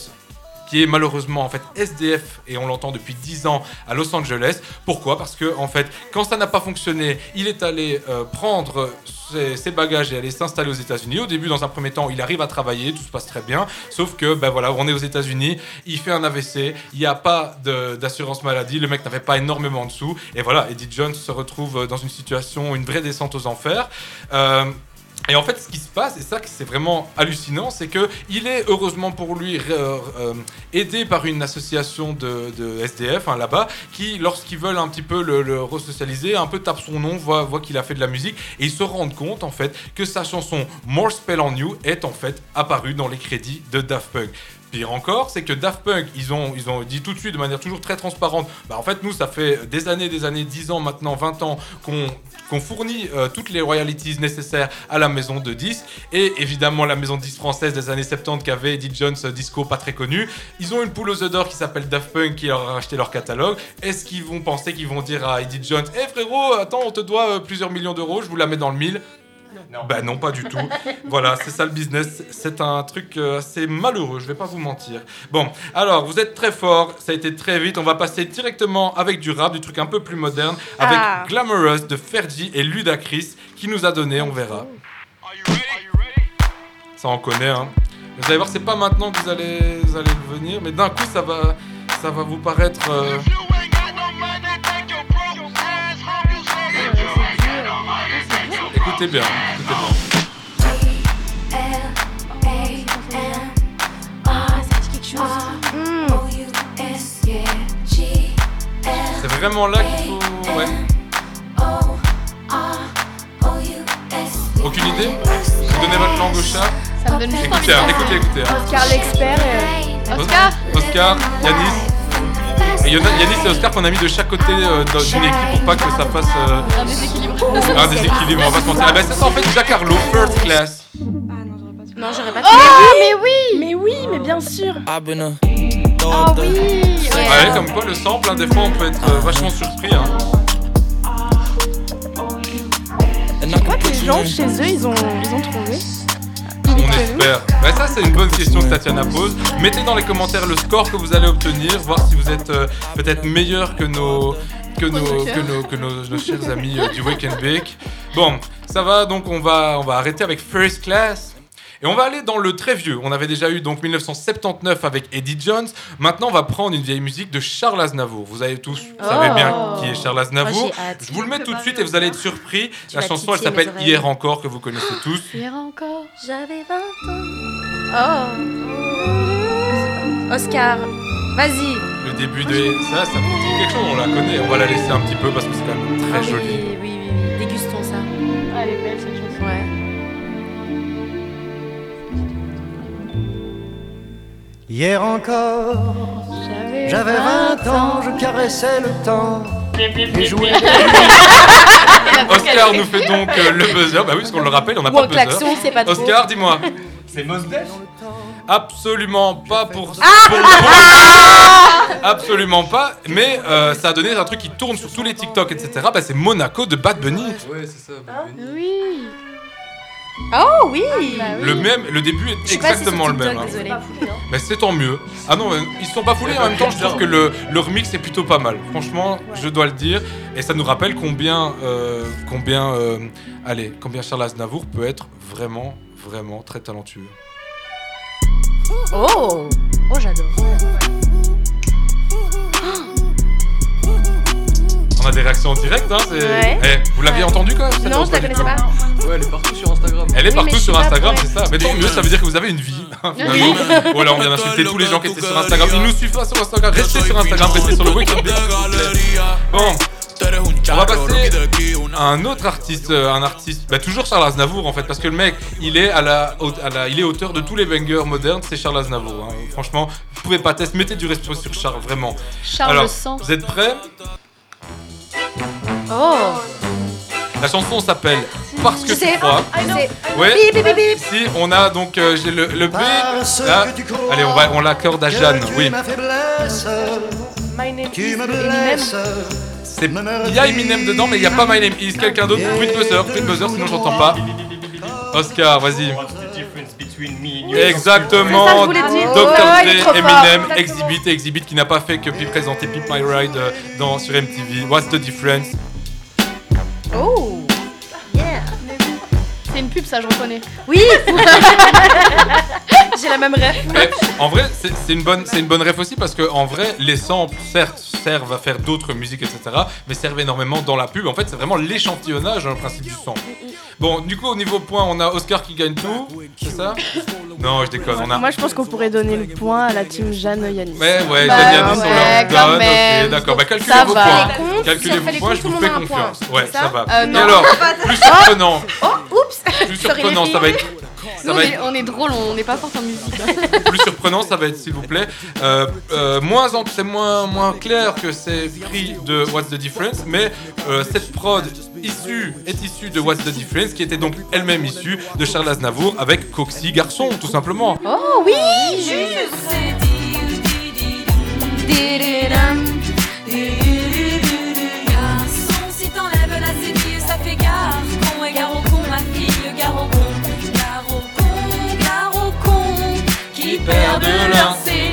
qui est malheureusement en fait SDF et on l'entend depuis 10 ans à Los Angeles. Pourquoi? Parce que en fait, quand ça n'a pas fonctionné, il est allé euh, prendre ses, bagages et aller s'installer aux États-Unis. Au début, dans un premier temps, il arrive à travailler, tout se passe très bien. Sauf que ben voilà, on est aux États-Unis, il fait un AVC, il n'y a pas d'assurance maladie, le mec n'avait pas énormément de sous et voilà, Eddie Jones se retrouve dans une situation, une vraie descente aux enfers. Euh, et en fait, ce qui se passe, et ça c'est vraiment hallucinant, c'est que il est heureusement pour lui euh, aidé par une association de, SDF hein, là-bas, qui, lorsqu'ils veulent un petit peu le, le resocialiser, un peu tape son nom, voit, voit qu'il a fait de la musique, et ils se rendent compte en fait que sa chanson More Spell on You est en fait apparue dans les crédits de Daft Punk. Pire encore, c'est que Daft Punk, ils ont, ils ont dit tout de suite, de manière toujours très transparente, bah en fait, nous, ça fait des années, des années, 10 ans maintenant, 20 ans, qu'on fournit euh, toutes les royalties nécessaires à la maison de disques. Et évidemment, la maison de disques française des années 70 qui avait Eddie Jones euh, Disco, pas très connu. Ils ont une poule aux œufs d'or qui s'appelle Daft Punk qui leur a racheté leur catalogue. Est-ce qu'ils vont penser qu'ils vont dire à Eddie Jones, hé frérot, attends, on te doit euh, plusieurs millions d'euros, je vous la mets dans le mille Bah non, pas du tout. voilà, c'est ça le business. C'est un truc euh, assez malheureux, je vais pas vous mentir. Bon, alors, vous êtes très fort, ça a été très vite. On va passer directement avec du rap, du truc un peu plus moderne, avec Ah. Glamorous de Fergie et Ludacris, qui nous a donné, on verra. Ça, on connaît, hein. Vous allez voir, c'est pas maintenant que vous allez, vous allez le venir, mais d'un coup, ça va, ça va vous paraître. euh, Écoutez bien, écoutez bien. C'est vraiment là qu'il faut. Ouais. Aucune idée Vous donnez votre langue au chat Ça me donne juste envie Écoutez, de hein, écoutez, écoutez. hein. Oscar l'expert. euh, Oscar Oscar, Yanis. Yanis et Oscar qu'on a mis de chaque côté euh, dans- d'une équipe pour pas que ça fasse euh, Un déséquilibre. un déséquilibre. On va se mentir. Ah bah c'est ça en fait Giancarlo, first class. Non, j'aurais pas Oh, mais oui Mais oui, mais bien sûr Ah oui Ouais, comme quoi le sample, hein, des fois on peut être euh, vachement surpris. Hein. Je crois que les gens chez eux, ils ont, ils ont trouvé. On espère. Bah, ça, c'est une bonne question que Tatiana pose. Mettez dans les commentaires le score que vous allez obtenir, voir si vous êtes euh, peut-être meilleur que nos. Que nos, que nos, que nos, nos chers amis euh, du Wake and Bake. Bon, ça va, donc on va, on va arrêter avec First Class. Et on va aller dans le très vieux. On avait déjà eu donc 1979 avec Eddie Jones. Maintenant, on va prendre une vieille musique de Charles Aznavour. Vous avez tous, vous savez Oh. bien qui est Charles Aznavour. Oh. Je vous le mets tout de suite et vous allez être surpris. Tu La chanson, elle s'appelle. Hier encore, que vous connaissez tous. Hier encore. J'avais 20 ans. Oh. Oscar, vas-y. Le début de ça, ça vous dit quelque chose, on la connaît. On va la laisser un petit peu parce que c'est quand même très Ah joli. Hier encore, j'avais 20 ans, je caressais le temps et jouais. *laughs* Oscar nous fait donc euh, le buzzer. Bah oui, parce qu'on le rappelle, on n'a pas de buzzer. klaxon, c'est pas trop. Oscar, dis-moi. C'est Mos Def Absolument pas pour. Ah pour- pour- *laughs* Absolument pas. Mais euh, ça a donné un truc qui tourne sur tous les TikTok, etc. Bah c'est Monaco de Bad Bunny. Ouais, c'est ça. Oui. Oh oui. Le même, le début est Je si exactement le même. Hein. désolée. Mais c'est tant mieux. Ah non, ils se sont pas foulés en même temps. Je trouve que le, le remix est plutôt pas mal. Franchement, je dois le dire. Et ça nous rappelle combien, euh, combien, euh, allez, combien Charles Aznavour peut être vraiment, vraiment très talentueux. Oh. Oh, j'adore. On a des réactions en direct, hein. Ouais. Eh, vous l'aviez entendu quand même cette Non, je la connaissais pas. Ouais, elle est partout sur Instagram. Elle est Oui, partout mais je sur pas Instagram, c'est ça. Mais tant mieux, ça veut dire que vous avez une vie. hein, finalement. voilà, on vient d'insulter tous les gens qui étaient sur Instagram. Ils nous suivent pas sur Instagram. Restez sur Instagram, restez sur le Weekend. Bon, on va passer à un autre artiste, euh, un artiste, bah, toujours Charles Aznavour en fait, parce que le mec, il est à la, au- à la- il est auteur de tous les bangers modernes, c'est Charles Aznavour. hein. Franchement, vous pouvez pas tester, mettez du respect sur Charles, vraiment. Charles Alors, le sang. vous êtes prêts? Oh. La chanson s'appelle Parce que tu crois. Know. Ouais. Bip, bip, bip, bip. Si on a donc euh, j'ai le, le B. Là. Allez, on va on l'accorde à Jeanne. Oui. C'est il y a Eminem dedans, mais il n'y a pas My Name Is. Quelqu'un d'autre Tweet buzzer, tweet buzzer, sinon j'entends pas. Oscar, vas-y. Exactement. C'est ça, je voulais dire. Dr. Ouais, Dre, il est trop fort. Eminem. Exhibit, Exhibit qui n'a pas fait que puis présenter Pip My Ride euh, dans, sur MTV. What's the difference? Oh. Pub, ça, je reconnais. Oui. *laughs* *laughs* J'ai la même rêve. Mais en vrai, c'est une bonne, c'est une bonne ref aussi parce que en vrai, les samples certes servent à faire d'autres musiques, etc. Mais servent énormément dans la pub. En fait, c'est vraiment l'échantillonnage, hein, le principe du son. Bon, du coup, au niveau point, on a Oscar qui gagne tout, c'est ça? Non, je déconne. On a. Moi, je pense qu'on pourrait donner le point à la team Jeanne Yanis. Ouais, ouais, Bah, Jeanne Yanis, on leur donne. Ok, d'accord. Bah, calculez Ça vos va. points. Les Calculez comptes, vos points, je tout vous le fais monde a un point. confiance. Ouais, ça ça va. Euh, Et non. alors, plus surprenant. Oh, oups. Plus surprenant, ça va être. Ça on est, être on est drôle, on n'est pas fort en musique. plus surprenant, ça va être s'il vous plaît. Euh, euh, moins en- c'est moins moins clair que c'est pris de What's the Difference, mais euh, cette prod issue est issue de What's the Difference, qui était donc elle-même issue de Charles Aznavour avec Coxy Garçon, tout simplement. Oh oui, juste. perdent leur cire.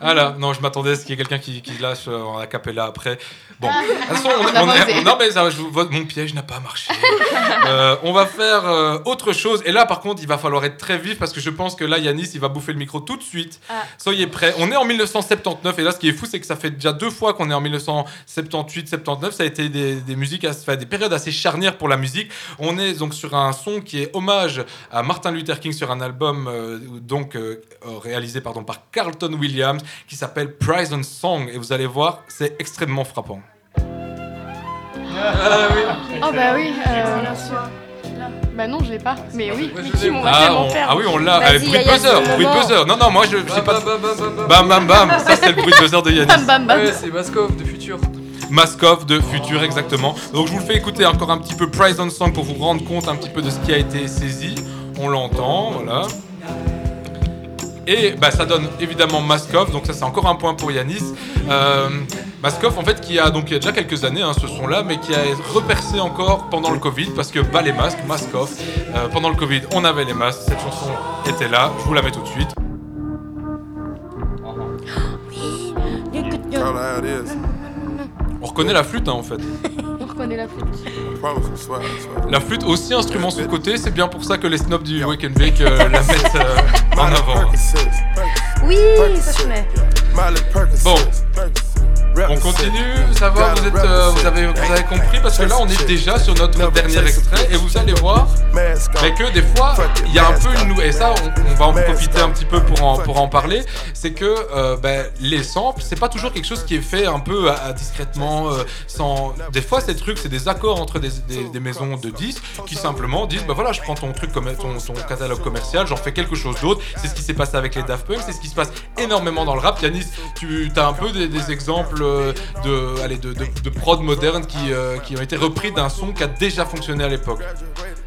Ah là, non, je m'attendais à ce qu'il y ait quelqu'un qui, qui lâche euh, en acapella après. Bon, Ah. de toute façon, on, On a on est- osé. non mais ça, je, votre- mon piège n'a pas marché. Euh, on va faire euh, autre chose. Et là, par contre, il va falloir être très vif parce que je pense que là, Yanis, il va bouffer le micro tout de suite. Ah. Soyez prêts. On est en 1979 et là, ce qui est fou, c'est que ça fait déjà deux fois qu'on est en 1978-79. Ça a été des, des musiques, assez- enfin, des périodes assez charnières pour la musique. On est donc sur un son qui est hommage à Martin Luther King sur un album euh, donc euh, réalisé pardon par Carlton Williams qui s'appelle Prison Song et vous allez voir, c'est extrêmement frappant. Oh bah oui. euh, Bah non, je l'ai pas. Mais oui, Mickey, on va Ah, on- ah oui, on l'a. Euh, bruit de buzzer, bruit de buzzer. Non, non, moi je sais pas. Bam bam bam. Ça c'est le bruit de buzzer de Yannis. Bam, bam, bam. Ouais, c'est Maskov de Futur. Maskov de Futur exactement. Donc je vous le fais écouter encore un petit peu Prison Song pour vous rendre compte un petit peu de ce qui a été saisi. On l'entend, voilà. Et bah, ça donne évidemment Maskov, donc ça c'est encore un point pour Yanis. Euh, Maskov en fait qui a donc il y a déjà quelques années hein, ce son là, mais qui a repercé encore pendant le Covid parce que bas les masques, Maskov. Euh, pendant le Covid on avait les masques, cette chanson était là, je vous la mets tout de suite. Is. On reconnaît la flûte hein, en fait. *laughs* La flûte. La aussi instrument sous côté, c'est bien pour ça que les snobs du Wake and Bake euh, la mettent euh, *laughs* en avant. Oui, ça je connais. Bon, on continue, ça va, vous, êtes, euh, vous, avez, vous avez compris parce que là on est déjà sur notre dernier extrait et vous allez voir mais que des fois il y a un peu une nou- et ça on, on va en profiter un petit peu pour en, pour en parler, c'est que euh, ben, les samples c'est pas toujours quelque chose qui est fait un peu à- à discrètement, euh, sans... des fois ces trucs c'est des accords entre des, des- des maisons de disques qui simplement disent bah voilà je prends ton truc comme ton, ton catalogue commercial, j'en fais quelque chose d'autre, c'est ce qui s'est passé avec les Daft Punk, c'est ce qui se passe énormément dans le rap. Yanis, tu as un peu des, des exemples de, allez, de, de, de prod modernes qui, euh, qui ont été repris d'un son qui a déjà fonctionné à l'époque.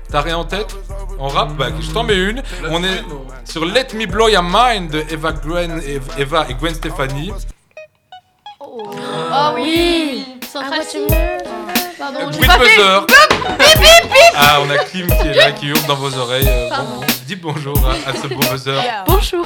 T'as rien en tête En rap bah, Je t'en mets une. On est sur Let Me Blow Your Mind de Eva, Gwen, Eva et Gwen Stefani. Oh oui. Central C. Pardon, j'ai Bruit de buzzer. Bip, bip, bip, bip. Ah, on a Kim qui est là, qui hurle dans vos oreilles. Euh, Pardon. bon, dites bonjour à, à ce beau buzzer. Bonjour.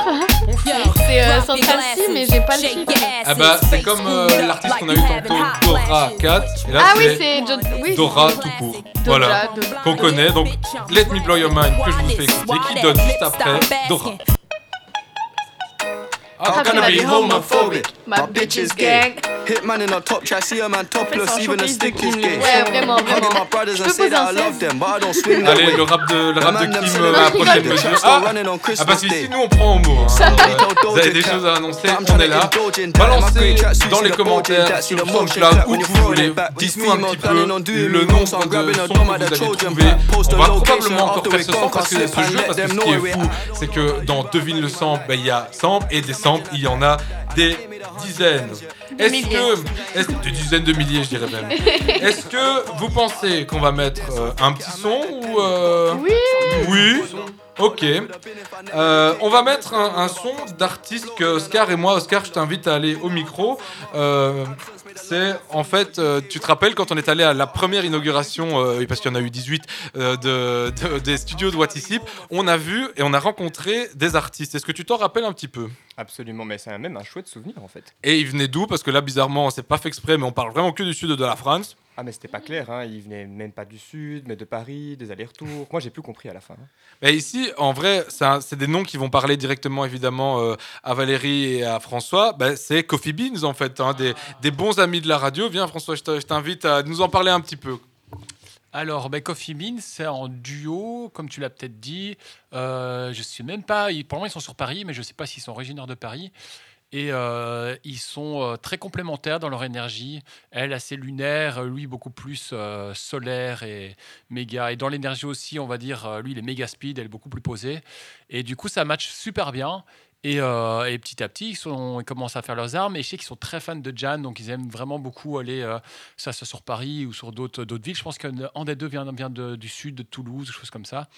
C'est euh, Central C, mais j'ai pas le titre. Ah bah, c'est comme euh, l'artiste qu'on a eu tantôt, Dora 4. Et là, Ah oui, c'est oui. Dora tout court. Voilà, Dora. qu'on connaît. Donc, Let Me Blow Your Mind, que je vous fais écouter, qui donne juste après Dora. I'm gonna be homophobic. My bitch is gay. Hitman in a top see a man topless, even a stick is gay. Ouais, vraiment, Hugging vraiment. my brothers and say that I love them, but I don't swing that Allez, way. le rap de, le rap de Kim à la the prochaine mesure. Ah, running on ah parce qu'ici, Day. nous, on prend au mot. hein. Vous avez des choses à annoncer, I'm on trying est to là. Balancez dans les commentaires sur SoundCloud où que vous voulez. Dites-nous un petit peu on doing le nombre de sons que vous avez. Post On a va probablement encore after faire ce son parce que ce jeu, parce que ce qui est fou, c'est que dans Devine le sample, il y a sample et des samples, il y en a des dizaines. Est-ce que, est-ce- des dizaines de milliers, je dirais même. *laughs* Est-ce que vous pensez qu'on va mettre euh, un petit son ou euh, Oui. Oui. Ok. Euh, on va mettre un, un son d'artiste que Oscar et moi, Oscar, je t'invite à aller au micro. Euh, c'est en fait, euh, tu te rappelles quand on est allé à la première inauguration, euh, parce qu'il y en a eu 18, euh, de, de- des studios de What Is Hip, on a vu et on a rencontré des artistes. Est-ce que tu t'en rappelles un petit peu? Absolument, mais c'est même un chouette souvenir en fait. Et ils venaient d'où? Parce que là, bizarrement, c'est pas fait exprès, mais on parle vraiment que du sud de la France. Ah mais c'était pas clair, hein. ils venaient même pas du sud, mais de Paris, des allers-retours. Moi j'ai plus compris à la fin. Mais ici, en vrai, c'est des noms qui vont parler directement, évidemment, euh, à Valérie et à François. Ben, c'est Coffee Beans, en fait, hein, des, des bons amis de la radio. Viens, François, je te- je t'invite à nous en parler un petit peu. Alors, ben, Coffee Bean, c'est en duo, comme tu l'as peut-être dit. Euh, je sais même pas, ils, pour le moment, ils sont sur Paris, mais je ne sais pas s'ils sont originaires de Paris. Et euh, ils sont euh, très complémentaires dans leur énergie. Elle assez lunaire, euh, lui beaucoup plus solaire et méga. Et dans l'énergie aussi, on va dire, lui il est méga speed, elle est beaucoup plus posée. Et du coup, ça match super bien. Et, et petit à petit, ils, commencent à faire leurs armes. Et je sais qu'ils sont très fans de Jan, donc ils aiment vraiment beaucoup aller, ça, ça sur Paris ou sur d'autres villes. Je pense qu'un des deux vient, du sud, de Toulouse, quelque chose comme ça.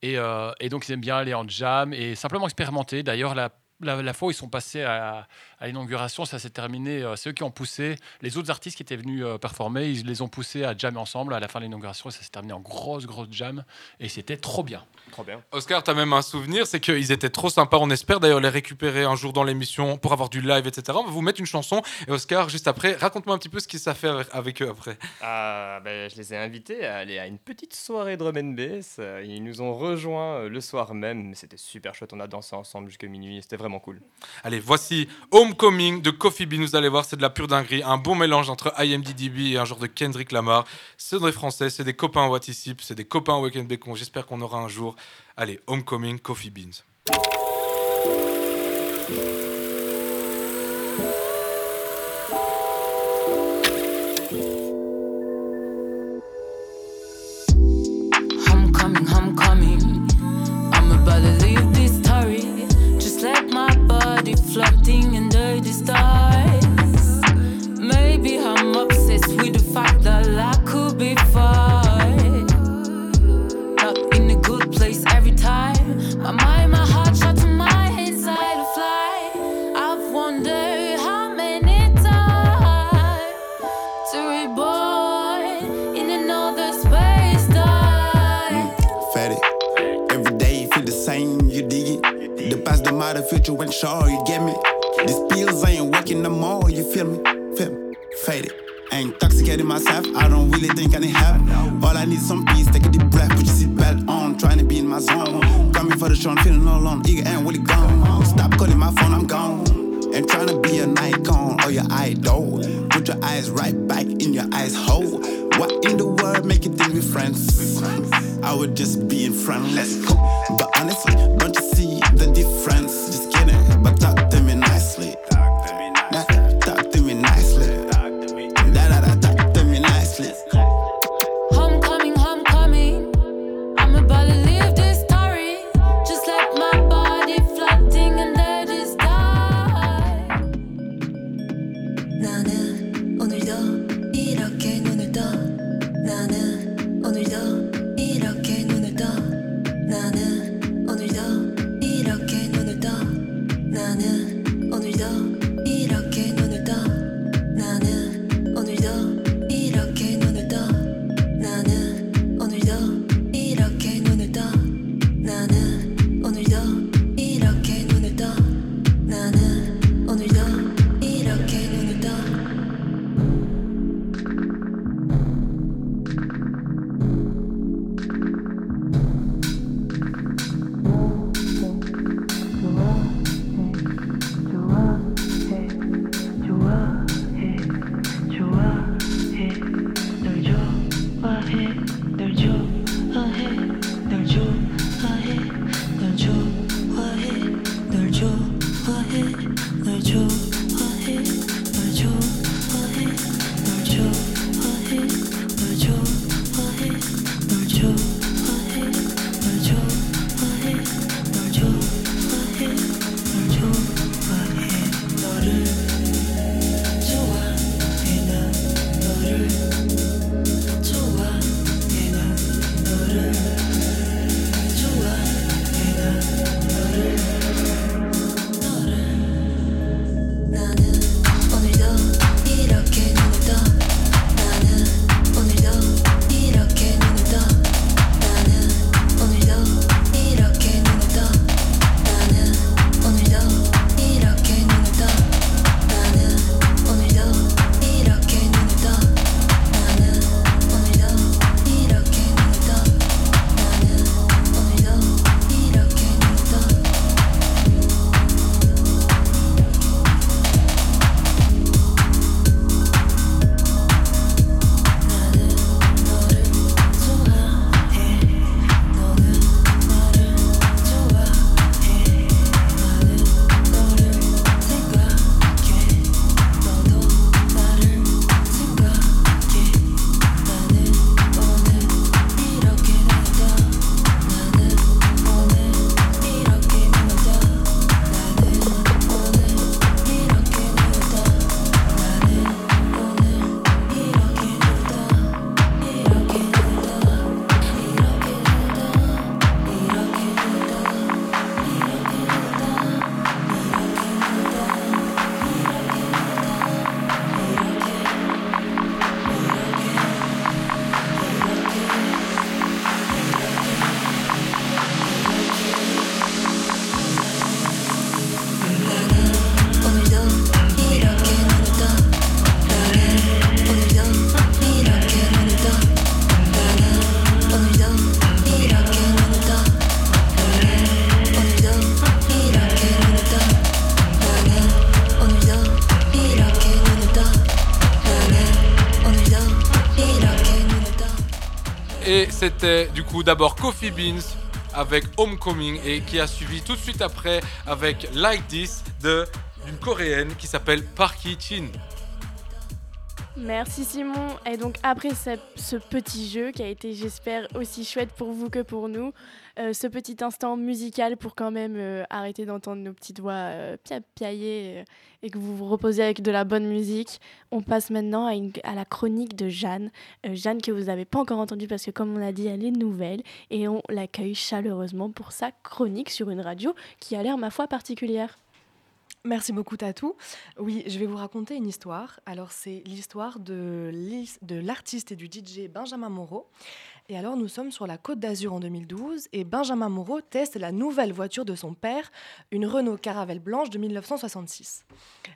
Et, et donc ils aiment bien aller en jam et simplement expérimenter. D'ailleurs, la la, la fois où ils sont passés à, à l'inauguration, ça s'est terminé. euh, c'est eux qui ont poussé. Les autres artistes qui étaient venus euh, performer, ils les ont poussés à jammer ensemble à la fin de l'inauguration. et Ça s'est terminé en grosse, grosse jam. Et c'était trop bien. Trop bien. Oscar, t'as même un souvenir, c'est qu'ils étaient trop sympas. On espère d'ailleurs les récupérer un jour dans l'émission pour avoir du live, etc. On va vous mettre une chanson. Et Oscar, juste après, raconte-moi un petit peu ce qui s'est fait avec, eux après. Ah, ben, je les ai invités à aller à une petite soirée drum and bass. Ils nous ont rejoints euh, le soir même. C'était super chouette. On a dansé ensemble jusqu'à minuit. C'était vraiment cool. Allez, voici Homecoming de Coffee Bean. Vous allez voir, c'est de la pure dinguerie. Un bon mélange entre IMDDB et un genre de Kendrick Lamar. C'est des Français, c'est des copains What Ici, c'est des copains Weekend Bacon. J'espère qu'on aura un jour. Allez, Homecoming, Coffee Beans. Zone. Coming for the show, I'm feeling all alone, eager and really gone. Stop calling my phone, I'm gone. And trying to be an icon or oh, your idol. Put your eyes right back in your eyes hole. What in the world make you think we're friends? I would just be in front, let's go. But honestly, don't you see the difference? Just c'était du coup d'abord Coffee Beans avec Homecoming et qui a suivi tout de suite après avec Like This d'une coréenne qui s'appelle Parky Chin. Merci Simon. Et donc après ce, petit jeu qui a été, j'espère, aussi chouette pour vous que pour nous, euh, ce petit instant musical pour quand même euh, arrêter d'entendre nos petites voix euh, pia- piailler euh, et que vous vous reposez avec de la bonne musique, on passe maintenant à, la chronique de Jeanne. Jeanne que vous n'avez pas encore entendue parce que comme on a dit, elle est nouvelle et on l'accueille chaleureusement pour sa chronique sur une radio qui a l'air, ma foi, particulière. Merci beaucoup Tatou. Oui, je vais vous raconter une histoire. Alors c'est l'histoire de l'artiste et du DJ Benjamin Moreau. Et alors nous sommes sur la Côte d'Azur en 2012 et Benjamin Moreau teste la nouvelle voiture de son père, une Renault Caravelle blanche de 1966.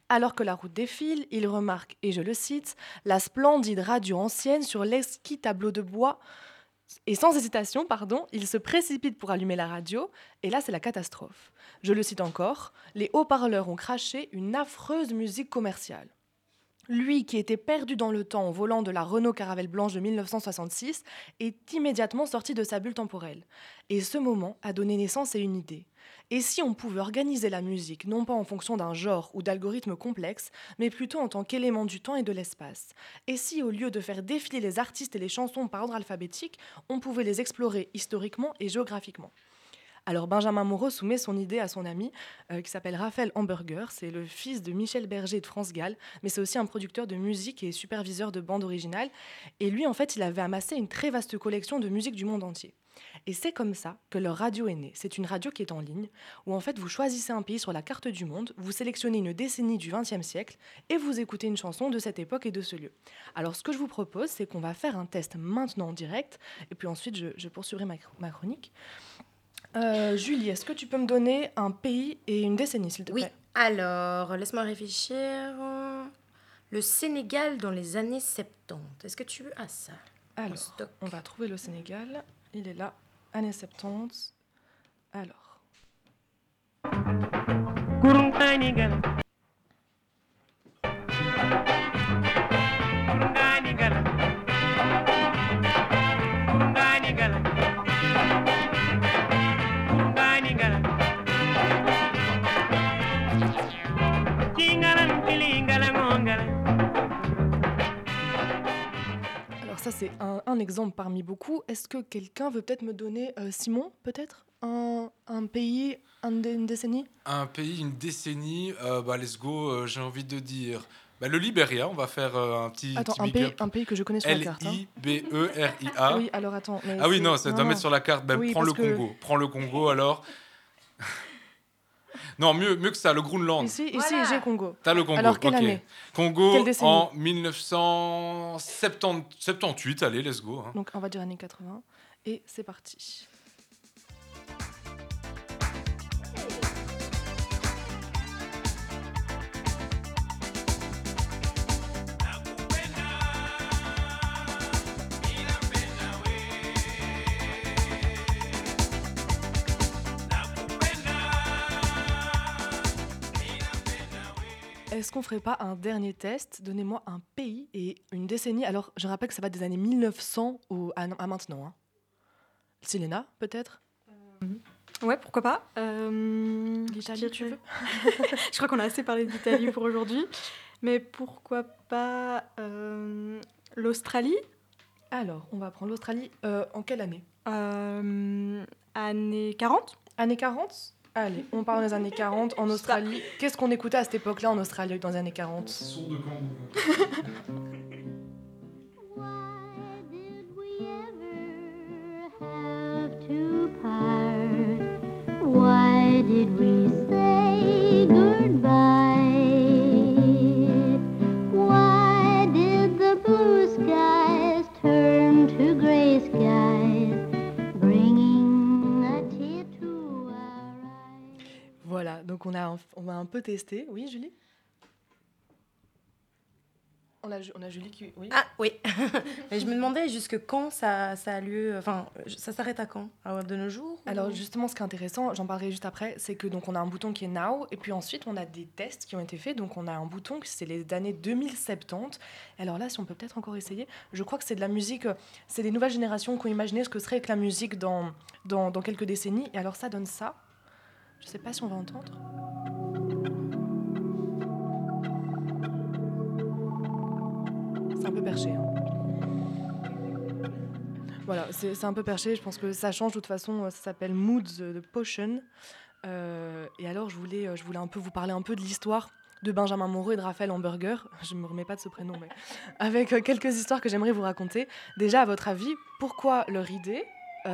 Alors que la route défile, il remarque, et je le cite, la splendide radio ancienne sur l'exquis tableau de bois et sans hésitation, pardon, il se précipite pour allumer la radio, et là c'est la catastrophe. Je le cite encore, les haut-parleurs ont craché une affreuse musique commerciale. Lui, qui était perdu dans le temps au volant de la Renault Caravelle blanche de 1966, est immédiatement sorti de sa bulle temporelle. Et ce moment a donné naissance à une idée. Et si on pouvait organiser la musique, non pas en fonction d'un genre ou d'algorithmes complexes, mais plutôt en tant qu'élément du temps et de l'espace Et si, au lieu de faire défiler les artistes et les chansons par ordre alphabétique, on pouvait les explorer historiquement et géographiquement? Alors Benjamin Moreau soumet son idée à son ami euh, qui s'appelle Raphaël Hamburger. C'est le fils de Michel Berger de France Gall, mais c'est aussi un producteur de musique et superviseur de bande originale. Et lui, en fait, il avait amassé une très vaste collection de musique du monde entier. Et c'est comme ça que leur radio est née. C'est une radio qui est en ligne, où en fait vous choisissez un pays sur la carte du monde, vous sélectionnez une décennie du XXe siècle et vous écoutez une chanson de cette époque et de ce lieu. Alors ce que je vous propose, c'est qu'on va faire un test maintenant en direct, et puis ensuite je, je poursuivrai ma, ma chronique. Euh, Julie, est-ce que tu peux me donner un pays et une décennie, s'il te Oui, plaît? Alors, laisse-moi réfléchir. Le Sénégal dans les années 70. Est-ce que tu as ça? En Alors, on va trouver le Sénégal. Il est là, années 70. Alors. Ça, c'est un, un exemple parmi beaucoup. Est-ce que quelqu'un veut peut-être me donner, euh, Simon, peut-être, un, un pays, un une décennie? Un pays, une décennie, euh, bah let's go, euh, j'ai envie de dire. Bah, le Libéria, on va faire un petit. Attends, petit un pays, up. un pays que je connais sur la carte. hein. L-I-B-E-R-I-A. *laughs* Oui, alors attends. Ah oui, non, ça doit mettre sur la carte. Oui, prends le que- Congo. Prends le Congo alors. Non, mieux, mieux que ça, le Groenland. Ici, ici j'ai Congo. T'as le Congo. Alors, quelle ok. année Congo Quelle en 1978. Allez, let's go. hein. Donc on va dire années 80. Et c'est parti. Est-ce qu'on ferait pas un dernier test? Donnez-moi un pays et une décennie. Alors, je rappelle que ça va des années 1900 au- à, à maintenant. Hein. Selena, peut-être? Ouais, pourquoi pas. Euh, L'Italie, tu veux? *laughs* Je crois qu'on a assez parlé d'Italie pour aujourd'hui. Mais pourquoi pas euh, l'Australie? Alors, on va prendre l'Australie. Euh, en quelle année? Euh, Années 40 Années 40 Allez, on part dans les années 40 en Australie. Qu'est-ce qu'on écoutait à cette époque-là en Australie dans les années 40 to *laughs* donc on a, un, on va un peu testé. Oui, Julie? On a, on a Julie qui. Oui. Ah oui. *laughs* Mais je me demandais jusque quand ça, ça a lieu. Enfin, ça s'arrête à quand? À De nos jours Alors justement, ce qui est intéressant, j'en parlerai juste après, c'est que donc on a un bouton qui est Now, et puis ensuite on a des tests qui ont été faits. Donc on a un bouton qui c'est les années 2070. Alors là, si on peut peut-être encore essayer, je crois que c'est de la musique. C'est les nouvelles générations qui ont imaginé ce que serait que la musique dans, dans, dans quelques décennies. Et alors ça donne ça. Je sais pas si on va entendre. C'est un peu perché. hein. Voilà, c'est un peu perché. Je pense que ça change de toute façon. Ça s'appelle Moods de Potion. Euh, et alors, je voulais, euh, je voulais un peu vous parler un peu de l'histoire de Benjamin Moreau et de Raphaël Hamburger. *laughs* Je me remets pas de ce prénom, mais *laughs* avec euh, quelques histoires que j'aimerais vous raconter. Déjà, à votre avis, pourquoi leur idée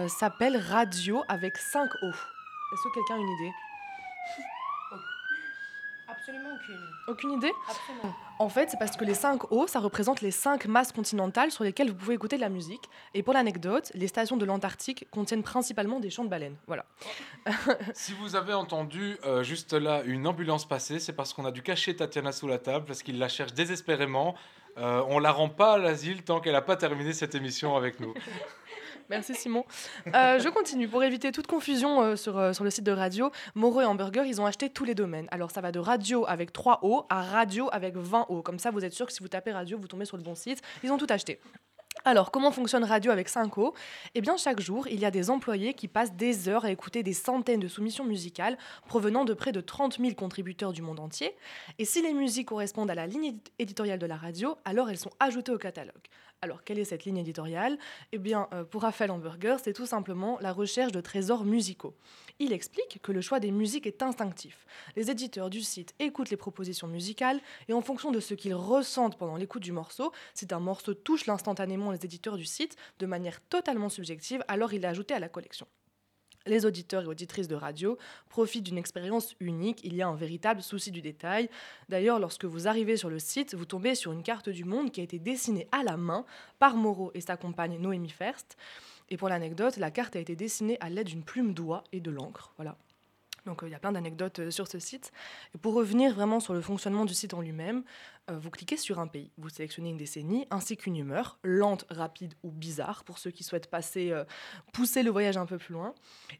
s'appelle Radio avec 5 O? Est-ce que quelqu'un a une idée? Absolument aucune. Aucune idée? Absolument. En fait, c'est parce que les 5 O, ça représente les 5 masses continentales sur lesquelles vous pouvez écouter de la musique. Et pour l'anecdote, les stations de l'Antarctique contiennent principalement des champs de baleines. Voilà. *laughs* Si vous avez entendu euh, juste là une ambulance passer, c'est parce qu'on a dû cacher Tatiana sous la table, parce qu'il la cherche désespérément. Euh, on la rend pas à l'asile tant qu'elle n'a pas terminé cette émission avec nous. *laughs* Merci Simon. Euh, je continue. Pour éviter toute confusion euh, sur, euh, sur le site de radio, Moreau et Hamburger, ils ont acheté tous les domaines. Alors ça va de radio avec 3 O à radio avec 20 O. Comme ça, vous êtes sûr que si vous tapez radio, vous tombez sur le bon site. Ils ont tout acheté. Alors, comment fonctionne Radio avec 5 O Eh bien, chaque jour, il y a des employés qui passent des heures à écouter des centaines de soumissions musicales provenant de près de 30 000 contributeurs du monde entier. Et si les musiques correspondent à la ligne édi- éditoriale de la radio, alors elles sont ajoutées au catalogue. Alors, quelle est cette ligne éditoriale? Eh bien, euh, pour Raphaël Hamburger, c'est tout simplement la recherche de trésors musicaux. Il explique que le choix des musiques est instinctif. Les éditeurs du site écoutent les propositions musicales et en fonction de ce qu'ils ressentent pendant l'écoute du morceau, si un morceau touche l'instantanément les éditeurs du site de manière totalement subjective, alors il est ajouté à la collection. Les auditeurs et auditrices de radio profitent d'une expérience unique, il y a un véritable souci du détail. D'ailleurs, lorsque vous arrivez sur le site, vous tombez sur une carte du monde qui a été dessinée à la main par Moreau et sa compagne Noémie Ferst. Et pour l'anecdote, la carte a été dessinée à l'aide d'une plume d'oie et de l'encre. Voilà. Donc euh, il y a plein d'anecdotes euh, sur ce site. Et pour revenir vraiment sur le fonctionnement du site en lui-même, vous cliquez sur un pays, vous sélectionnez une décennie ainsi qu'une humeur, lente, rapide ou bizarre, pour ceux qui souhaitent euh, pousser le voyage un peu plus loin.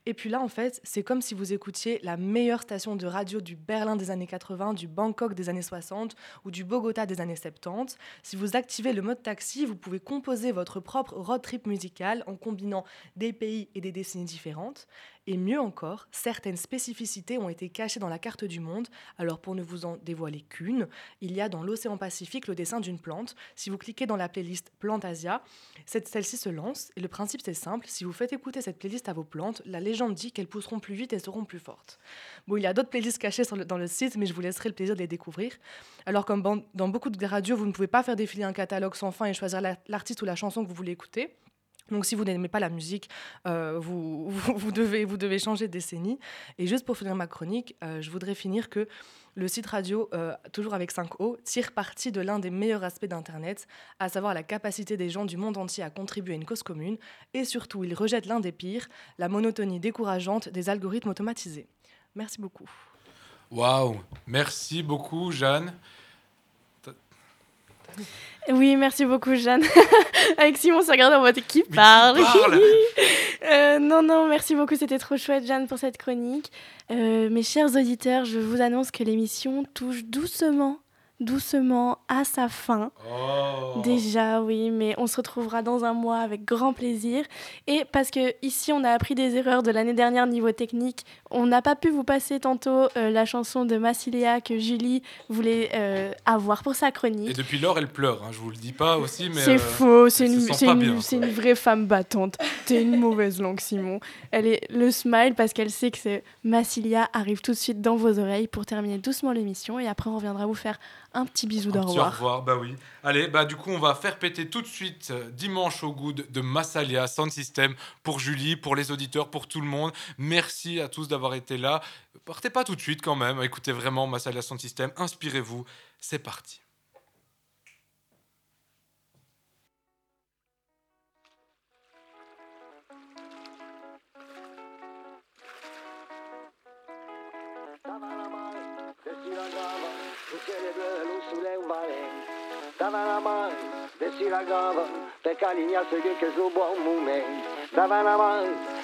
Et puis là, en fait, c'est comme si vous écoutiez la meilleure station de radio du Berlin des années 80, du Bangkok des années 60 ou du Bogota des années 70. Si vous activez le mode taxi, vous pouvez composer votre propre road trip musical en combinant des pays et des décennies différentes. Et mieux encore, certaines spécificités ont été cachées dans la carte du monde. Alors pour ne vous en dévoiler qu'une, il y a dans l'océan Pacifique le dessin d'une plante. Si vous cliquez dans la playlist Plantasia, celle-ci se lance. Et le principe c'est simple, si vous faites écouter cette playlist à vos plantes, la légende dit qu'elles pousseront plus vite et seront plus fortes. Bon, il y a d'autres playlists cachées dans le site, mais je vous laisserai le plaisir de les découvrir. Alors comme dans beaucoup de radios, vous ne pouvez pas faire défiler un catalogue sans fin et choisir la- l'artiste ou la chanson que vous voulez écouter. Donc si vous n'aimez pas la musique, euh, *laughs* vous, vous, devez, vous devez changer de décennie. Et juste pour finir ma chronique, euh, je voudrais finir que le site radio, euh, toujours avec 5O, tire parti de l'un des meilleurs aspects d'Internet, à savoir la capacité des gens du monde entier à contribuer à une cause commune. Et surtout, il rejette l'un des pires, la monotonie décourageante des algorithmes automatisés. Merci beaucoup. Waouh Merci beaucoup, Jeanne. Oui, merci beaucoup, Jeanne. *laughs* Avec Simon, se regarde en mode qui parle? parle? *laughs* Euh, non, non, merci beaucoup. C'était trop chouette, Jeanne, pour cette chronique. Euh, mes chers auditeurs, je vous annonce que l'émission touche doucement, doucement à sa fin. Oh. Déjà, oui, mais on se retrouvera dans un mois avec grand plaisir. Et parce que ici, on a appris des erreurs de l'année dernière niveau technique, on n'a pas pu vous passer tantôt euh, la chanson de Massilia que Julie voulait euh, avoir pour sa chronique. Et depuis lors, elle pleure. hein, je vous le dis pas aussi, mais. C'est euh, faux, c'est une, se une- vraie femme battante. T'es une mauvaise langue, Simon. Elle est le smile parce qu'elle sait que c'est Massilia arrive tout de suite dans vos oreilles pour terminer doucement l'émission et après on reviendra vous faire un petit bisou d'au revoir. Au revoir, bah oui. Allez, bah du coup, on va faire péter tout de suite euh, dimanche au good de Massalia Sound System pour Julie, pour les auditeurs, pour tout le monde. Merci à tous d'avoir été là. Partez pas tout de suite quand même. Écoutez vraiment Massalia Sound System. Inspirez-vous. C'est parti. Mare. Davanama, desci la gamba, pe caligna se che su buon mume. Davanama,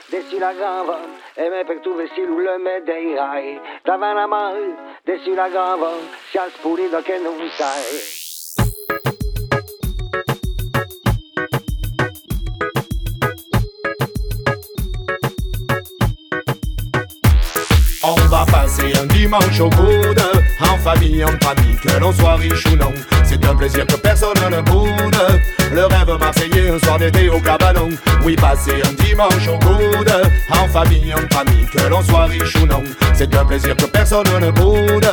desci la gamba, e me per tu vesti le me dei hai. Davanama, desci la gamba, sia spurito che non sai. On va passer un dimanche au coude, en famille, entre amis, que l'on soit riche ou non. C'est un plaisir que personne ne boude. Le rêve marseillais, un soir d'été au cabanon. Oui, passer un dimanche au coude, en famille, entre amis, que l'on soit riche ou non. C'est un plaisir que personne ne boude.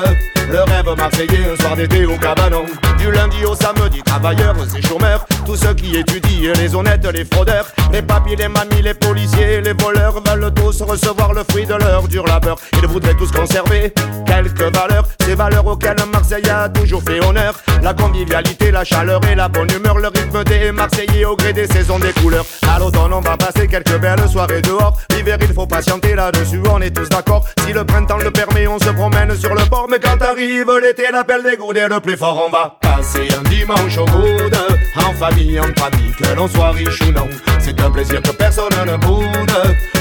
Le rêve marseillais, un soir d'été au cabanon. Du lundi au samedi, travailleurs et chômeurs, tous ceux qui étudient, les honnêtes, les fraudeurs, les papis, les mamies, les policiers, les voleurs veulent tous recevoir le fruit de leur dur labeur. Ils voudraient tous conserver quelques valeurs, ces valeurs auxquelles Marseille a toujours fait honneur. La convivialité, la chaleur et la bonne humeur, le rythme des Marseillais au gré des saisons, des couleurs. À l'automne, on va passer quelques belles soirées dehors. L'hiver, il faut patienter là-dessus, on est tous d'accord. Si le printemps le permet, on se promène sur le port. Mais quand arrive l'été, l'appel des goûts est le plus fort. On va passer un dimanche au coude, en famille, entre amis, que l'on soit riche ou non. C'est un plaisir que personne ne boude.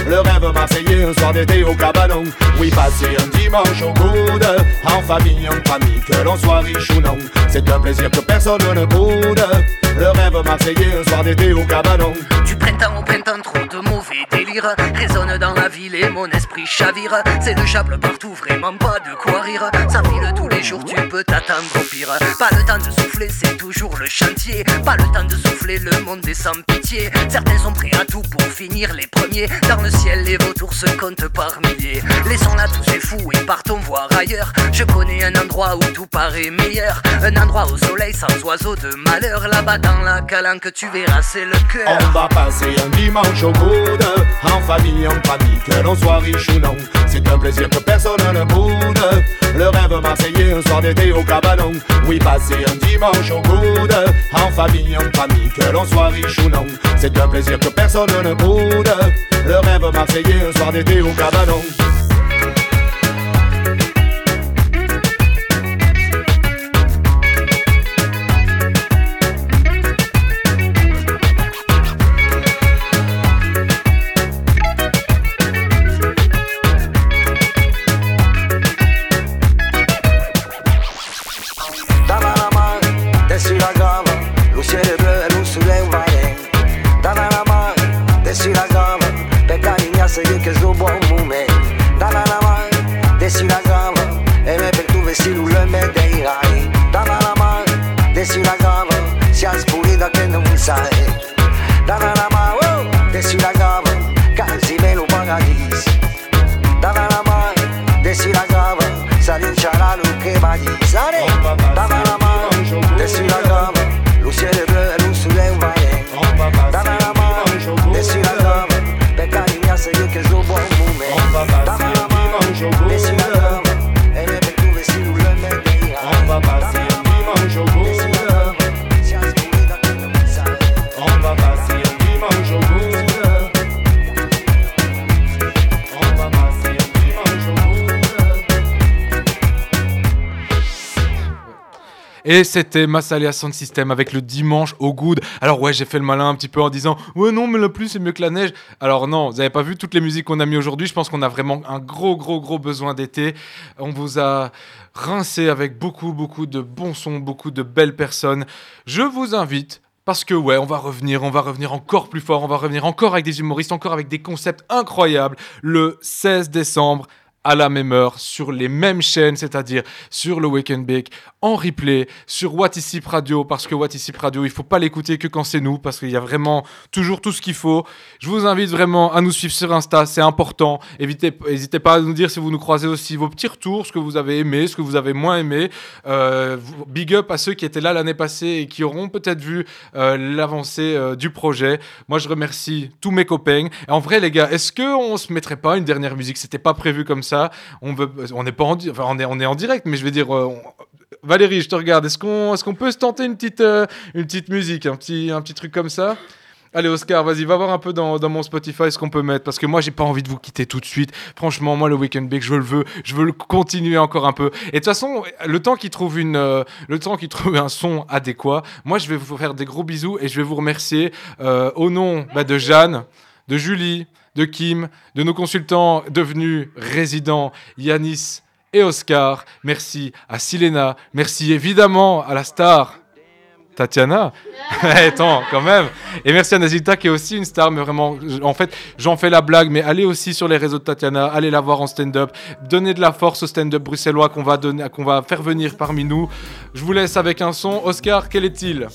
Le rêve marseillais, un soir d'été au cabanon. Oui, passer un dimanche au coude, en famille, entre amis, que l'on soit riche ou non. C'est un plaisir que personne ne boude. Le rêve un soir d'été au cabanon. Du printemps au printemps, trop de mauvais délire Résonne dans la ville et mon esprit chavire. C'est le chable partout, vraiment pas de quoi rire. Ça file tous les jours, tu peux t'attendre au pire. Pas le temps de souffler, c'est toujours le chantier. Pas le temps de souffler, le monde est sans pitié. Certains sont prêts à tout pour finir les premiers. Dans le ciel, les vautours se comptent par milliers. Laissons-la tous ces fous et partons voir ailleurs. Je connais un endroit où tout paraît meilleur. Un endroit au soleil sans oiseaux de malheur. Là-bas dans la calanque, tu verras, c'est le cœur On va passer un dimanche au coude, en famille, entre amis, que l'on soit riche ou non. C'est un plaisir que personne ne boude. Le rêve marseillais, un soir d'été au cabanon. Oui, passer un dimanche au coude, en famille, entre amis, que l'on soit riche ou non. C'est un plaisir que personne ne boude. Le rêve marseillais, un soir d'été au cabanon. Et c'était Massalia Sound System avec le dimanche au good. Alors ouais, j'ai fait le malin un petit peu en disant ouais non mais la pluie c'est mieux que la neige. Alors non, vous avez pas vu toutes les musiques qu'on a mis aujourd'hui. Je pense qu'on a vraiment un gros gros gros besoin d'été. On vous a rincé avec beaucoup beaucoup de bons sons, beaucoup de belles personnes. Je vous invite parce que ouais, on va revenir, on va revenir encore plus fort, on va revenir encore avec des humoristes, encore avec des concepts incroyables le 16 décembre à la même heure, sur les mêmes chaînes, c'est-à-dire sur le Wake and Bake, en replay, sur What Is Hip Radio, parce que What Is Hip Radio, il faut pas l'écouter que quand c'est nous, parce qu'il y a vraiment toujours tout ce qu'il faut. Je vous invite vraiment à nous suivre sur Insta, c'est important. Évitez, n'hésitez pas à nous dire si vous nous croisez aussi vos petits retours, ce que vous avez aimé, ce que vous avez moins aimé. Euh, big up à ceux qui étaient là l'année passée et qui auront peut-être vu euh, l'avancée euh, du projet. Moi, je remercie tous mes copains. Et en vrai, les gars, est-ce qu'on se mettrait pas une dernière musique? C'était pas prévu comme ça. On veut, on n'est pas en, enfin, on est, on est en direct, mais je veux dire, euh, on- Valérie, je te regarde. Est-ce qu'on, qu'on peut se tenter une petite, euh, une petite musique, un petit, un petit truc comme ça? Allez Oscar, vas-y, va voir un peu dans, dans mon Spotify ce qu'on peut mettre parce que moi j'ai pas envie de vous quitter tout de suite. Franchement, moi le Weekend Big, je le veux, je veux le continuer encore un peu. Et de toute façon, le temps qu'il trouve une, euh, le temps qu'il trouve un son adéquat, moi je vais vous faire des gros bisous et je vais vous remercier euh, au nom bah, de Jeanne, de Julie, de Kim, de nos consultants devenus résidents, Yanis et Oscar. Merci à Silena, merci évidemment à la star. Tatiana *laughs* Attends, quand même Et merci à Nazita qui est aussi une star, mais vraiment, en fait, j'en fais la blague, mais allez aussi sur les réseaux de Tatiana, allez la voir en stand-up, donnez de la force au stand-up bruxellois qu'on va, donner, qu'on va faire venir parmi nous. Je vous laisse avec un son. Oscar, quel est-il?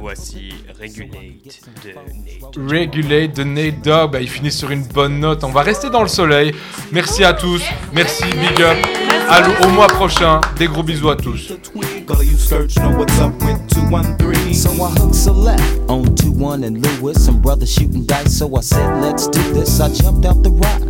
Voici Regulate de Nate. Regulate de Nate Dogg. Bah, il finit sur une bonne note. On va rester dans le soleil. Merci à tous. Merci, big up. Au mois prochain. Des gros bisous à tous. All you search know what's up with 213. So I hooked select on 2-1 and Lewis. Some brothers shooting dice, so I said, let's do this. I jumped out the ride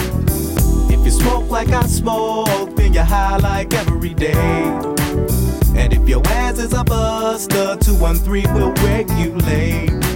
You smoke like I smoke, then you're high like every day. And if your ass is a buster, 213 will regulate.